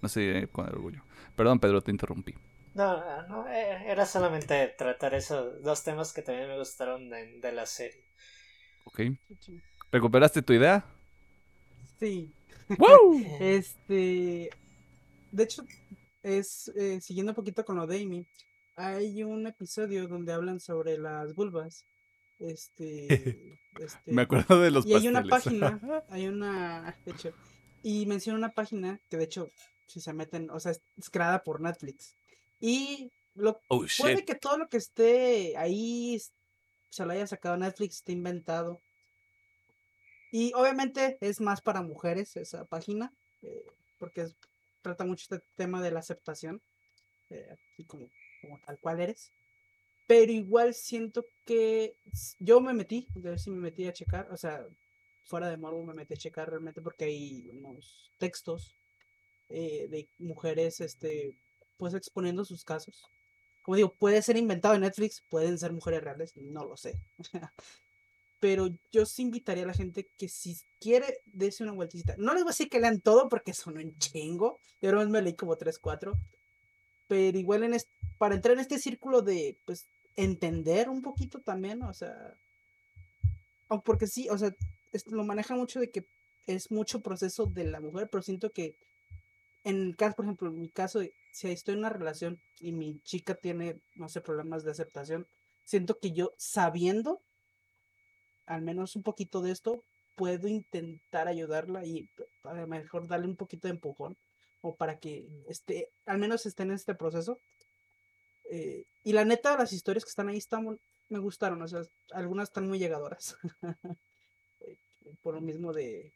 No se con el orgullo. Perdón, Pedro, te interrumpí. No, no, eh, era solamente tratar esos dos temas que también me gustaron de, de la serie. ¿Ok? ¿Recuperaste tu idea? Sí. ¡Woo! Este. De hecho, es eh, siguiendo un poquito con lo de Amy. Hay un episodio donde hablan sobre las vulvas. Este. este, Me acuerdo de los y hay una página, hay una, de hecho, y menciona una página que de hecho, si se meten, o sea, es, creada por Netflix. Y lo oh, puede que todo lo que esté ahí se lo haya sacado Netflix, esté inventado. Y obviamente es más para mujeres esa página, eh, porque es- trata mucho este tema de la aceptación, eh, como, como tal cual eres. Pero igual siento que yo me metí, de ver si me metí a checar, o sea, fuera de morbo me metí a checar realmente porque hay unos textos eh, de mujeres, este, pues exponiendo sus casos. Como digo, puede ser inventado en Netflix, pueden ser mujeres reales, no lo sé. Pero yo sí invitaría a la gente que si quiere, dése una vueltecita. No les voy a decir que lean todo porque son un chingo. Yo nomás me leí como 3, 4. Pero igual en para entrar en este círculo de, pues, entender un poquito también, o sea. O porque sí, o sea, es- lo maneja mucho de que es mucho proceso de la mujer, pero siento que en el caso, por ejemplo, en mi caso, si estoy en una relación y mi chica tiene, no sé, problemas de aceptación, siento que yo sabiendo al menos un poquito de esto, puedo intentar ayudarla y a lo mejor darle un poquito de empujón o para que esté, al menos esté en este proceso. Eh, y la neta, las historias que están ahí están, me gustaron, o sea, algunas están muy llegadoras. Eh, Por lo mismo de,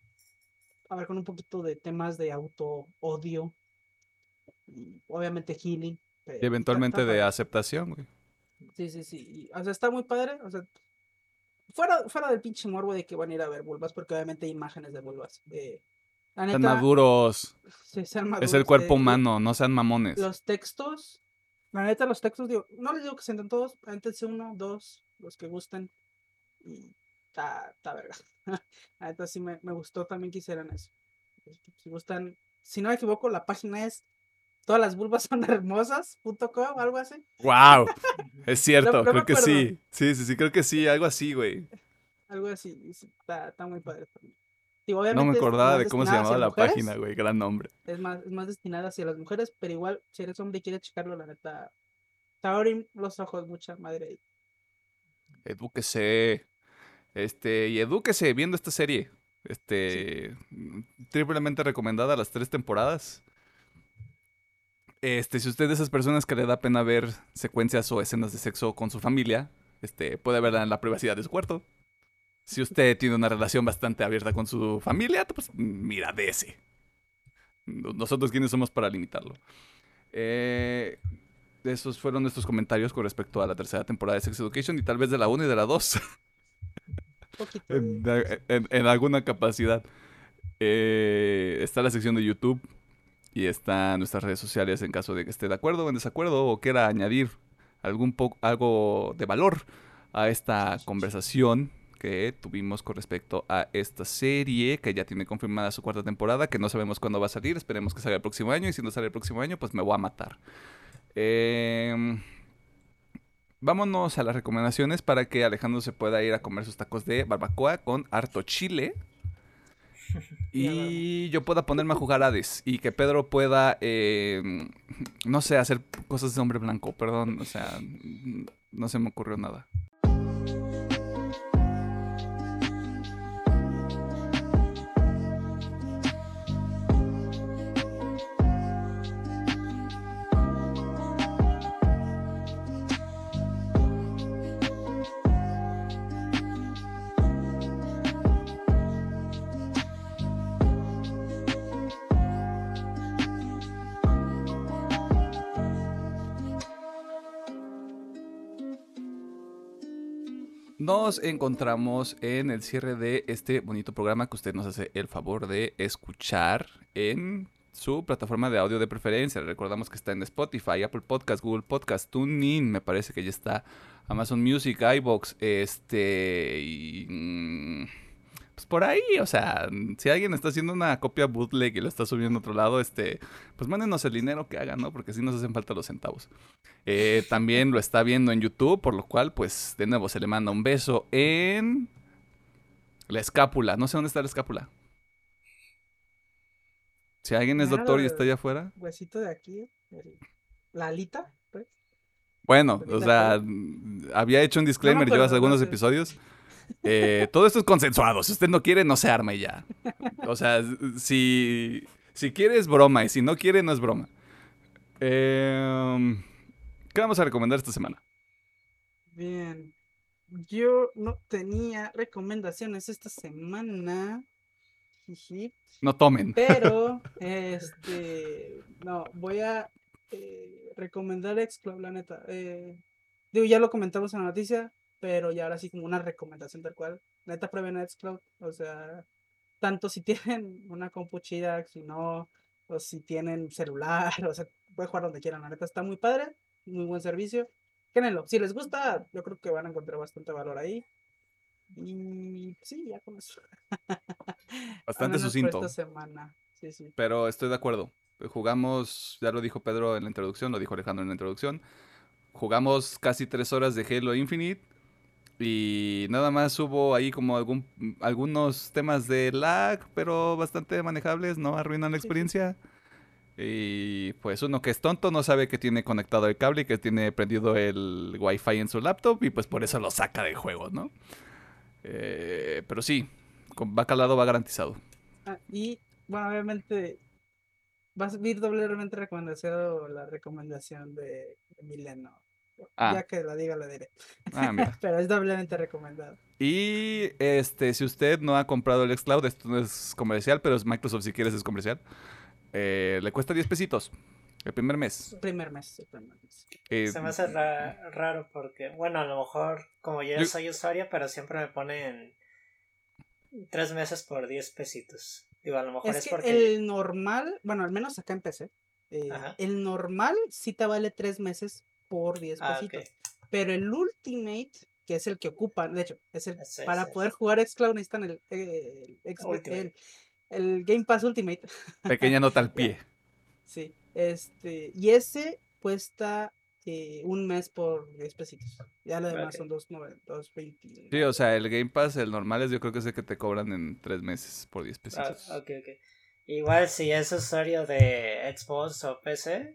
ver, con un poquito de temas de auto, odio, y obviamente healing. Y eventualmente de aceptación, güey. Sí, sí, sí. y, o sea, está muy padre. O sea, fuera, fuera del pinche morbo de que van a ir a ver vulvas, porque obviamente hay imágenes de vulvas. eh, La Están maduros. sí, sean Es maduros, el cuerpo eh, humano, no sean mamones. Los textos, la neta, los textos, digo, no les digo que se entren todos, avéntense uno, dos, los que gusten. Y está, está verga. La neta sí me, me gustó también que hicieran eso. Si gustan, si no me equivoco, la página es todas las vulvas son hermosas, punto com, algo así. ¡Wow! Es cierto, No- no me creo que sí. Sí, sí, sí, creo que sí, algo así, güey. Algo así. está, está muy padre No me acordaba de cómo se llamaba la mujeres, página, güey. Gran nombre. Es más, es más destinada hacia las mujeres, pero igual, si eres hombre y quieres checarlo, la neta, te abren los ojos, mucha madre. ahí. Edúquese. Este, y edúquese viendo esta serie. Este, triplemente recomendada las tres temporadas. Este, si usted es de esas personas que le da pena ver secuencias o escenas de sexo con su familia, este, puede verla en la privacidad de su cuarto. Si usted tiene una relación bastante abierta con su familia, pues mira de ese. Nosotros quiénes somos para limitarlo. Eh, esos fueron nuestros comentarios con respecto a la tercera temporada de Sex Education y tal vez de la 1 y de la 2 Poquito. en, de- en- en alguna capacidad. Eh, está la sección de YouTube y está nuestras redes sociales en caso de que esté de acuerdo o en desacuerdo o quiera añadir algún po- algo de valor a esta conversación que tuvimos con respecto a esta serie que ya tiene confirmada su cuarta temporada, que no sabemos cuándo va a salir, esperemos que salga el próximo año y si no sale el próximo año pues me voy a matar. Em, vámonos a las recomendaciones para que Alejandro se pueda ir a comer sus tacos de barbacoa con harto chile. Y yo pueda ponerme a jugar Hades. Y que Pedro pueda, eh, no sé, hacer cosas de hombre blanco. Perdón, o sea, no se me ocurrió nada. Nos encontramos en el cierre de este bonito programa que usted nos hace el favor de escuchar en su plataforma de audio de preferencia. Recordamos que está en Spotify, Apple Podcast, Google Podcast, TuneIn, me parece que ya está Amazon Music, iBox, este mm, por ahí, o sea, si alguien está haciendo una copia bootleg y lo está subiendo a otro lado, este, pues mándenos el dinero que hagan, ¿no? Porque así nos hacen falta los centavos. Eh, también lo está viendo en YouTube, por lo cual, pues, de nuevo se le manda un beso en la escápula. No sé dónde está la escápula. Si alguien es doctor y está allá afuera. Huesito de aquí, la alita, pues. Bueno, o sea, mm, había hecho un disclaimer yo acuerdo, hace algunos no episodios. Eh, todo esto es consensuado. Si usted no quiere, no se arma y ya. O sea, si, si quiere es broma y si no quiere, no es broma. Em, ¿Qué vamos a recomendar esta semana? Bien. Yo no tenía recomendaciones esta semana. No tomen. Pero, este, no, voy a eh, recomendar Exclub, la neta. Eh, digo, ya lo comentamos en la noticia, pero ya ahora sí como una recomendación tal cual. Neta, prueben Exclub, o sea, tanto si tienen una compu chida, si no, o si tienen celular, o sea, pueden jugar donde quieran, la neta está muy padre, muy buen servicio. Quédenlo, si les gusta, yo creo que van a encontrar bastante valor ahí. Y sí, ya con eso. Bastante sucinto. Esta semana. Sí, sí. Pero estoy de acuerdo. Jugamos, ya lo dijo Pedro en la introducción, lo dijo Alejandro en la introducción. Jugamos casi tres horas de Halo Infinite. Y nada más hubo ahí como algún, algunos temas de lag, pero bastante manejables, no arruinan la experiencia. Y pues uno que es tonto no sabe que tiene conectado el cable y que tiene prendido el wifi en su laptop y pues por eso lo saca del juego, ¿no? Eh, pero sí, con va calado, va garantizado. Ah, y bueno, obviamente va a vir doblemente recomendado la recomendación de Mileno. Ah. Ya que la diga, la diré. Ah, mira. Pero es doblemente recomendado. Y este, si usted no ha comprado el xCloud, esto no es comercial, pero es Microsoft si quieres es comercial. eh, le cuesta 10 pesitos el primer mes. Primer mes, el primer mes. Eh, Se me hace ra- raro porque, bueno, a lo mejor como yo, Yo- soy usuario, pero siempre me ponen tres meses por 10 pesitos. Digo, a lo mejor es, Es que porque... el normal, bueno, al menos acá en PC, eh, el normal sí te vale tres meses por 10 Ah, pesitos. Pero el Ultimate, que es el que ocupa, de hecho, es el, Sí, para sí. poder jugar Xcloud necesitan el, eh, el, el- el Game Pass Ultimate. Pequeña nota al pie. Sí, este, y ese cuesta eh, un mes por 10 pesitos. Ya lo demás Ok. son 2.9, 2.20. Sí, o sea, el Game Pass, el normal es yo creo que es el que te cobran en tres meses por 10 Ah, pesitos. ok, ok. Igual si es usuario de Xbox o PC,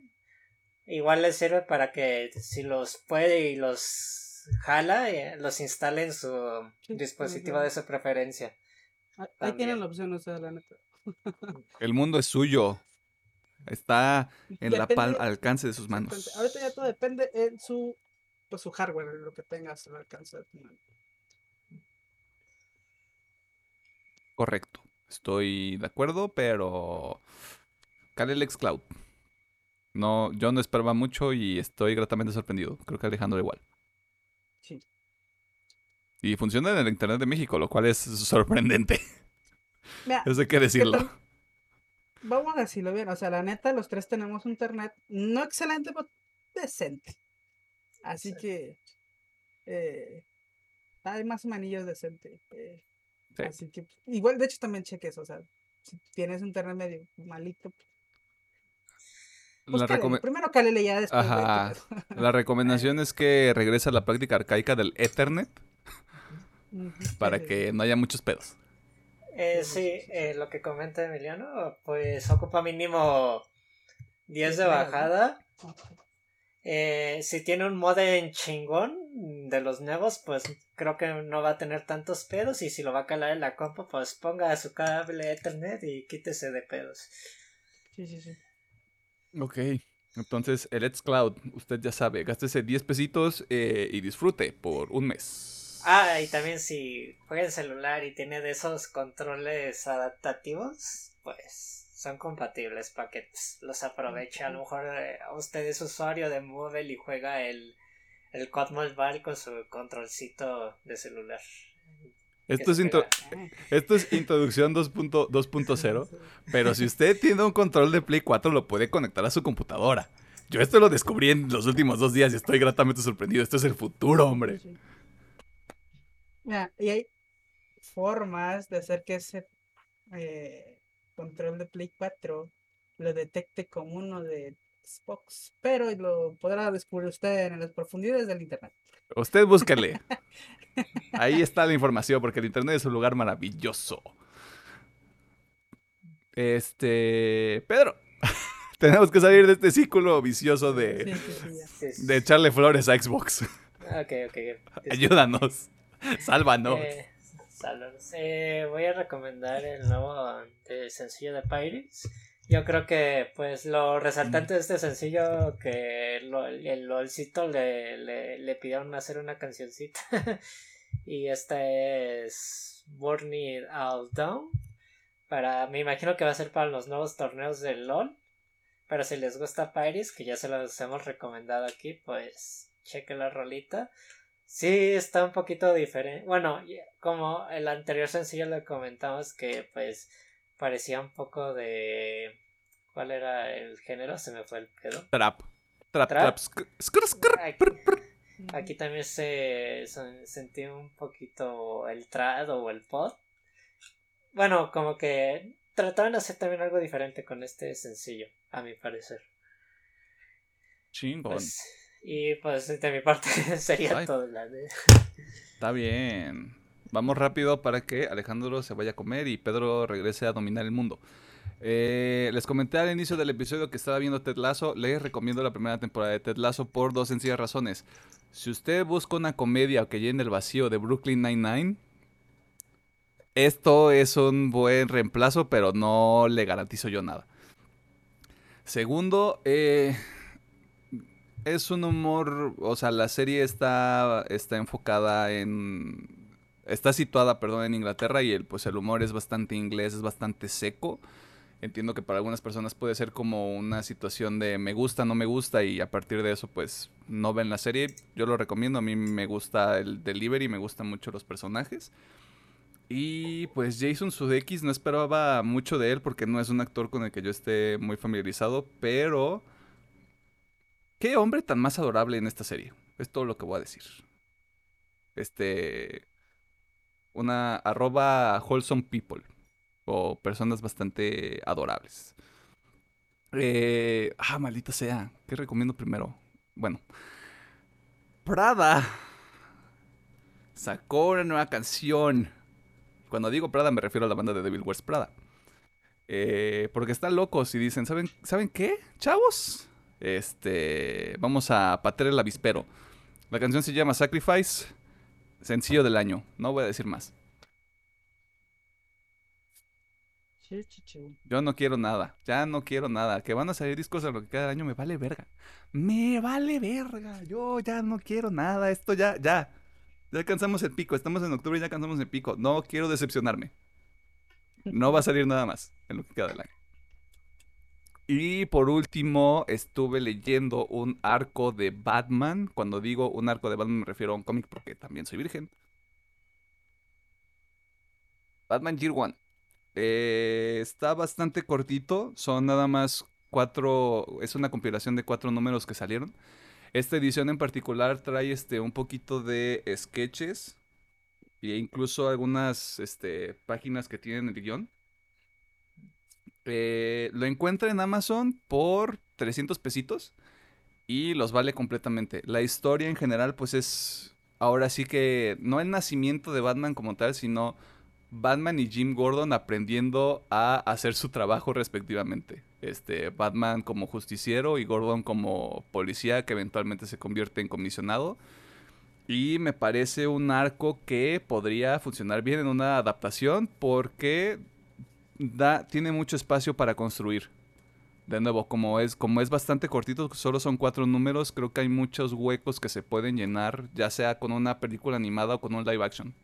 igual le sirve para que si los puede y los jala, eh, los instale en su dispositivo de su preferencia. Ah, Ahí tienen la opción, o sea, la neta. El mundo es suyo. Está en la pal Depende- alcance de sus manos. Ahorita ya todo depende en su, pues, su hardware, lo que tengas al alcance de tu mano. Correcto. Estoy de acuerdo, pero. Cale el Xcloud. No, yo no esperaba mucho y estoy gratamente sorprendido. Creo que Alejandro igual. Sí. Y funciona en el Internet de México, lo cual es sorprendente. Mira, Eso hay que decirlo. vamos a decirlo bien, o sea, la neta, los tres tenemos internet, no excelente, pero decente. Así que eh, hay más manillos decente. eh, Sí. Así que igual, de hecho, también cheques, o sea, si tienes internet medio malito, pues La, cálele. primero cálele ya después. Ajá. la recomendación es que regrese a la práctica arcaica del Ethernet para que no haya muchos pedos. Eh, Sí, eh, lo que comenta Emiliano, pues ocupa mínimo 10 de bajada. Eh, si tiene un modem chingón de los nuevos, pues creo que no va a tener tantos pedos. Y si lo va a calar en la compu, pues ponga su cable Ethernet y quítese de pedos. Sí, sí, sí. Ok. Entonces, el Xcloud, usted ya sabe, gástese 10 pesitos eh, y disfrute por un mes. Ah, y también si juega en celular y tiene de esos controles adaptativos, pues son compatibles para que los aproveche. A lo mejor eh, usted es usuario de móvil y juega el, el COD Mobile con su controlcito de celular. Esto que es, se intro- pega. esto es introducción 2.0, 2.0, pero si usted tiene un control de Play 4 lo puede conectar a su computadora. Yo esto lo descubrí en los últimos dos días y estoy gratamente sorprendido. Esto es el futuro, hombre. Mira, y hay formas de hacer que ese eh, control de Play 4 lo detecte como uno de Xbox, pero lo podrá descubrir usted en las profundidades del internet. Usted búsquele. Ahí está la información, porque el internet es un lugar maravilloso. Este. Pedro, tenemos que salir de este círculo vicioso de, sí, sí, ya. Sí, sí. de echarle flores a Xbox. Ok, ok. Ayúdanos. Sálvanos. Eh. Eh, voy a recomendar el nuevo de sencillo de Pirates. Yo creo que pues lo resaltante de este sencillo que lo- el LOLcito le, le, le pidieron hacer una cancioncita. y esta es Burn It All Down. Para, me imagino que va a ser para los nuevos torneos del LOL. Pero si les gusta Pirates, que ya se los hemos recomendado aquí, pues cheque la rolita. Sí, está un poquito diferente. Bueno, como el anterior sencillo le comentamos que pues parecía un poco de... ¿Cuál era el género? Se me fue el pedo. Trap. Trap, Trap. trap. skr, skr, skr, Aquí, también se, se- sentí un poquito el trad o el pod. Bueno, como que trataron de hacer también algo diferente con este sencillo, a mi parecer. Chingón. Pues, y pues de mi parte sería Ay. todo. La de... Está bien. Vamos rápido para que Alejandro se vaya a comer y Pedro regrese a dominar el mundo. Eh, les comenté al inicio del episodio que estaba viendo Ted Lasso. Les recomiendo la primera temporada de Ted Lasso por dos sencillas razones. Si usted busca una comedia que llene el vacío de Brooklyn Nine-Nine, esto es un buen reemplazo, pero no le garantizo yo nada. Segundo, eh, es un humor, o sea, la serie está, está enfocada en... Está situada, perdón, en Inglaterra y el, pues el humor es bastante inglés, es bastante seco. Entiendo que para algunas personas puede ser como una situación de me gusta, no me gusta y a partir de eso pues no ven la serie. Yo lo recomiendo, a mí me gusta el delivery, me gustan mucho los personajes. Y pues Jason Sudeikis no esperaba mucho de él porque no es un actor con el que yo esté muy familiarizado, pero qué hombre tan más adorable en esta serie. Es todo lo que voy a decir. Este una arroba wholesome people o personas bastante adorables. Eh, ah, maldita sea. ¿Qué recomiendo primero? Bueno, Prada sacó una nueva canción. Cuando digo Prada me refiero a la banda de Devil Wears Prada. Eh, porque están locos y dicen, ¿saben, ¿saben qué, chavos? Este, vamos a patear el avispero. La canción se llama Sacrifice, sencillo del año. No voy a decir más. Yo no quiero nada, ya no quiero nada. Que van a salir discos a lo que cada año me vale verga. Me vale verga. Yo ya no quiero nada. Esto ya, ya. Ya alcanzamos el pico. Estamos en octubre y ya alcanzamos el pico. No quiero decepcionarme. No va a salir nada más en lo que queda del año. Y por último, estuve leyendo un arco de Batman. Cuando digo un arco de Batman me refiero a un cómic porque también soy virgen. Batman Year One. Eh, está bastante cortito. Son nada más cuatro. Es una compilación de cuatro números que salieron. Esta edición en particular trae este un poquito de sketches. E incluso algunas este, páginas que tienen el guion. Eh, lo encuentra en Amazon por 300 pesitos. Y los vale completamente. La historia en general, pues es. Ahora sí que. No el nacimiento de Batman como tal, sino Batman y Jim Gordon aprendiendo a hacer su trabajo respectivamente. Este, Batman como justiciero y Gordon como policía que eventualmente se convierte en comisionado. Y me parece un arco que podría funcionar bien en una adaptación porque da, tiene mucho espacio para construir. De nuevo, como es, como es bastante cortito, solo son cuatro números, creo que hay muchos huecos que se pueden llenar, ya sea con una película animada o con un live action.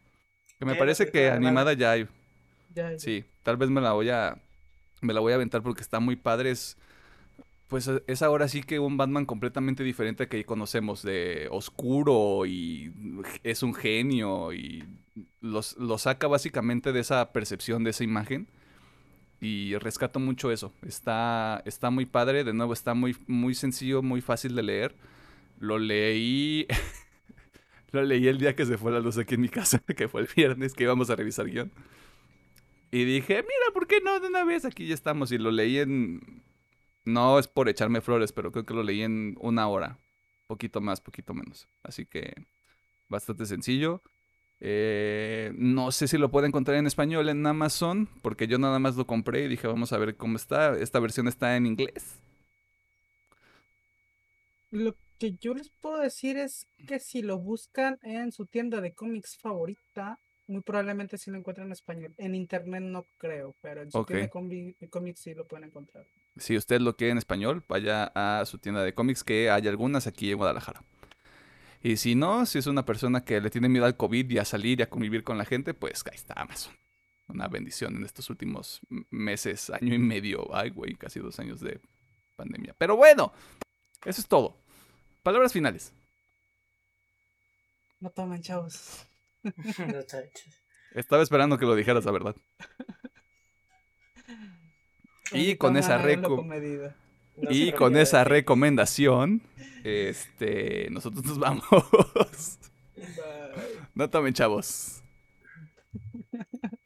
Que me parece que animada ya hay. Sí, tal vez me la voy a me la voy a aventar porque está muy padre. Es, pues es ahora sí que un Batman completamente diferente que conocemos, de oscuro y es un genio y los, lo saca básicamente de esa percepción, de esa imagen. Y rescato mucho eso. Está, está muy padre, de nuevo está muy, muy sencillo, muy fácil de leer. Lo leí Lo leí el día que se fue la luz aquí en mi casa, que fue el viernes que íbamos a revisar guion. Y dije, mira, ¿por qué no de una vez? Aquí ya estamos. Y lo leí en... No es por echarme flores, pero creo que lo leí en una hora. Poquito más, poquito menos. Así que bastante sencillo. Eh, no sé si lo puedo encontrar en español en Amazon, porque yo nada más lo compré y dije, vamos a ver cómo está. Esta versión está en inglés. Lo que yo les puedo decir es que si lo buscan en su tienda de cómics favorita, muy probablemente sí lo encuentren en español. En internet no creo, pero en su tienda de cómics sí lo pueden encontrar. Si usted lo quiere en español, vaya a su tienda de cómics, que hay algunas aquí en Guadalajara. Y si no, si es una persona que le tiene miedo al COVID y a salir y a convivir con la gente, pues ahí está Amazon. Una bendición en estos últimos meses, año y medio. Ay, güey, casi dos años de pandemia. Pero bueno, eso es todo. Palabras finales. No tomen, chavos. Estaba esperando que lo dijeras, la verdad. y con esa y con esa recomendación, este, nosotros nos vamos. No tomen, chavos.